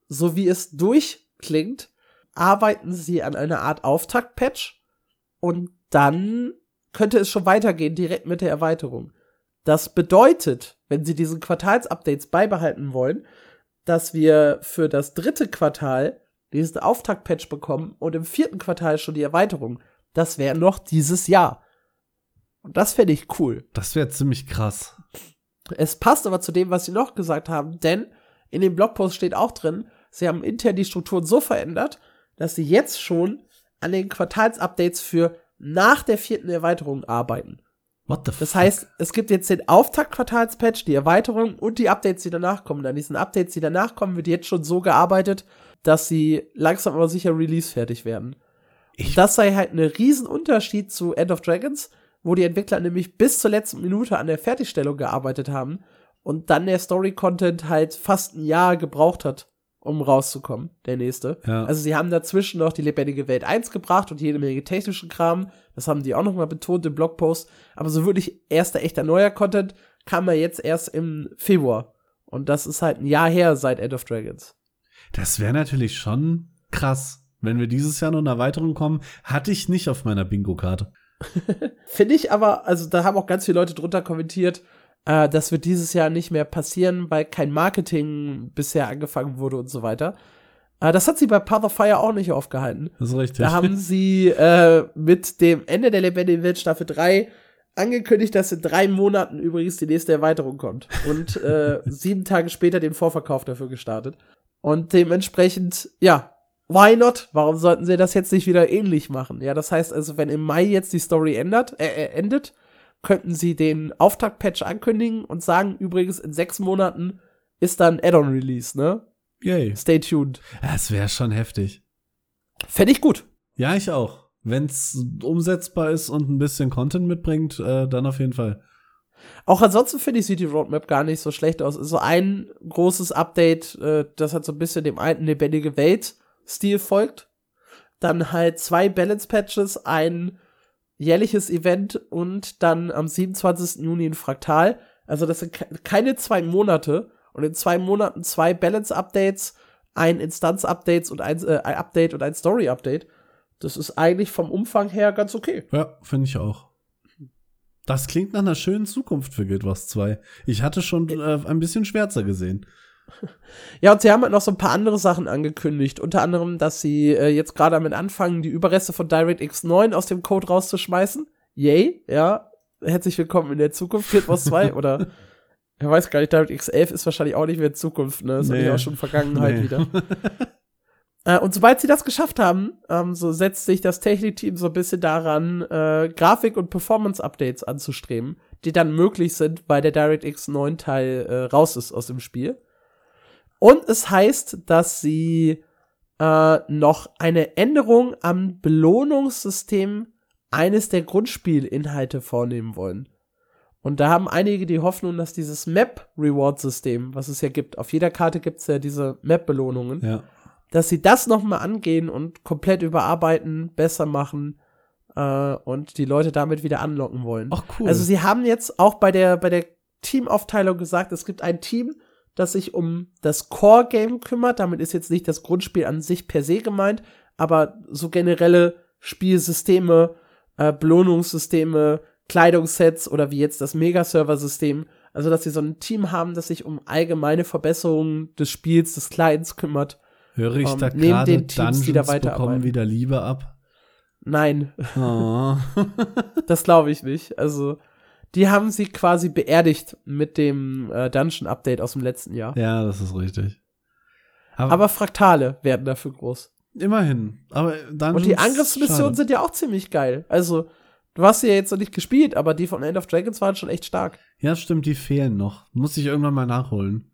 so wie es durchklingt, arbeiten sie an einer Art Auftakt-Patch. Und dann könnte es schon weitergehen, direkt mit der Erweiterung. Das bedeutet, wenn sie diesen Quartalsupdates beibehalten wollen, dass wir für das dritte Quartal diesen Auftakt-Patch bekommen und im vierten Quartal schon die Erweiterung. Das wäre noch dieses Jahr. Und das fände ich cool. Das wäre ziemlich krass. Es passt aber zu dem, was sie noch gesagt haben, denn in dem Blogpost steht auch drin, sie haben intern die Strukturen so verändert, dass sie jetzt schon an den Quartalsupdates für nach der vierten Erweiterung arbeiten. What the Das heißt, es gibt jetzt den Auftakt-Quartalspatch, die Erweiterung und die Updates, die danach kommen. An diesen Updates, die danach kommen, wird jetzt schon so gearbeitet, dass sie langsam aber sicher release-fertig werden. Ich- das sei halt ein Riesenunterschied zu End of Dragons, wo die Entwickler nämlich bis zur letzten Minute an der Fertigstellung gearbeitet haben und dann der Story-Content halt fast ein Jahr gebraucht hat, um rauszukommen, der nächste. Ja. Also sie haben dazwischen noch die lebendige Welt 1 gebracht und jede Menge technischen Kram. Das haben die auch noch mal betont im Blogpost. Aber so wirklich erster echter neuer Content kam ja jetzt erst im Februar. Und das ist halt ein Jahr her seit End of Dragons. Das wäre natürlich schon krass. Wenn wir dieses Jahr noch eine Erweiterung kommen, hatte ich nicht auf meiner Bingo-Karte. [LAUGHS] Finde ich aber, also da haben auch ganz viele Leute drunter kommentiert, äh, das wird dieses Jahr nicht mehr passieren, weil kein Marketing bisher angefangen wurde und so weiter. Äh, das hat sie bei Path of Fire auch nicht aufgehalten. Das ist richtig. Da haben sie äh, mit dem Ende der lebendigen Welt Staffel 3 angekündigt, dass in drei Monaten übrigens die nächste Erweiterung kommt. Und äh, [LAUGHS] sieben Tage später den Vorverkauf dafür gestartet. Und dementsprechend, ja, why not? Warum sollten sie das jetzt nicht wieder ähnlich machen? Ja, das heißt also, wenn im Mai jetzt die Story ändert, äh, äh, endet, könnten sie den Auftakt-Patch ankündigen und sagen, übrigens, in sechs Monaten ist dann Add-on-Release, ne? Yay. Stay tuned. Das wäre schon heftig. Fände ich gut. Ja, ich auch. Wenn es umsetzbar ist und ein bisschen Content mitbringt, äh, dann auf jeden Fall. Auch ansonsten finde ich, sieht die Roadmap gar nicht so schlecht aus. So ein großes Update, äh, das hat so ein bisschen dem alten lebendige Welt-Stil folgt. Dann halt zwei Balance-Patches, ein jährliches Event und dann am 27. Juni ein Fraktal. Also das sind keine zwei Monate und in zwei Monaten zwei Balance-Updates, ein Instanz-Updates und ein, äh, ein Update und ein Story-Update. Das ist eigentlich vom Umfang her ganz okay. Ja, finde ich auch. Das klingt nach einer schönen Zukunft für Guild Wars 2. Ich hatte schon äh, ein bisschen schwärzer gesehen. Ja, und sie haben halt noch so ein paar andere Sachen angekündigt. Unter anderem, dass sie äh, jetzt gerade damit anfangen, die Überreste von DirectX 9 aus dem Code rauszuschmeißen. Yay, ja. Herzlich willkommen in der Zukunft, Wars 2 [LAUGHS] oder ich weiß gar nicht, DirectX 11 ist wahrscheinlich auch nicht mehr Zukunft, ne? Das nee. ist auch schon Vergangenheit nee. wieder. [LAUGHS] äh, und sobald sie das geschafft haben, ähm, so setzt sich das Technikteam so ein bisschen daran, äh, Grafik- und Performance-Updates anzustreben, die dann möglich sind, weil der DirectX 9 Teil äh, raus ist aus dem Spiel. Und es heißt, dass sie äh, noch eine Änderung am Belohnungssystem eines der Grundspielinhalte vornehmen wollen. Und da haben einige die Hoffnung, dass dieses Map-Reward-System, was es ja gibt, auf jeder Karte gibt es ja diese Map-Belohnungen, ja. dass sie das noch mal angehen und komplett überarbeiten, besser machen äh, und die Leute damit wieder anlocken wollen. Ach cool. Also sie haben jetzt auch bei der, bei der Teamaufteilung gesagt, es gibt ein Team, das sich um das Core-Game kümmert. Damit ist jetzt nicht das Grundspiel an sich per se gemeint, aber so generelle Spielsysteme, äh, Belohnungssysteme, Kleidungssets oder wie jetzt das Mega-Server-System. Also, dass sie so ein Team haben, das sich um allgemeine Verbesserungen des Spiels, des Clients kümmert. Höre ich um, da gerade den Teams, Dungeons die da bekommen wieder Liebe ab? Nein. Oh. [LAUGHS] das glaube ich nicht. Also, die haben sie quasi beerdigt mit dem äh, Dungeon-Update aus dem letzten Jahr. Ja, das ist richtig. Aber, Aber Fraktale werden dafür groß. Immerhin. Aber Dungeons, Und die Angriffsmissionen sind ja auch ziemlich geil. Also, du hast sie ja jetzt noch nicht gespielt, aber die von End of Dragons waren schon echt stark. Ja, stimmt, die fehlen noch. Muss ich irgendwann mal nachholen.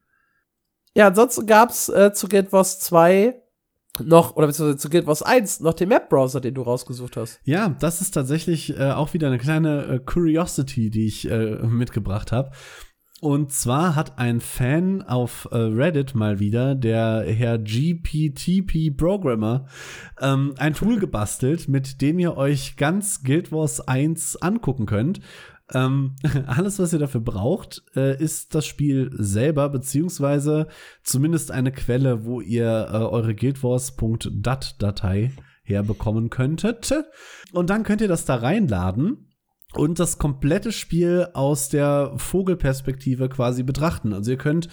Ja, ansonsten gab's äh, zu Guild Wars 2 noch, oder beziehungsweise zu Guild Wars 1, noch den Map-Browser, den du rausgesucht hast. Ja, das ist tatsächlich äh, auch wieder eine kleine äh, Curiosity, die ich äh, mitgebracht habe. Und zwar hat ein Fan auf äh, Reddit mal wieder, der Herr GPTP Programmer, ähm, ein Tool gebastelt, mit dem ihr euch ganz Guild Wars 1 angucken könnt. Ähm, [LAUGHS] alles, was ihr dafür braucht, äh, ist das Spiel selber, beziehungsweise zumindest eine Quelle, wo ihr äh, eure guildwars.dat-Datei herbekommen könntet. Und dann könnt ihr das da reinladen und das komplette Spiel aus der Vogelperspektive quasi betrachten. Also ihr könnt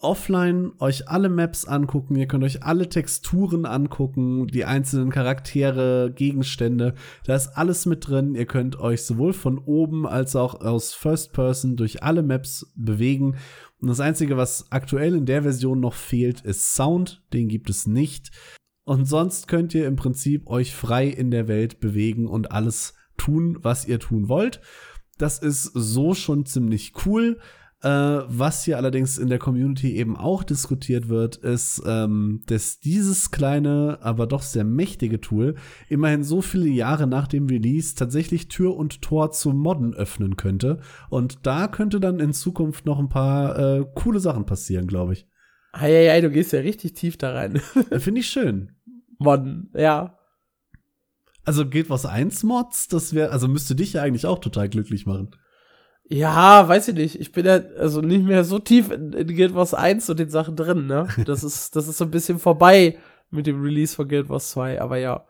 offline euch alle Maps angucken, ihr könnt euch alle Texturen angucken, die einzelnen Charaktere, Gegenstände, da ist alles mit drin. Ihr könnt euch sowohl von oben als auch aus First Person durch alle Maps bewegen. Und das Einzige, was aktuell in der Version noch fehlt, ist Sound. Den gibt es nicht. Und sonst könnt ihr im Prinzip euch frei in der Welt bewegen und alles tun, was ihr tun wollt. Das ist so schon ziemlich cool. Äh, was hier allerdings in der Community eben auch diskutiert wird, ist, ähm, dass dieses kleine, aber doch sehr mächtige Tool immerhin so viele Jahre nach dem Release tatsächlich Tür und Tor zu Modden öffnen könnte. Und da könnte dann in Zukunft noch ein paar äh, coole Sachen passieren, glaube ich. Eieiei, du gehst ja richtig tief da rein. Finde ich schön. [LAUGHS] Modden, ja. Also geht was 1 Mods, das wäre, also müsste dich ja eigentlich auch total glücklich machen. Ja, weiß ich nicht. Ich bin ja also nicht mehr so tief in, in Guild Wars 1 und den Sachen drin, ne? [LAUGHS] Das ist, das ist so ein bisschen vorbei mit dem Release von Guild Wars 2, aber ja.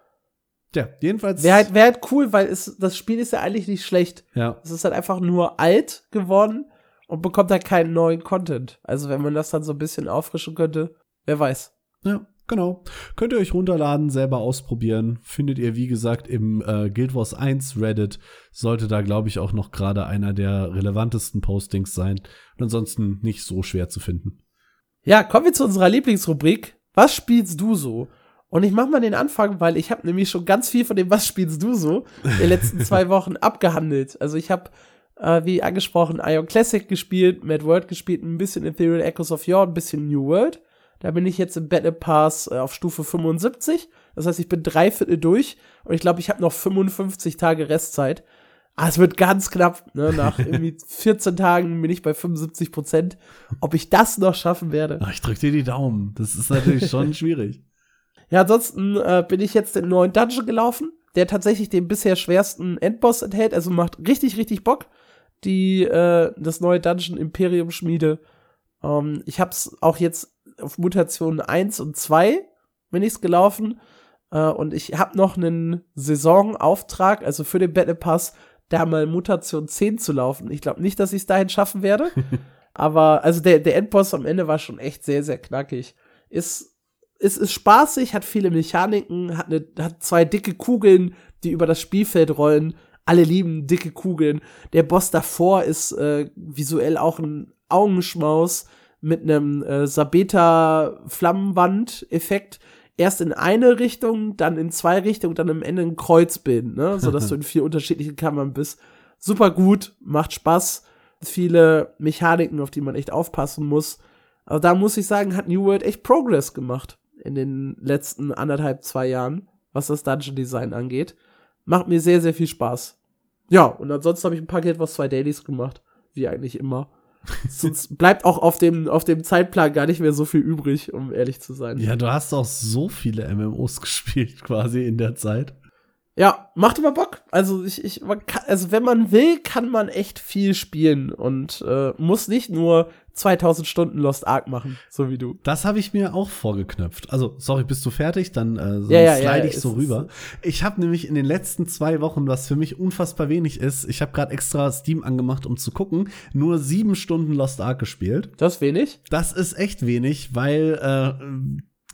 Ja, jedenfalls. Wäre halt, wär halt cool, weil es, das Spiel ist ja eigentlich nicht schlecht. Ja. Es ist halt einfach nur alt geworden und bekommt halt keinen neuen Content. Also, wenn man das dann so ein bisschen auffrischen könnte, wer weiß. Ja. Genau. Könnt ihr euch runterladen, selber ausprobieren. Findet ihr, wie gesagt, im äh, Guild Wars 1 Reddit. Sollte da, glaube ich, auch noch gerade einer der relevantesten Postings sein. Und ansonsten nicht so schwer zu finden. Ja, kommen wir zu unserer Lieblingsrubrik. Was spielst du so? Und ich mache mal den Anfang, weil ich habe nämlich schon ganz viel von dem Was spielst du so in den letzten zwei [LAUGHS] Wochen abgehandelt. Also ich habe, äh, wie angesprochen, Ion Classic gespielt, Mad World gespielt, ein bisschen Ethereal Echoes of Yore, ein bisschen New World. Da bin ich jetzt im Battle Pass äh, auf Stufe 75. Das heißt, ich bin drei Viertel durch und ich glaube, ich habe noch 55 Tage Restzeit. Ah, es wird ganz knapp. Ne? Nach [LAUGHS] irgendwie 14 Tagen bin ich bei 75 Prozent. Ob ich das noch schaffen werde. Ach, ich drück dir die Daumen. Das ist natürlich [LAUGHS] schon schwierig. Ja, ansonsten äh, bin ich jetzt den neuen Dungeon gelaufen. der tatsächlich den bisher schwersten Endboss enthält. Also macht richtig, richtig Bock. Die, äh, das neue Dungeon Imperium Schmiede. Ähm, ich hab's auch jetzt auf Mutation 1 und 2 bin ich's gelaufen. Äh, und ich hab noch einen Saisonauftrag, also für den Battle Pass, da mal Mutation 10 zu laufen. Ich glaube nicht, dass ich es dahin schaffen werde. [LAUGHS] aber also der, der Endboss am Ende war schon echt sehr, sehr knackig. Ist, ist, ist spaßig, hat viele Mechaniken, hat, eine, hat zwei dicke Kugeln, die über das Spielfeld rollen. Alle lieben dicke Kugeln. Der Boss davor ist äh, visuell auch ein Augenschmaus mit einem äh, Sabeta-Flammenwand-Effekt. Erst in eine Richtung, dann in zwei Richtungen, dann am Ende ein Kreuz bilden, ne? sodass du in [LAUGHS] vier unterschiedlichen Kammern bist. Super gut, macht Spaß. Viele Mechaniken, auf die man echt aufpassen muss. Aber da muss ich sagen, hat New World echt Progress gemacht in den letzten anderthalb, zwei Jahren, was das Dungeon Design angeht. Macht mir sehr, sehr viel Spaß. Ja, und ansonsten habe ich ein Paket was zwei Dailies gemacht, wie eigentlich immer. Sonst bleibt auch auf dem, auf dem Zeitplan gar nicht mehr so viel übrig, um ehrlich zu sein. Ja, du hast auch so viele MMOs [LAUGHS] gespielt quasi in der Zeit. Ja, macht immer Bock. Also ich, ich, man kann, also wenn man will, kann man echt viel spielen und äh, muss nicht nur 2000 Stunden Lost Ark machen, so wie du. Das habe ich mir auch vorgeknöpft. Also, sorry, bist du fertig? Dann äh, ja, ja, slide ja, ich so rüber. Ich habe nämlich in den letzten zwei Wochen, was für mich unfassbar wenig ist, ich habe gerade extra Steam angemacht, um zu gucken, nur sieben Stunden Lost Ark gespielt. Das ist wenig? Das ist echt wenig, weil äh,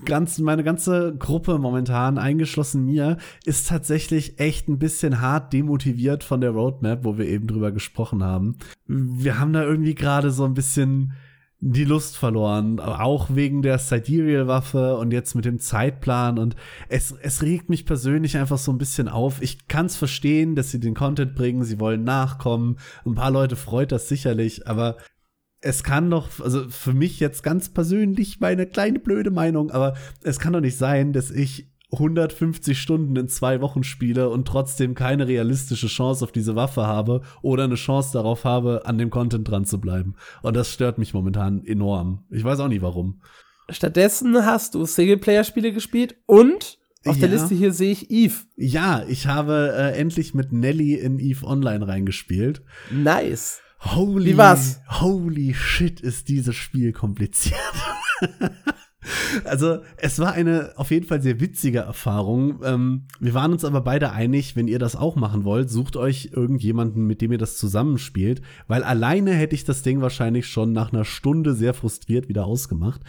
ganz, meine ganze Gruppe momentan, eingeschlossen mir, ist tatsächlich echt ein bisschen hart demotiviert von der Roadmap, wo wir eben drüber gesprochen haben. Wir haben da irgendwie gerade so ein bisschen die Lust verloren, auch wegen der Sidereal-Waffe und jetzt mit dem Zeitplan und es, es regt mich persönlich einfach so ein bisschen auf. Ich kann es verstehen, dass sie den Content bringen, sie wollen nachkommen, ein paar Leute freut das sicherlich, aber es kann doch, also für mich jetzt ganz persönlich meine kleine blöde Meinung, aber es kann doch nicht sein, dass ich 150 Stunden in zwei Wochen spiele und trotzdem keine realistische Chance auf diese Waffe habe oder eine Chance darauf habe, an dem Content dran zu bleiben. Und das stört mich momentan enorm. Ich weiß auch nicht warum. Stattdessen hast du Singleplayer-Spiele gespielt und auf Ja. der Liste hier sehe ich Eve. Ja, ich habe äh, endlich mit Nelly in Eve Online reingespielt. Nice. Holy, Wie war's? Holy shit, ist dieses Spiel kompliziert. [LAUGHS] also, es war eine auf jeden Fall sehr witzige Erfahrung. Ähm, wir waren uns aber beide einig, wenn ihr das auch machen wollt, sucht euch irgendjemanden, mit dem ihr das zusammenspielt, weil alleine hätte ich das Ding wahrscheinlich schon nach einer Stunde sehr frustriert wieder ausgemacht.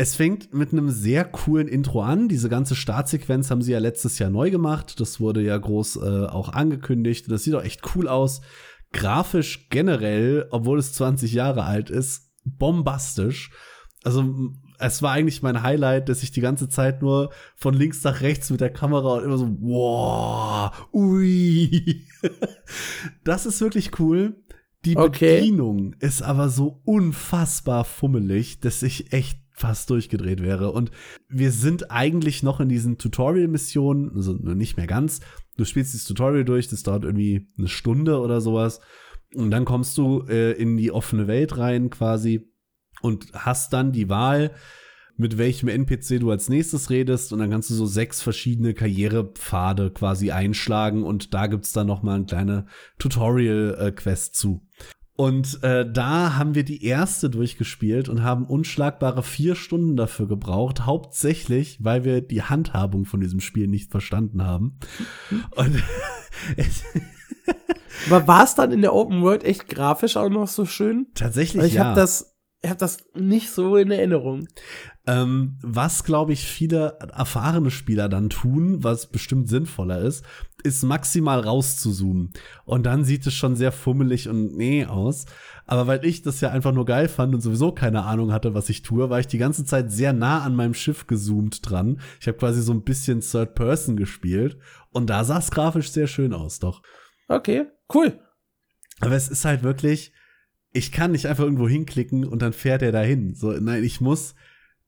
Es fängt mit einem sehr coolen Intro an. Diese ganze Startsequenz haben sie ja letztes Jahr neu gemacht. Das wurde ja groß äh, auch angekündigt. Das sieht auch echt cool aus. Grafisch generell, obwohl es 20 Jahre alt ist, bombastisch. Also es war eigentlich mein Highlight, dass ich die ganze Zeit nur von links nach rechts mit der Kamera und immer so, wow, ui. [LAUGHS] Das ist wirklich cool. Die Okay. Bedienung ist aber so unfassbar fummelig, dass ich echt fast durchgedreht wäre. Und wir sind eigentlich noch in diesen Tutorial-Missionen, also nicht mehr ganz. Du spielst dieses Tutorial durch, das dauert irgendwie eine Stunde oder sowas. Und dann kommst du äh, in die offene Welt rein quasi und hast dann die Wahl, mit welchem NPC du als nächstes redest und dann kannst du so sechs verschiedene Karrierepfade quasi einschlagen und da gibt's dann noch mal eine kleine Tutorial-Quest zu. Und äh, da haben wir die erste durchgespielt und haben unschlagbare vier Stunden dafür gebraucht, hauptsächlich, weil wir die Handhabung von diesem Spiel nicht verstanden haben. Und [LAUGHS] Aber war es dann in der Open World echt grafisch auch noch so schön? tatsächlich Weil ich ja. habe das, ich hab das nicht so in Erinnerung. Ähm, was, glaube ich, viele erfahrene Spieler dann tun, was bestimmt sinnvoller ist, ist maximal rauszuzoomen. Und dann sieht es schon sehr fummelig und nee aus. Aber weil ich das ja einfach nur geil fand und sowieso keine Ahnung hatte, was ich tue, war ich die ganze Zeit sehr nah an meinem Schiff gezoomt dran. Ich habe quasi so ein bisschen Third Person gespielt. Und da sah es grafisch sehr schön aus, doch. Okay, cool. Aber es ist halt wirklich, ich kann nicht einfach irgendwo hinklicken und dann fährt er dahin. So, nein, ich muss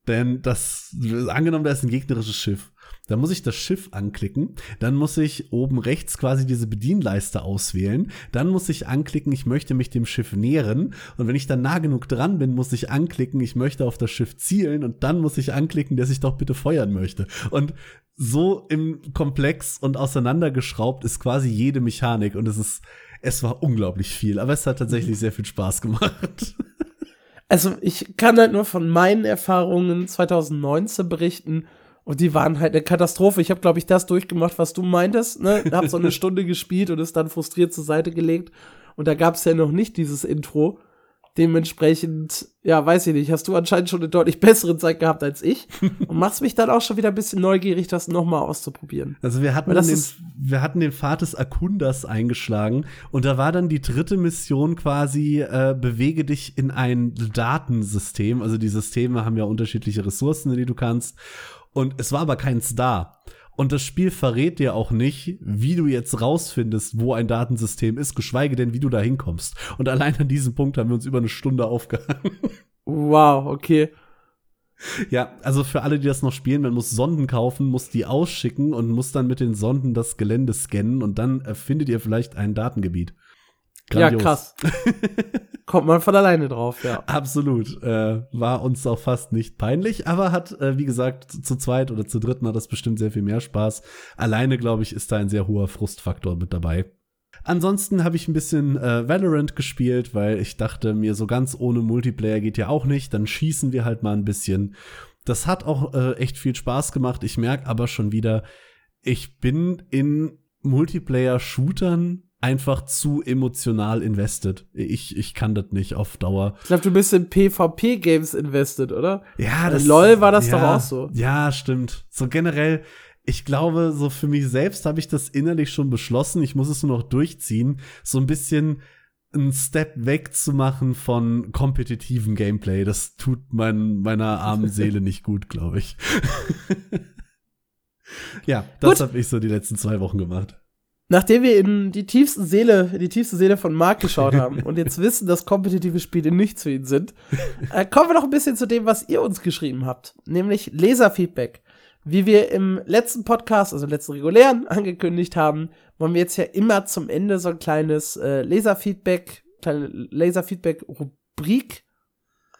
Denn das, angenommen, da ist ein gegnerisches Schiff. Dann muss ich das Schiff anklicken. Dann muss ich oben rechts quasi diese Bedienleiste auswählen. Dann muss ich anklicken, ich möchte mich dem Schiff nähern. Und wenn ich dann nah genug dran bin, muss ich anklicken, ich möchte auf das Schiff zielen. Und dann muss ich anklicken, dass ich doch bitte feuern möchte. Und so im Komplex und auseinandergeschraubt ist quasi jede Mechanik. Und es ist, es war unglaublich viel. Aber es hat tatsächlich sehr viel Spaß gemacht. [LAUGHS] Also ich kann halt nur von meinen Erfahrungen 2019 berichten und die waren halt eine Katastrophe. Ich habe, glaube ich, das durchgemacht, was du meintest. Ne? [LAUGHS] Hab so eine Stunde gespielt und ist dann frustriert zur Seite gelegt. Und da gab es ja noch nicht dieses Intro. Dementsprechend, ja, weiß ich nicht, hast du anscheinend schon eine deutlich bessere Zeit gehabt als ich [LAUGHS] und machst mich dann auch schon wieder ein bisschen neugierig, das nochmal auszuprobieren. Also wir hatten, den, wir hatten den Pfad des Akundas eingeschlagen und da war dann die dritte Mission quasi, äh, bewege dich in ein Datensystem. Also die Systeme haben ja unterschiedliche Ressourcen, die du kannst. Und es war aber keins da. Und das Spiel verrät dir auch nicht, wie du jetzt rausfindest, wo ein Datensystem ist, geschweige denn, wie du da hinkommst. Und allein an diesem Punkt haben wir uns über eine Stunde aufgehangen. Wow, okay. Ja, also für alle, die das noch spielen, man muss Sonden kaufen, muss die ausschicken und muss dann mit den Sonden das Gelände scannen und dann findet ihr vielleicht ein Datengebiet. Grandios. Ja, krass. [LAUGHS] Kommt man von alleine drauf, ja. Absolut. Äh, war uns auch fast nicht peinlich, aber hat, äh, wie gesagt, zu zweit oder zu dritten hat das bestimmt sehr viel mehr Spaß. Alleine, glaube ich, ist da ein sehr hoher Frustfaktor mit dabei. Ansonsten habe ich ein bisschen äh, Valorant gespielt, weil ich dachte mir, so ganz ohne Multiplayer geht ja auch nicht. Dann schießen wir halt mal ein bisschen. Das hat auch äh, echt viel Spaß gemacht. Ich merke aber schon wieder, ich bin in Multiplayer-Shootern einfach zu emotional invested. Ich, ich kann das nicht auf Dauer. Ich glaube, du bist in PvP-Games invested, oder? Ja, das. In LOL war das ja, doch auch so. Ja, stimmt. So generell, ich glaube, so für mich selbst habe ich das innerlich schon beschlossen. Ich muss es nur noch durchziehen. So ein bisschen einen Step weg zu machen von kompetitiven Gameplay. Das tut mein, meiner armen [LAUGHS] Seele nicht gut, glaube ich. [LAUGHS] ja, das habe ich so die letzten zwei Wochen gemacht. Nachdem wir in die tiefsten Seele, in die tiefste Seele von Marc geschaut haben und jetzt [LAUGHS] wissen, dass kompetitive Spiele nicht für ihn sind, äh, kommen wir noch ein bisschen zu dem, was ihr uns geschrieben habt, nämlich Leserfeedback. Wie wir im letzten Podcast, also im letzten regulären, [LAUGHS] angekündigt haben, wollen wir jetzt ja immer zum Ende so ein kleines äh, Leserfeedback, kleine Leserfeedback-Rubrik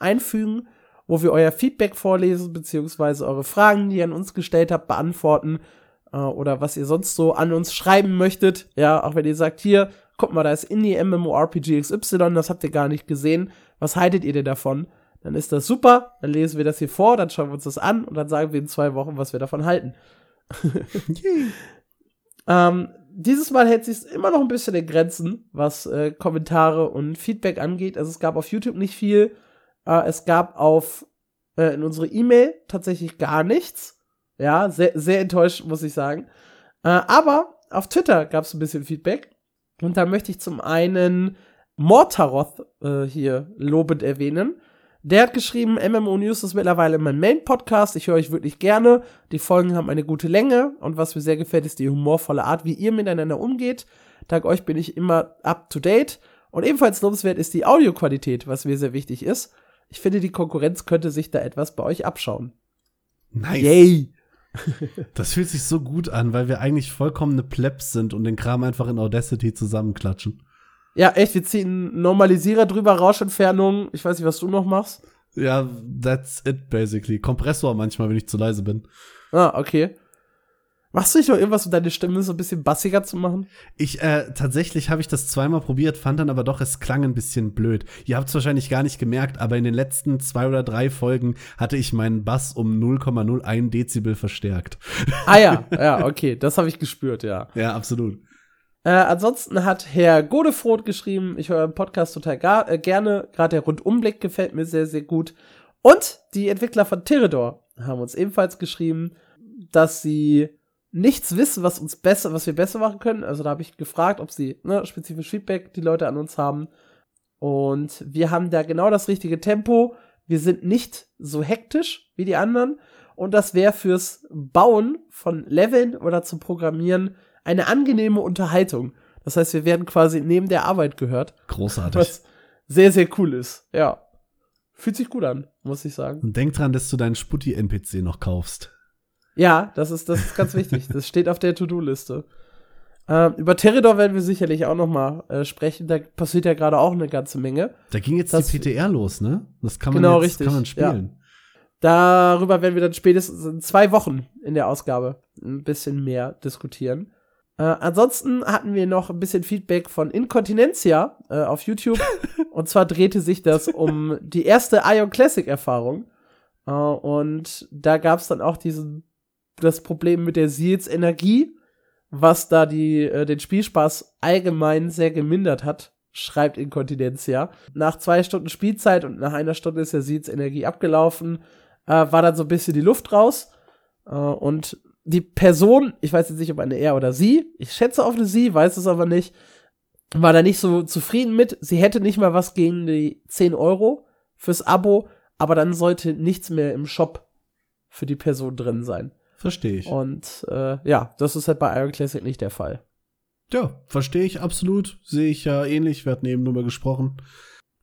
einfügen, wo wir euer Feedback vorlesen, beziehungsweise eure Fragen, die ihr an uns gestellt habt, beantworten äh, oder was ihr sonst so an uns schreiben möchtet. Ja, auch wenn ihr sagt, hier, guck mal, da ist Indie MMORPG XY, das habt ihr gar nicht gesehen. Was haltet ihr denn davon? Dann ist das super, dann lesen wir das hier vor, dann schauen wir uns das an und dann sagen wir in zwei Wochen, was wir davon halten. [LAUGHS] ähm, dieses Mal hält sich immer noch ein bisschen in Grenzen, was äh, Kommentare und Feedback angeht. Also es gab auf YouTube nicht viel. Äh, es gab auf äh, in unsere E-Mail tatsächlich gar nichts. Ja, sehr, sehr enttäuscht, muss ich sagen. Äh, aber auf Twitter gab es ein bisschen Feedback. Und da möchte ich zum einen Mortaroth äh, hier lobend erwähnen. Der hat geschrieben, MMO News ist mittlerweile mein Main-Podcast. Ich höre euch wirklich gerne. Die Folgen haben eine gute Länge. Und was mir sehr gefällt, ist die humorvolle Art, wie ihr miteinander umgeht. Dank euch bin ich immer up to date. Und ebenfalls lobenswert ist die Audioqualität, was mir sehr wichtig ist. Ich finde, die Konkurrenz könnte sich da etwas bei euch abschauen. Nice. Yay! [LAUGHS] Das fühlt sich so gut an, weil wir eigentlich vollkommene Plebs sind und den Kram einfach in Audacity zusammenklatschen. Ja, echt, wir ziehen Normalisierer drüber, Rauschentfernung. Ich weiß nicht, was du noch machst. Ja, that's it basically. Kompressor manchmal, wenn ich zu leise bin. Ah, okay. Machst du nicht noch irgendwas, um deine Stimme so ein bisschen bassiger zu machen? Ich, äh, tatsächlich habe ich das zweimal probiert, fand dann aber doch, es klang ein bisschen blöd. Ihr habt es wahrscheinlich gar nicht gemerkt, aber in den letzten zwei oder drei Folgen hatte ich meinen Bass um 0,01 Dezibel verstärkt. Ah ja, [LAUGHS] ja, okay, das habe ich gespürt, ja. Ja, absolut. Äh, ansonsten hat Herr Godefroth geschrieben, ich höre euren Podcast total gar, äh, gerne, gerade der Rundumblick gefällt mir sehr, sehr gut. Und die Entwickler von Teredor haben uns ebenfalls geschrieben, dass sie nichts wissen, was uns besser, was wir besser machen können. Also da habe ich gefragt, ob sie ne, spezifisch Feedback die Leute an uns haben. Und wir haben da genau das richtige Tempo. Wir sind nicht so hektisch wie die anderen. Und das wäre fürs Bauen von Leveln oder zum Programmieren eine angenehme Unterhaltung. Das heißt, wir werden quasi neben der Arbeit gehört. Großartig. Was sehr, sehr cool ist. Ja. fühlt sich gut an, muss ich sagen. Und denk dran, dass du deinen Sputti-NPC noch kaufst. Ja, das ist, das ist ganz wichtig. Das steht auf der To-Do-Liste. Ähm, über Teridor werden wir sicherlich auch noch mal äh, sprechen. Da passiert ja gerade auch eine ganze Menge. Da ging jetzt Das- die PTR los, ne? Das kann man Genau, jetzt richtig, kann man spielen. Darüber werden wir dann spätestens in zwei Wochen in der Ausgabe ein bisschen mehr diskutieren. Äh, ansonsten hatten wir noch ein bisschen Feedback von Incontinencia äh, auf YouTube. [LAUGHS] und zwar drehte sich das um die erste Ion Classic Erfahrung. Äh, und da gab es dann auch diesen, das Problem mit der Seals Energie, was da die, äh, den Spielspaß allgemein sehr gemindert hat, schreibt Incontinencia. Nach zwei Stunden Spielzeit und nach einer Stunde ist der Seals Energie abgelaufen äh, war dann so ein bisschen die Luft raus. Äh, und die Person, ich weiß jetzt nicht, ob eine er oder sie, ich schätze auf eine sie, weiß es aber nicht, war da nicht so zufrieden mit. Sie hätte nicht mal was gegen die 10 Euro fürs Abo, aber dann sollte nichts mehr im Shop für die Person drin sein. Verstehe ich. Und äh, ja, das ist halt bei Iron Classic nicht der Fall. Ja, verstehe ich absolut. Sehe ich ja ähnlich. Wir hatten eben drüber gesprochen.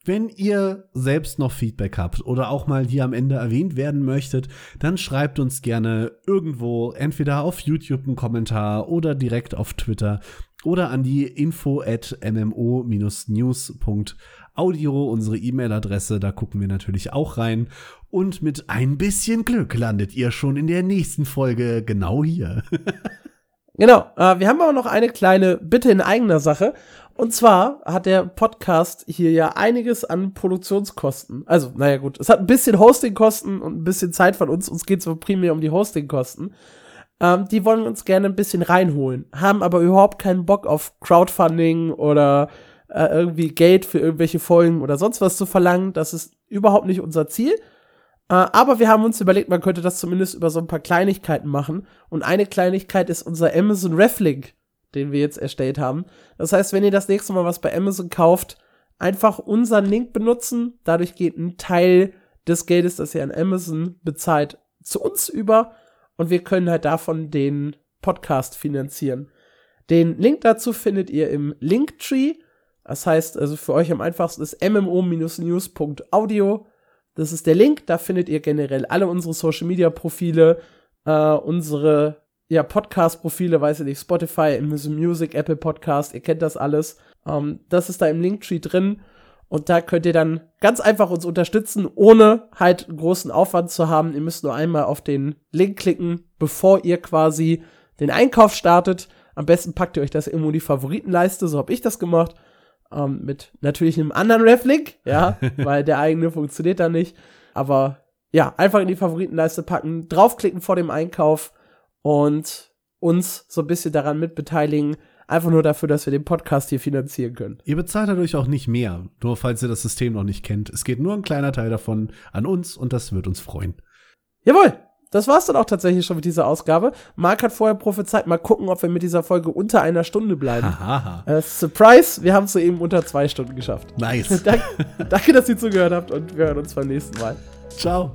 Wenn ihr selbst noch Feedback habt oder auch mal hier am Ende erwähnt werden möchtet, dann schreibt uns gerne irgendwo, entweder auf YouTube einen Kommentar oder direkt auf Twitter oder an die info at mmo-news.audio, unsere E-Mail-Adresse, da gucken wir natürlich auch rein. Und mit ein bisschen Glück landet ihr schon in der nächsten Folge genau hier. [LAUGHS] Genau, äh, wir haben aber noch eine kleine Bitte in eigener Sache. Und zwar hat der Podcast hier ja einiges an Produktionskosten. Also, naja gut, es hat ein bisschen Hostingkosten und ein bisschen Zeit von uns. Uns geht es primär um die Hostingkosten. Ähm, die wollen uns gerne ein bisschen reinholen, haben aber überhaupt keinen Bock auf Crowdfunding oder äh, irgendwie Geld für irgendwelche Folgen oder sonst was zu verlangen. Das ist überhaupt nicht unser Ziel. Äh, aber wir haben uns überlegt, man könnte das zumindest über so ein paar Kleinigkeiten machen. Und eine Kleinigkeit ist unser Amazon Reflink, den wir jetzt erstellt haben. Das heißt, wenn ihr das nächste Mal was bei Amazon kauft, einfach unseren Link benutzen. Dadurch geht ein Teil des Geldes, das ihr an Amazon bezahlt, zu uns über. Und wir können halt davon den Podcast finanzieren. Den Link dazu findet ihr im Linktree. Das heißt, also für euch am einfachsten ist mmo-news.audio. Das ist der Link, da findet ihr generell alle unsere Social Media Profile, äh, unsere ja, Podcast-Profile, weiß ich nicht, Spotify, Amazon Music, Apple Podcast, ihr kennt das alles. Ähm, das ist da im Linktree drin. Und da könnt ihr dann ganz einfach uns unterstützen, ohne halt großen Aufwand zu haben. Ihr müsst nur einmal auf den Link klicken, bevor ihr quasi den Einkauf startet. Am besten packt ihr euch das irgendwo in die Favoritenleiste, so habe ich das gemacht. Ähm, mit natürlich einem anderen Reflink, ja, [LAUGHS] weil der eigene funktioniert da nicht. Aber ja, einfach in die Favoritenleiste packen, draufklicken vor dem Einkauf und uns so ein bisschen daran mitbeteiligen. Einfach nur dafür, dass wir den Podcast hier finanzieren können. Ihr bezahlt dadurch auch nicht mehr, nur falls ihr das System noch nicht kennt. Es geht nur ein kleiner Teil davon an uns und das wird uns freuen. Jawohl, das war's dann auch tatsächlich schon mit dieser Ausgabe. Marc hat vorher prophezeit, mal gucken, ob wir mit dieser Folge unter einer Stunde bleiben. Äh, Surprise, wir haben es soeben unter zwei Stunden geschafft. Nice. [LAUGHS] Dank, danke, dass ihr zugehört habt und wir hören uns beim nächsten Mal. Ciao.